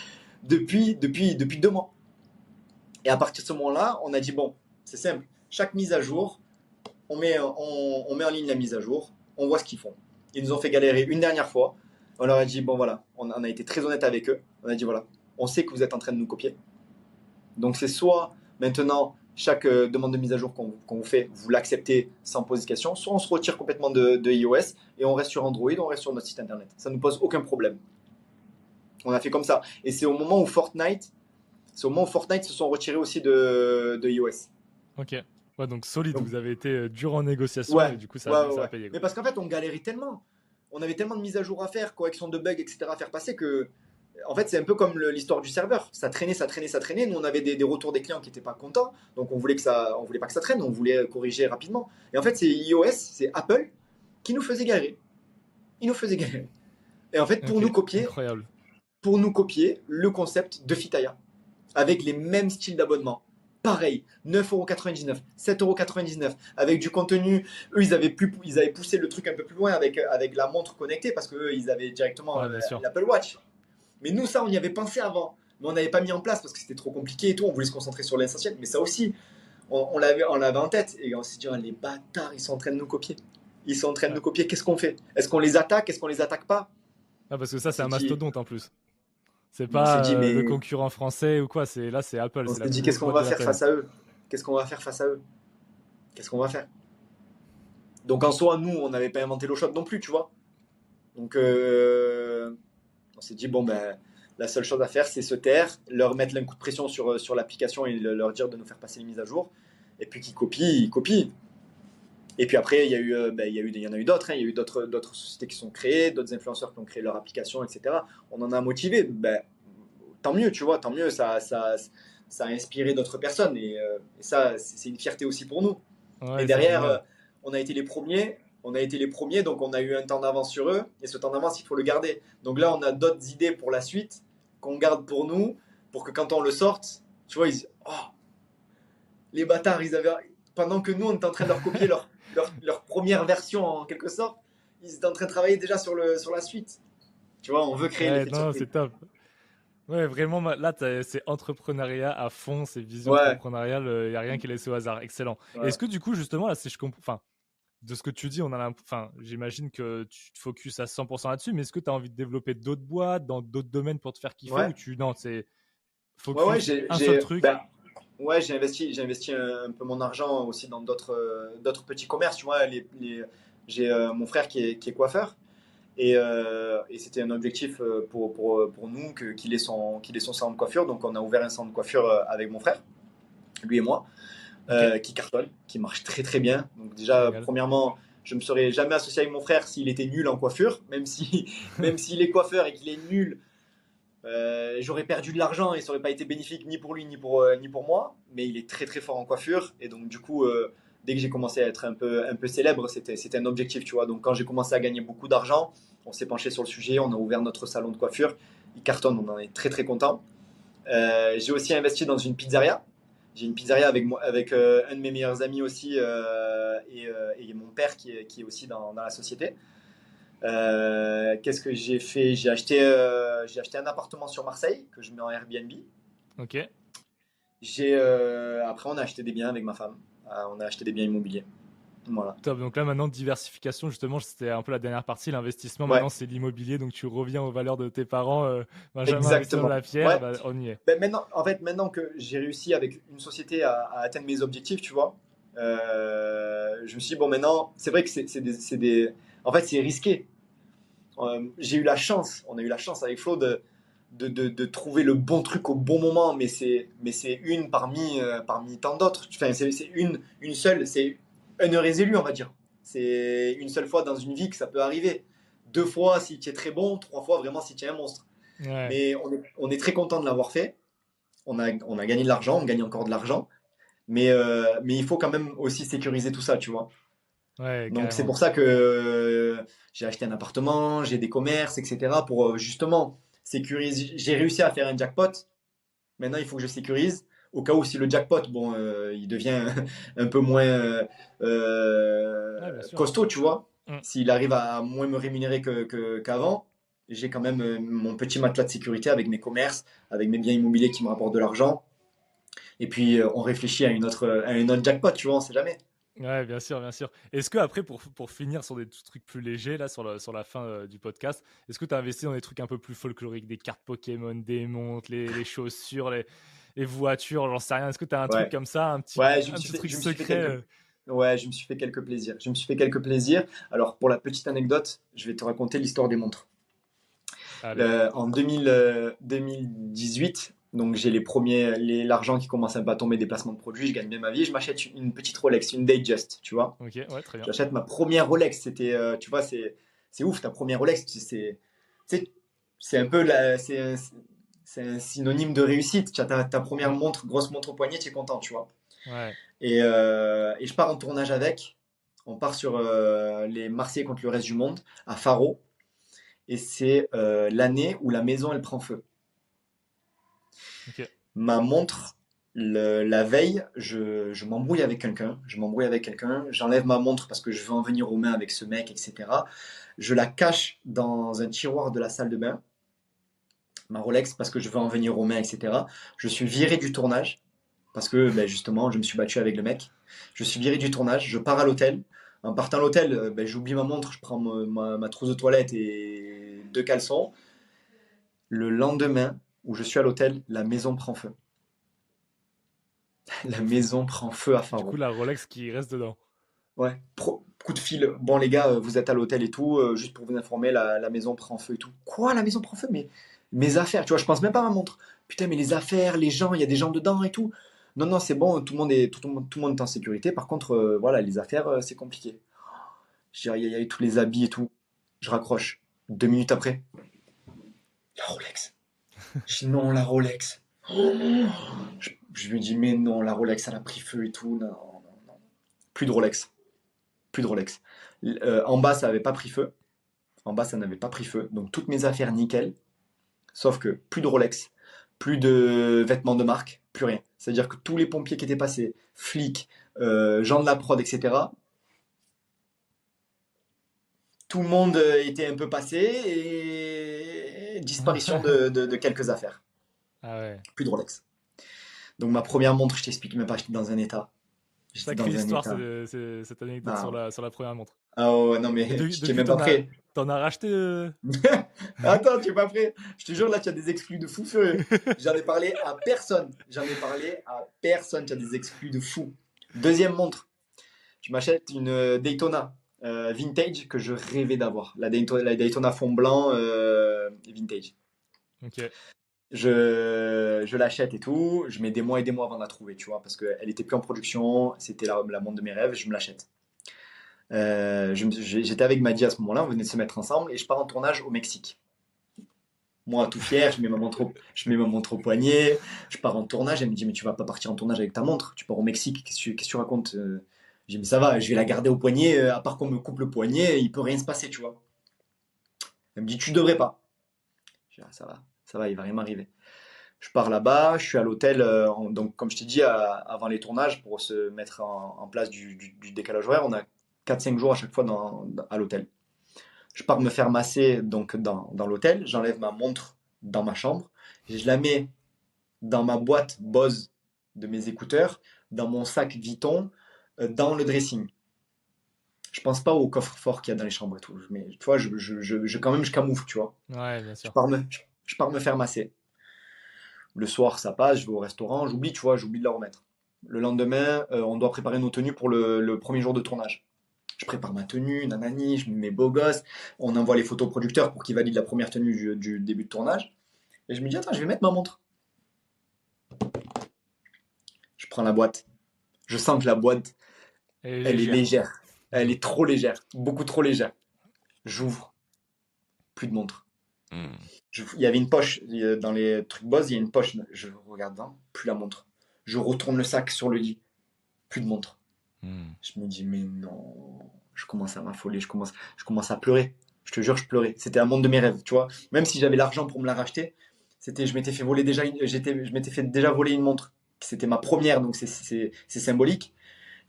depuis, depuis, depuis deux mois. Et à partir de ce moment-là, on a dit, bon, c'est simple, chaque mise à jour, on met, on, met en ligne la mise à jour, on voit ce qu'ils font. Ils nous ont fait galérer une dernière fois. On leur a dit, bon voilà, on, a été très honnête avec eux. On a dit, voilà, on sait que vous êtes en train de nous copier. Donc c'est soit maintenant, chaque euh, demande de mise à jour qu'on vous fait, vous l'acceptez sans poser de questions, soit on se retire complètement de, de, iOS et on reste sur Android, on reste sur notre site internet. Ça ne nous pose aucun problème. On a fait comme ça. Et c'est au moment où Fortnite, c'est au moment où Fortnite se sont retirés aussi de, de iOS. Ok. Ouais, donc solide, vous avez été euh, dur en négociation et du coup ça, a payé. Mais parce qu'en fait, on galérait tellement. On avait tellement de mises à jour à faire, correction de bugs, etc. à faire passer que. En fait, c'est un peu comme l'histoire du serveur. Ça traînait, ça traînait, ça traînait. Nous, on avait des, retours des clients qui n'étaient pas contents. Donc, on voulait que ça, on voulait pas que ça traîne. On voulait corriger rapidement. Et en fait, c'est iOS, c'est Apple qui nous faisait galérer. Ils nous faisaient galérer. Et en fait, pour nous copier, Incroyable pour nous copier le concept de Fitaya avec les mêmes styles d'abonnement. Pareil, 9,99€, 7,99€, avec du contenu. Eux, ils avaient, plus, ils avaient poussé le truc un peu plus loin avec, avec la montre connectée parce qu'eux, ils avaient directement l'Apple Watch. Mais nous, ça, on y avait pensé avant. Mais on n'avait pas mis en place parce que c'était trop compliqué et tout. On voulait se concentrer sur l'essentiel. Mais ça aussi, on, on l'avait en tête. Et on s'est dit, oh, les bâtards, ils sont en train de nous copier. Ils sont en train de nous copier. Qu'est-ce qu'on fait? Est-ce qu'on les attaque? Est-ce qu'on les attaque pas? Ah, Parce que ça, c'est un mastodonte en plus. C'est pas dit, euh, le concurrent français ou quoi. C'est là, c'est Apple. On s'est dit qu'est-ce qu'on va faire face à eux? Qu'est-ce qu'on va faire face à eux? Qu'est-ce qu'on va faire? Donc en soi, nous, on n'avait pas inventé l'eau chaude non plus, tu vois. Donc euh, on s'est dit bon ben la seule chose à faire, c'est se taire, leur mettre un coup de pression sur, euh, sur l'application et leur dire de nous faire passer les mises à jour. Et puis qu'ils copient, ils copient. Et puis après, il y, a eu, ben, il, y, a eu, il y en a eu d'autres. Hein. Il y a eu d'autres, d'autres sociétés qui sont créées, d'autres influenceurs qui ont créé leur application, etc. On en a motivé. Ben, tant mieux, tu vois, tant mieux. Ça, ça, ça a inspiré d'autres personnes. Et, euh, ça, c'est une fierté aussi pour nous. et derrière, euh, on a été les premiers. On a été les premiers, donc on a eu un temps d'avance sur eux. Et ce temps d'avance, il faut le garder. Donc là, on a d'autres idées pour la suite qu'on garde pour nous, pour que quand on le sorte, tu vois, ils disent Oh, les bâtards, ils avaient. Pendant que nous, on était en train de leur copier leur, leur, première version en quelque sorte, ils étaient en train de travailler déjà sur, le, sur la suite. Tu vois, on veut créer ouais, Non, c'est top. Ouais, vraiment, là, c'est entrepreneuriat à fond, c'est vision entrepreneuriale, il euh, n'y a rien qui est laissé au hasard. Excellent. Est-ce que du coup, justement, là, si je comprends, enfin, de ce que tu dis, on a enfin, j'imagine que tu te focuses à 100% là-dessus, mais est-ce que tu as envie de développer d'autres boîtes dans d'autres domaines pour te faire kiffer ou tu, non, c'est focus un seul truc. Ben, Ouais, j'ai investi, j'ai investi un, peu mon argent aussi dans d'autres, euh, d'autres petits commerces. Tu vois, les, j'ai euh, mon frère qui est, qui est coiffeur. Et, euh, et, c'était un objectif pour, pour, pour nous que, qu'il, ait son, qu'il ait son salon de coiffure. Donc, on a ouvert un salon de coiffure avec mon frère, lui et moi, qui cartonne, qui marche très très bien. Donc, déjà, premièrement, je me serais jamais associé avec mon frère s'il était nul en coiffure, même si même s'il est coiffeur et qu'il est nul euh, j'aurais perdu de l'argent et ça aurait pas été bénéfique ni pour lui ni pour, euh, ni pour moi, mais il est très très fort en coiffure et donc du coup, euh, dès que j'ai commencé à être un peu, un peu célèbre, c'était, un objectif, tu vois. Donc quand j'ai commencé à gagner beaucoup d'argent, on s'est penché sur le sujet, on a ouvert notre salon de coiffure, il cartonne, on en est très très content. j'ai aussi investi dans une pizzeria. J'ai une pizzeria avec, moi, avec un de mes meilleurs amis aussi et, et, mon père qui est, qui est aussi dans, dans la société. Euh, qu'est-ce que j'ai fait? J'ai acheté, euh, j'ai acheté un appartement sur Marseille que je mets en Airbnb. Ok. J'ai, euh, après, on a acheté des biens avec ma femme. on a acheté des biens immobiliers. Voilà. Top. Donc là, maintenant, diversification, justement, c'était un peu la dernière partie. L'investissement, maintenant, c'est l'immobilier. Donc tu reviens aux valeurs de tes parents. Benjamin Exactement. la pierre, bah, on y est. Ben, maintenant, en fait, maintenant que j'ai réussi avec une société à, atteindre mes objectifs, tu vois, Euh, je me suis dit, bon, maintenant, c'est vrai que c'est des, des, En fait, c'est risqué. Euh, j'ai eu la chance, on a eu la chance avec Flo de, de, de, trouver le bon truc au bon moment, mais c'est une parmi, euh, parmi tant d'autres. Enfin, c'est une, une seule, c'est un heure élu, on va dire. C'est une seule fois dans une vie que ça peut arriver. Deux fois si tu es très bon, trois fois vraiment si tu es un monstre. Mais on est, on est, très content de l'avoir fait. On a, on a gagné de l'argent, on gagne encore de l'argent. Mais, euh, mais il faut quand même aussi sécuriser tout ça, tu vois. Donc c'est pour ça que euh, j'ai acheté un appartement, j'ai des commerces, etc. pour justement sécurise. J'ai réussi à faire un jackpot. Maintenant, il faut que je sécurise au cas où si le jackpot, bon, euh, il devient un peu moins euh, costaud, tu vois. Mm. S'il arrive à moins me rémunérer qu'avant, j'ai quand même euh, mon petit matelas de sécurité avec mes commerces, avec mes biens immobiliers qui me rapportent de l'argent. Et puis, on réfléchit à une autre, à une autre jackpot, tu vois, on sait jamais. Ouais, bien sûr, bien sûr. Est-ce que après, pour, pour finir sur des trucs plus légers, là, sur, la, sur la fin euh, du podcast, est-ce que tu as investi dans des trucs un peu plus folkloriques, des cartes Pokémon, des montres, les, les chaussures, les, les voitures, j'en sais rien. Est-ce que tu as un truc comme ça, un petit, ouais, un petit truc secret euh? Ouais, je me suis fait quelques plaisirs. Je me suis fait quelques plaisirs. Alors, pour la petite anecdote, je vais te raconter l'histoire des montres. en 2000, 2018, donc j'ai les premiers, l'argent qui commence un peu à tomber des placements de produits, je gagne bien ma vie. Je m'achète une petite Rolex, une Datejust, tu vois. Ok, ouais, très bien. J'achète ma première Rolex. C'était, euh, tu vois, c'est, c'est ouf ta première Rolex. C'est, c'est un peu la, c'est un, un, synonyme de réussite. Tu as ta, ta, première montre, grosse montre au poignet, tu es content, tu vois. Ouais. Et, euh, et, je pars en tournage avec. On part sur euh, les Marseillais contre le reste du monde à Faro. Et c'est l'année où la maison elle prend feu. Ma montre, la veille, je, m'embrouille avec quelqu'un. Je m'embrouille avec quelqu'un. J'enlève ma montre parce que je veux en venir aux mains avec ce mec, etc. Je la cache dans un tiroir de la salle de bain. Ma Rolex parce que je veux en venir aux mains, etc. Je suis viré du tournage parce que ben, justement, je me suis battu avec le mec. Je suis viré du tournage. Je pars à l'hôtel. En partant à l'hôtel, euh, ben, j'oublie ma montre. Je prends ma, ma trousse de toilette et deux caleçons. Le lendemain, où je suis à l'hôtel, la maison prend feu. la maison prend feu à Faro. Du coup, la Rolex qui reste dedans. Ouais, coup de fil. Bon, les gars, euh, vous êtes à l'hôtel et tout, euh, juste pour vous informer, la, maison prend feu et tout. Quoi, la maison prend feu? Mais mes affaires, tu vois, je pense même pas à ma montre. Putain, mais les affaires, les gens, il y a des gens dedans et tout. Non, non, c'est bon, tout le monde est, tout, le monde est en sécurité. Par contre, euh, voilà, les affaires, c'est compliqué. Il y, a tous les habits et tout. Je raccroche. Deux minutes après, la Rolex. Je dis non, la Rolex. je, lui dis mais non, la Rolex, elle a pris feu et tout. Non, non, non. Plus de Rolex. Plus de Rolex. Euh, en bas, ça n'avait pas pris feu. En bas, ça n'avait pas pris feu. Donc toutes mes affaires nickel. Sauf que plus de Rolex, plus de vêtements de marque, plus rien. C'est-à-dire que tous les pompiers qui étaient passés, flics, euh, gens de la prod, etc., tout le monde était un peu passé et disparition de, quelques affaires. Ah Plus de Rolex. Donc ma première montre, je t'explique même pas, j'étais dans un état. Sacrée histoire cette anecdote ah. sur, la, sur la première montre. Ah ouais, non mais je t'ai même pas prêt. T'en as racheté euh Attends, tu es pas prêt. Je te jure, là, tu as des exclus de fou furieux. J'en ai parlé à personne. J'en ai parlé à personne. Tu as des exclus de fou. Deuxième montre. Tu m'achètes une euh, Daytona euh, vintage que je rêvais d'avoir. La Daytona, la Daytona fond blanc euh, vintage. Ok. Je, je l'achète et tout. Je mets des mois et des mois avant de la trouver, tu vois, parce qu'elle était plus en production. C'était la, la montre de mes rêves. Je me l'achète. Euh, j'étais avec Maddy à ce moment-là. On venait de se mettre ensemble et je pars en tournage au Mexique. Moi, tout fier, je mets ma montre au, je mets ma montre au poignet. Je pars en tournage. Elle me dit Mais tu vas pas partir en tournage avec ta montre. Tu pars au Mexique. Qu'est-ce que tu racontes j'ai dit, mais ça va, je vais la garder au poignet, euh, à part qu'on me coupe le poignet, il peut rien se passer, tu vois. Elle me dit, tu devrais pas. Je dis, ah, ça va, ça va, il va rien m'arriver. Je pars là-bas, je suis à l'hôtel, euh, donc comme je t'ai dit, avant les tournages, pour se mettre en, place du, décalage horaire, on a 4-5 jours à chaque fois à l'hôtel. Je pars me faire masser donc dans, l'hôtel, j'enlève ma montre dans ma chambre, je la mets dans ma boîte Bose de mes écouteurs, dans mon sac Vuitton, dans le dressing. Je pense pas au coffre-fort qu'il y a dans les chambres et tout. Mais tu vois, je, je, je, quand même, je camoufle, tu vois. Ouais, bien sûr. Je pars, me, je, pars me faire masser. Le soir, ça passe, je vais au restaurant, j'oublie, tu vois, j'oublie de la remettre. Le lendemain, euh, on doit préparer nos tenues pour le, le premier jour de tournage. Je prépare ma tenue, nanani, je me mets beau gosse. On envoie les photos au producteur pour qu'il valide la première tenue du, du début de tournage. Et je me dis, attends, je vais mettre ma montre. Je prends la boîte. Je sens que la boîte, elle est légère. légère. Elle est trop légère. Beaucoup trop légère. J'ouvre. Plus de montre. Hmm. Je- il y avait une poche dans les trucs boss, il y a une poche. Je regarde dedans, plus la montre. Je retourne le sac sur le lit, plus de montre. Hmm. Je me dis, mais non. Je commence à m'affoler, je commence, je commence à pleurer. Je te jure, je pleurais. C'était un monde de mes rêves, tu vois. Même si j'avais l'argent pour me la racheter, c'était, je m'étais fait voler déjà, une- j'étais, je m'étais fait déjà voler une montre. C'était ma première, donc c'est, c'est, c'est symbolique.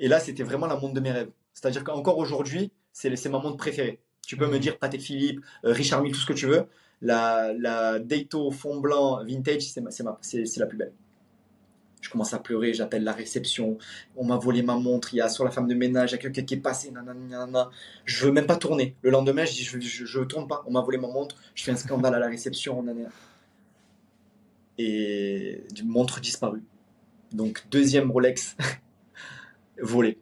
Et là, c'était vraiment la montre de mes rêves. C'est-à-dire qu'encore aujourd'hui, c'est, ma montre préférée. Tu peux me dire Patek Philippe, euh, Richard Mille, tout ce que tu veux. La, la Daito fond blanc vintage, c'est, la plus belle. Je commence à pleurer, j'appelle la réception. On m'a volé ma montre, il y a sur la femme de ménage, il y a quelqu'un qui est passé, nanana. Je veux même pas tourner. Le lendemain, je dis, je, je, je tourne pas. On m'a volé ma montre, je fais un scandale à la réception, nanana. Et une montre disparue. Donc, deuxième Rolex volé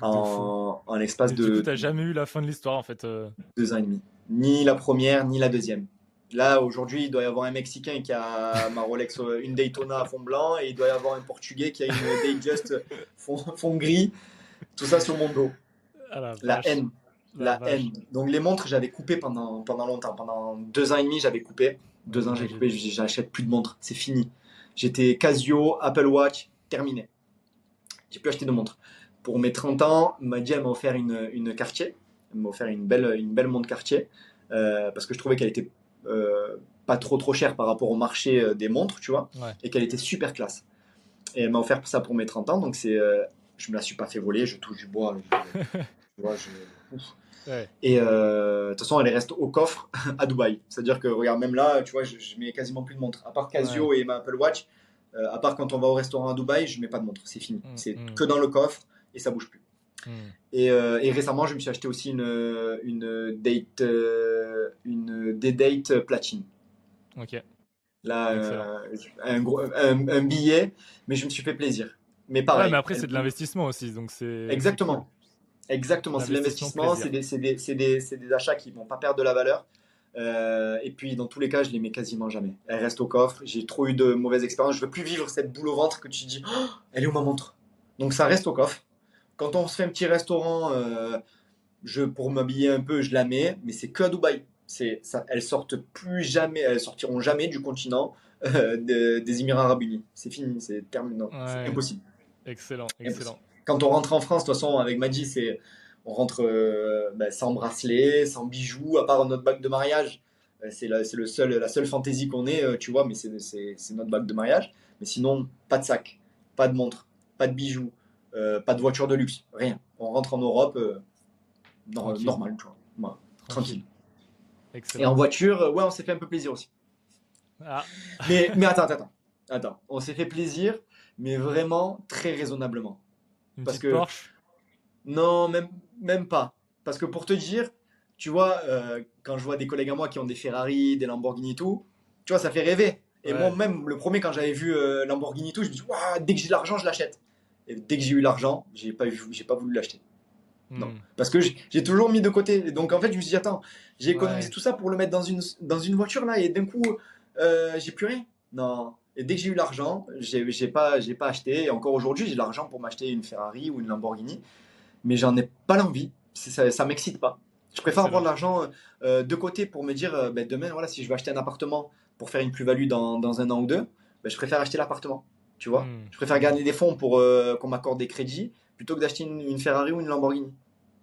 de en, en l'espace Et Du coup, de t'as jamais eu la fin de l'histoire en fait. euh. deux ans et demi. Ni la première, ni la deuxième. Là, aujourd'hui, il doit y avoir un Mexicain qui a ma Rolex, euh, une Daytona à fond blanc, et il doit y avoir un Portugais qui a une Datejust fond, fond gris. Tout ça sur mon dos. Ah la La haine, la vache. haine. Donc les montres, j'avais coupé pendant, pendant longtemps. Pendant deux ans et demi, j'avais coupé. Deux ans, j'ai coupé. J'achète plus de montres. C'est fini. J'étais Casio, Apple Watch, terminé. J'ai plus acheté de montres. Pour mes 30 ans, elle m'a offert une, une Cartier. Elle m'a offert une belle, une belle montre Cartier. euh, parce que je trouvais qu'elle était euh, pas trop trop chère par rapport au marché euh, des montres, tu vois. Ouais. Et qu'elle était super classe. Et elle m'a offert ça pour mes 30 ans. Donc c'est, euh, je me la suis pas fait voler. Je touche du bois. je- tu vois, je- ouf. Ouais. Et euh, de toute façon, elle reste au coffre à Dubaï. C'est-à-dire que, regarde, même là, tu vois, je, je mets quasiment plus de montre. À part Casio et ma Apple Watch, euh, à part quand on va au restaurant à Dubaï, je mets pas de montre. C'est fini. Mm, C'est mm. que dans le coffre et ça bouge plus. Et, euh, et récemment, je me suis acheté aussi une, une date, euh, une D-Date platine. Ok. Là, euh, un, gros, un, un billet, mais je me suis fait plaisir. Mais pareil. ouais, mais après, c'est de l'investissement aussi. Donc c'est. Exactement. Exactement, c'est L'investissement l'investissement, c'est des, des, des, des achats qui vont pas perdre de la valeur. Euh, et puis dans tous les cas, je les mets quasiment jamais. Elles restent au coffre. J'ai trop eu de mauvaises expériences. Je veux plus vivre cette boule au ventre que tu dis, Oh, elle est où ma montre? Donc ça reste au coffre. Quand on se fait un petit restaurant, euh, je, pour m'habiller un peu, je la mets, mais c'est que à Dubaï. C'est, ça, elles sortent plus jamais, elles sortiront jamais du continent euh, de- des Émirats Arabes Unis. C'est fini, c'est terminé. Ouais. C'est impossible Excellent, excellent. quand on rentre en France, de toute façon, avec Maddy, c'est on rentre euh, ben, sans bracelet, sans bijoux, à part notre bague de mariage. Euh, C'est la, c'est le seul, la seule fantaisie qu'on ait, euh, tu vois, mais c'est, notre bague de mariage. Mais sinon, pas de sac, pas de montre, pas de bijoux, euh, pas de voiture de luxe, rien. On rentre en Europe euh, normal, tu vois. Tranquille. Et en voiture, ouais, on s'est fait un peu plaisir aussi. Ah, Mais, mais attends, attends, attends. On s'est fait plaisir, mais vraiment très raisonnablement. une Parce que- Porsche? Non, même, même pas. Parce que pour te dire, tu vois, euh, quand je vois des collègues à moi qui ont des Ferrari, des Lamborghini et tout, tu vois, ça fait rêver. Et Ouais. moi, même le premier, quand j'avais vu euh, Lamborghini et tout, je me dis, Ouah, dès que j'ai de l'argent, je l'achète. Et dès que j'ai eu l'argent, j'ai pas, j'ai pas voulu l'acheter. non. Hmm. Parce que j'ai toujours mis de côté. Donc en fait, je me suis dit, attends, j'ai économisé Ouais. tout ça pour le mettre dans une, dans une voiture là, et d'un coup, euh, j'ai plus rien. Non. Et dès que j'ai eu l'argent, j'ai pas, pas acheté. Et encore aujourd'hui, j'ai l'argent pour m'acheter une Ferrari ou une Lamborghini, mais j'en ai pas l'envie. Ça, ça m'excite pas. Je préfère avoir de l'argent euh, de côté pour me dire, euh, ben, demain, voilà, si je veux acheter un appartement pour faire une plus-value dans, dans un an ou deux, ben, je préfère acheter l'appartement. Tu vois Hmm. Je préfère gagner des fonds pour euh, qu'on m'accorde des crédits plutôt que d'acheter une, une Ferrari ou une Lamborghini.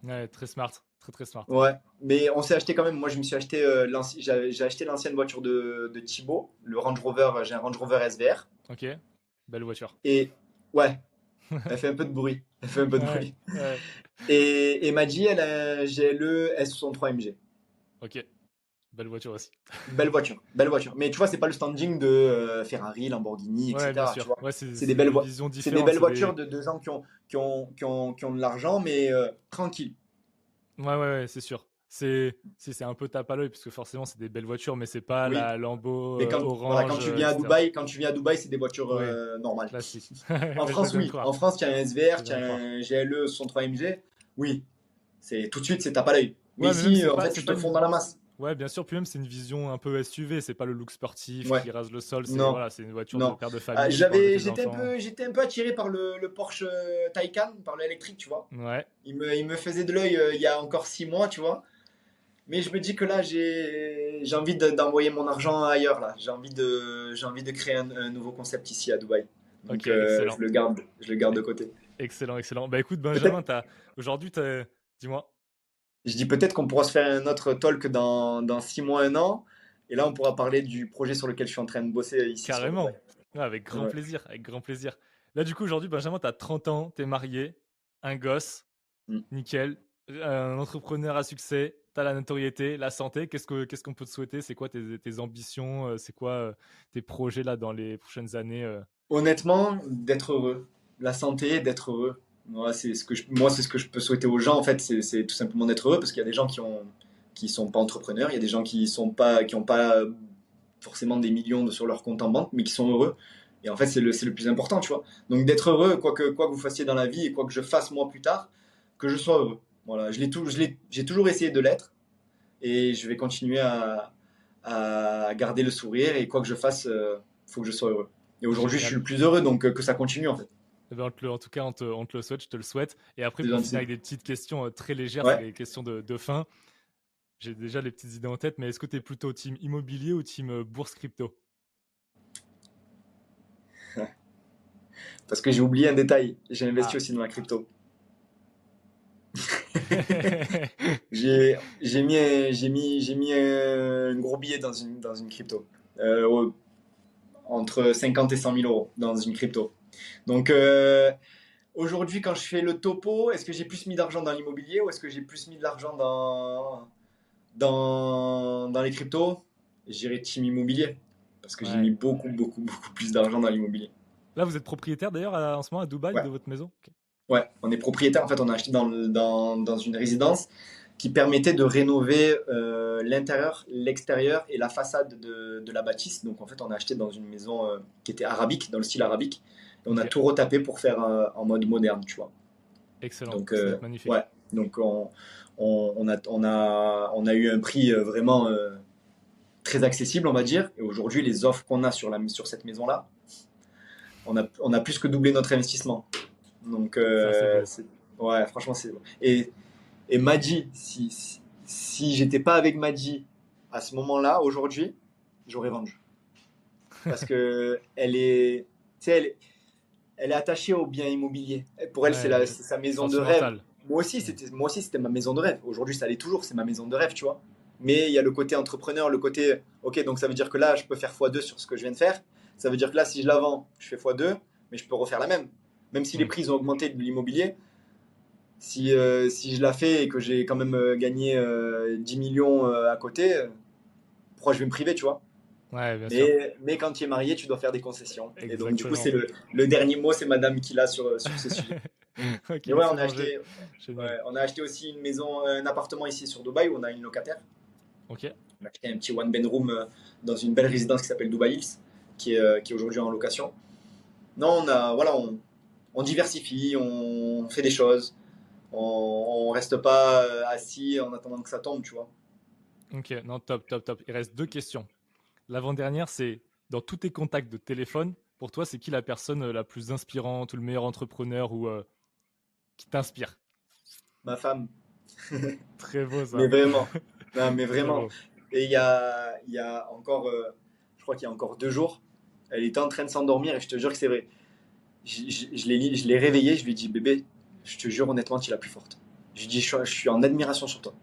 Ouais, très smart. Très, très smart. Ouais, mais on s'est acheté quand même. Moi, je me suis acheté, euh, j'ai acheté l'ancienne voiture de, de Thibaut, le Range Rover. J'ai un Range Rover SVR. Ok. Belle voiture. Et ouais, elle fait un peu de bruit. Elle fait un peu de Ouais. bruit. Ouais. Et, et Maddy, elle a un GLE S63 MG. Ok. Belle voiture aussi. Belle voiture, belle voiture. Mais tu vois, c'est pas le standing de euh, Ferrari, Lamborghini, etc. Ouais. Ouais, c'est C'est des belles C'est des belles voitures de, de gens qui ont, qui ont, qui ont, qui ont de l'argent, mais euh, tranquille. Ouais, ouais, ouais, c'est sûr. C'est c'est un peu tape à l'œil parce que forcément c'est des belles voitures, mais c'est pas la Lambo quand, orange. quand tu viens à Dubaï, quand tu viens à Dubaï, c'est des voitures normales. en France, oui. En France, tu as un SVR, tu as un GLE 63 MG. Oui, c'est tout de suite c'est tape à l'œil. Mais ici, en fait, tu te fonds dans la masse. Ouais, bien sûr. Puis même, c'est une vision un peu SUV. C'est pas le look sportif qui rase le sol. C'est voilà, une voiture de père de famille. Ah, j'avais, j'étais un peu, j'étais un peu attiré par le, le Porsche euh, Taycan, par l'électrique, tu vois. Ouais. Il me, il me faisait de l'œil euh, il y a encore six mois, tu vois. Mais je me dis que là, j'ai, envie d'envoyer mon argent ailleurs. Là, j'ai envie de, j'ai envie de créer un, nouveau concept ici à Dubaï. Donc, euh, je le garde, je le garde de côté. Excellent, excellent. Bah écoute, Benjamin, aujourd'hui, dis-moi. Je dis peut-être qu'on pourra se faire un autre talk dans, dans six mois, un an. Et là, on pourra parler du projet sur lequel je suis en train de bosser ici. Carrément. avec grand plaisir. Avec grand plaisir. Là, du coup, aujourd'hui, Benjamin, tu as 30 ans, tu es marié, un gosse, mm. nickel, un entrepreneur à succès, la notoriété, la santé. Qu'est-ce qu'on ce qu'on peut te souhaiter? C'est quoi tes, ambitions euh, C'est quoi euh, tes projets là dans les prochaines années euh? Honnêtement, d'être heureux. La santé, d'être heureux. Moi, c'est ce que je, ce que je peux souhaiter aux gens. En fait, c'est tout simplement d'être heureux parce qu'il y a des gens qui ont, qui sont pas entrepreneurs, il y a des gens qui sont pas, pas forcément des millions sur leur compte en banque, mais qui sont heureux. Et en fait, c'est le, le plus important, tu vois. Donc d'être heureux, quoi que, quoi que vous fassiez dans la vie et quoi que je fasse moi plus tard, que je sois heureux. Voilà, je l'ai tout, j'ai toujours essayé de l'être et je vais continuer à, à, garder le sourire et quoi que je fasse, il euh, faut que je sois heureux. Et aujourd'hui, je suis le plus heureux, donc euh, que ça continue en fait. Eh ben, en tout cas, on te, le souhaite, je te le souhaite. Et après, pour finir avec des petites questions euh, très légères, des questions de, fin. J'ai déjà les petites idées en tête, mais est-ce que tu es plutôt team immobilier ou team bourse crypto? Parce que j'ai oublié un détail. J'ai investi ah. aussi dans la crypto. j'ai mis, j'ai mis, j'ai mis un, gros billet dans une, dans une crypto. Euh, entre 50 et 100 000 euros dans une crypto. Donc euh, aujourd'hui, quand je fais le topo, est-ce que j'ai plus mis d'argent dans l'immobilier ou est-ce que j'ai plus mis de l'argent dans, dans, dans les cryptos? J'irai team immobilier parce que j'ai mis beaucoup, beaucoup, beaucoup plus d'argent dans l'immobilier. Là, vous êtes propriétaire d'ailleurs en ce moment à Dubaï de votre maison? Ouais, on est propriétaire. En fait, on a acheté dans, dans, dans une résidence qui permettait de rénover euh, l'intérieur, l'extérieur et la façade de, de, la bâtisse. Donc en fait, on a acheté dans une maison euh, qui était arabique, dans le style arabique on a tout retapé pour faire euh, en mode moderne, tu vois. Excellent. Donc, magnifique. Ouais, donc on, on, a, on, a, on a eu un prix vraiment très accessible, on va dire. Et aujourd'hui, les offres qu'on a sur, la, sur cette maison-là, on a, on a plus que doublé notre investissement. Donc, ouais, franchement, c'est. Et, et Madji, si, si, si j'étais pas avec Madji à ce moment-là, aujourd'hui, j'aurais vendu. Parce que elle est. Elle est elle est attachée au bien immobilier. Pour elle, c'est sa maison de rêve. Moi aussi, c'était moi aussi c'était ma maison de rêve. Aujourd'hui, ça l'est toujours, c'est ma maison de rêve, tu vois. Mais il y a le côté entrepreneur, le côté OK, donc ça veut dire que là, je peux faire x2 sur ce que je viens de faire. Ça veut dire que là, si je la vends, je fais x2, mais je peux refaire la même. Même si les prix ont augmenté de l'immobilier, si, euh, si je la fais et que j'ai quand même euh, gagné 10 euh, millions à côté, pourquoi je vais me priver, tu vois? Mais, mais, quand tu es marié, tu dois faire des concessions. Et donc, du coup, c'est le, le, dernier mot, c'est madame qui l'a sur, sur ce sujet. ouais, on a, acheté, on a acheté aussi une maison, un appartement ici sur Dubaï où on a une locataire. Ok. On a acheté un petit one bedroom euh, dans une belle résidence qui s'appelle Dubai Hills, qui est, euh, qui est aujourd'hui en location. Non, on, a, voilà, on, on diversifie, on fait des choses. On, on reste pas euh, assis en attendant que ça tombe, tu vois. Ok, non, top, top, top. Il reste deux questions. L'avant-dernière, c'est dans tous tes contacts de téléphone, pour toi, c'est qui la personne euh, la plus inspirante ou le meilleur entrepreneur ou euh, qui t'inspire? Ma femme. Très beau ça. Mais vraiment. Non, mais vraiment. Et il y a, y a encore, euh, je crois qu'il y a encore deux jours, elle était en train de s'endormir et je te jure que c'est vrai. Je, je, je l'ai réveillée, je lui ai dit bébé, je te jure honnêtement, tu es la plus forte. Je lui ai dit je, je suis en admiration sur toi.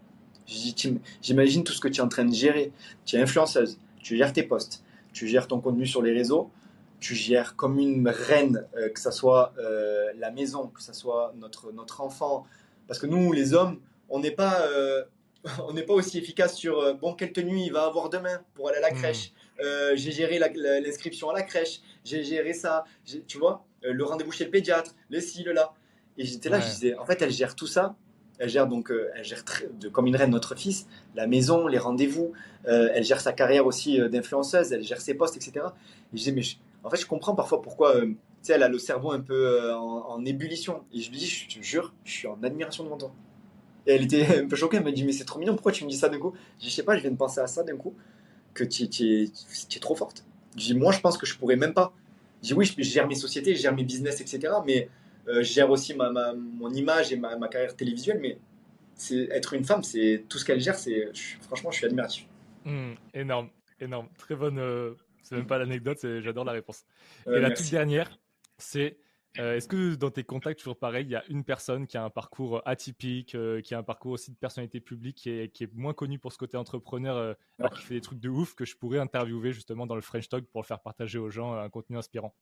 J'imagine tout ce que tu es en train de gérer. Tu es influenceuse, tu gères tes posts, tu gères ton contenu sur les réseaux, tu gères comme une reine, euh, que ce soit euh, la maison, que ce soit notre, notre enfant. Parce que nous, les hommes, on n'est pas, euh, on n'est pas aussi efficace sur bon, quelle tenue il va avoir demain pour aller à la hmm. crèche. j'ai géré l'inscription à la crèche, j'ai géré ça, tu vois, le rendez-vous chez le pédiatre, le ci, le là. Et j'étais là, je disais, en fait, elle gère tout ça Elle gère donc, euh, elle gère de, comme une reine notre fils, la maison, les rendez-vous. Euh, elle gère sa carrière aussi euh, d'influenceuse, elle gère ses postes, etc. Et je dis, mais en fait, je comprends parfois pourquoi, tu sais, elle a le cerveau un peu en, ébullition. Et je lui dis, je te jure, je suis en admiration devant toi. Et elle était un peu choquée, elle m'a dit, mais c'est trop mignon, pourquoi tu me dis ça d'un coup? Je dis, je sais pas, je viens de penser à ça d'un coup, que tu es, trop forte. Je dis, moi, je pense que je pourrais même pas. Je dis, oui, je gère mes sociétés, je gère mes business, etc. Mais euh, je gère aussi ma, mon image et ma, carrière télévisuelle, mais c'est être une femme, c'est tout ce qu'elle gère. C'est franchement, je suis admiratif. Hmm, énorme, énorme, très bonne. Euh, c'est même pas l'anecdote, j'adore la réponse. Euh, et la toute dernière, c'est est-ce que dans tes contacts, toujours pareil, il y a une personne qui a un parcours atypique, qui a un parcours aussi de personnalité publique, qui est, qui est moins connue pour ce côté entrepreneur, qui fait des trucs de ouf, que je pourrais interviewer justement dans le French Talk pour le faire partager aux gens un contenu inspirant?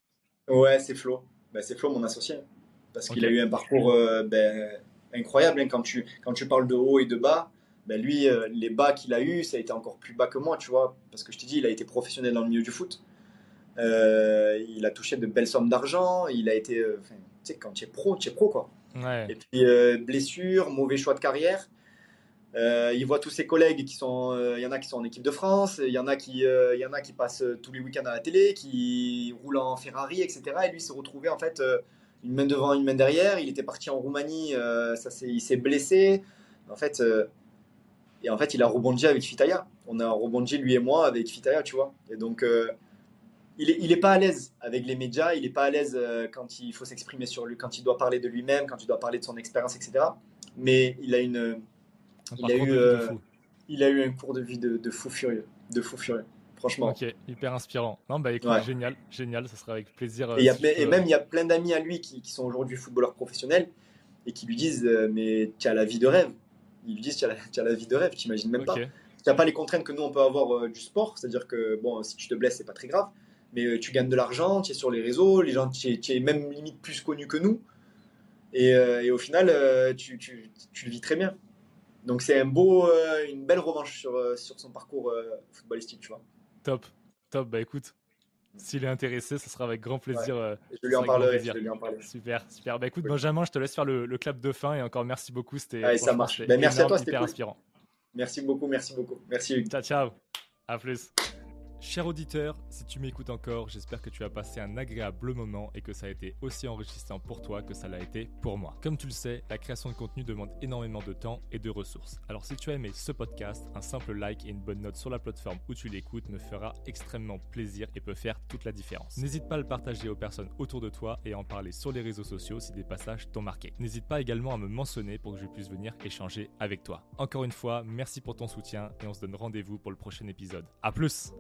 Ouais, c'est Flo. Bah, c'est Flo, mon associé parce qu'il a eu un parcours euh, ben, incroyable. Hein. Quand, tu, quand tu parles de haut et de bas, ben, lui, euh, les bas qu'il a eu, ça a été encore plus bas que moi, tu vois. Parce que je te dis, il a été professionnel dans le milieu du foot. Euh, il a touché de belles sommes d'argent. Il a été, tu sais, quand tu es pro, tu es pro, quoi. Et puis, blessure, mauvais choix de carrière. il voit tous ses collègues qui sont, il y en a qui sont en équipe de France, il y en a qui, il y en a qui passent tous les week-ends à la télé, qui roulent en Ferrari, etc. Et lui s'est retrouvé en fait une main devant, une main derrière. Il était parti en Roumanie, euh, ça il s'est blessé. En fait, euh, et en fait, il a rebondi avec Fitaya. On a rebondi lui et moi avec Fitaya, tu vois. Et donc, euh, il est, il est pas à l'aise avec les médias. Il est pas à l'aise quand il faut s'exprimer sur lui, quand il doit parler de lui-même, quand il doit parler de son expérience, etc. Mais il a une, il a eu, il a eu un cours de vie de, de fou furieux, de fou furieux franchement. Ok, hyper inspirant. Non, bah écoute, génial, génial, ça sera avec plaisir. Euh, et, même, il y a plein d'amis à lui qui, sont aujourd'hui footballeurs professionnels et qui lui disent euh, Mais tu as la vie de rêve. Ils lui disent Tu as, la vie de rêve, tu n'imagines même pas. Tu n'as pas les contraintes que nous, on peut avoir euh, du sport, c'est-à-dire que bon, si tu te blesses, c'est pas très grave, mais tu gagnes de l'argent, tu es sur les réseaux, les gens, tu es, même limite plus connu que nous. Et, au final, tu, tu, tu, le vis très bien. Donc c'est un beau, une belle revanche sur, sur son parcours footballistique, tu vois. Top, top. Bah écoute, s'il est intéressé, ce sera avec grand plaisir. Euh, je, lui en parlerai, je lui en parlerai. Super, super. Bah écoute, Benjamin, je te laisse faire le, clap de fin et encore merci beaucoup. C'était ça marche. Bah, merci à toi, c'était inspirant. Merci beaucoup, merci beaucoup. Merci. Ciao, ciao. À plus. Cher auditeur, si tu m'écoutes encore, j'espère que tu as passé un agréable moment et que ça a été aussi enrichissant pour toi que ça l'a été pour moi. Comme tu le sais, la création de contenu demande énormément de temps et de ressources. Alors si tu as aimé ce podcast, un simple like et une bonne note sur la plateforme où tu l'écoutes me fera extrêmement plaisir et peut faire toute la différence. N'hésite pas à le partager aux personnes autour de toi et à en parler sur les réseaux sociaux si des passages t'ont marqué. N'hésite pas également à me mentionner pour que je puisse venir échanger avec toi. Encore une fois, merci pour ton soutien et on se donne rendez-vous pour le prochain épisode. A plus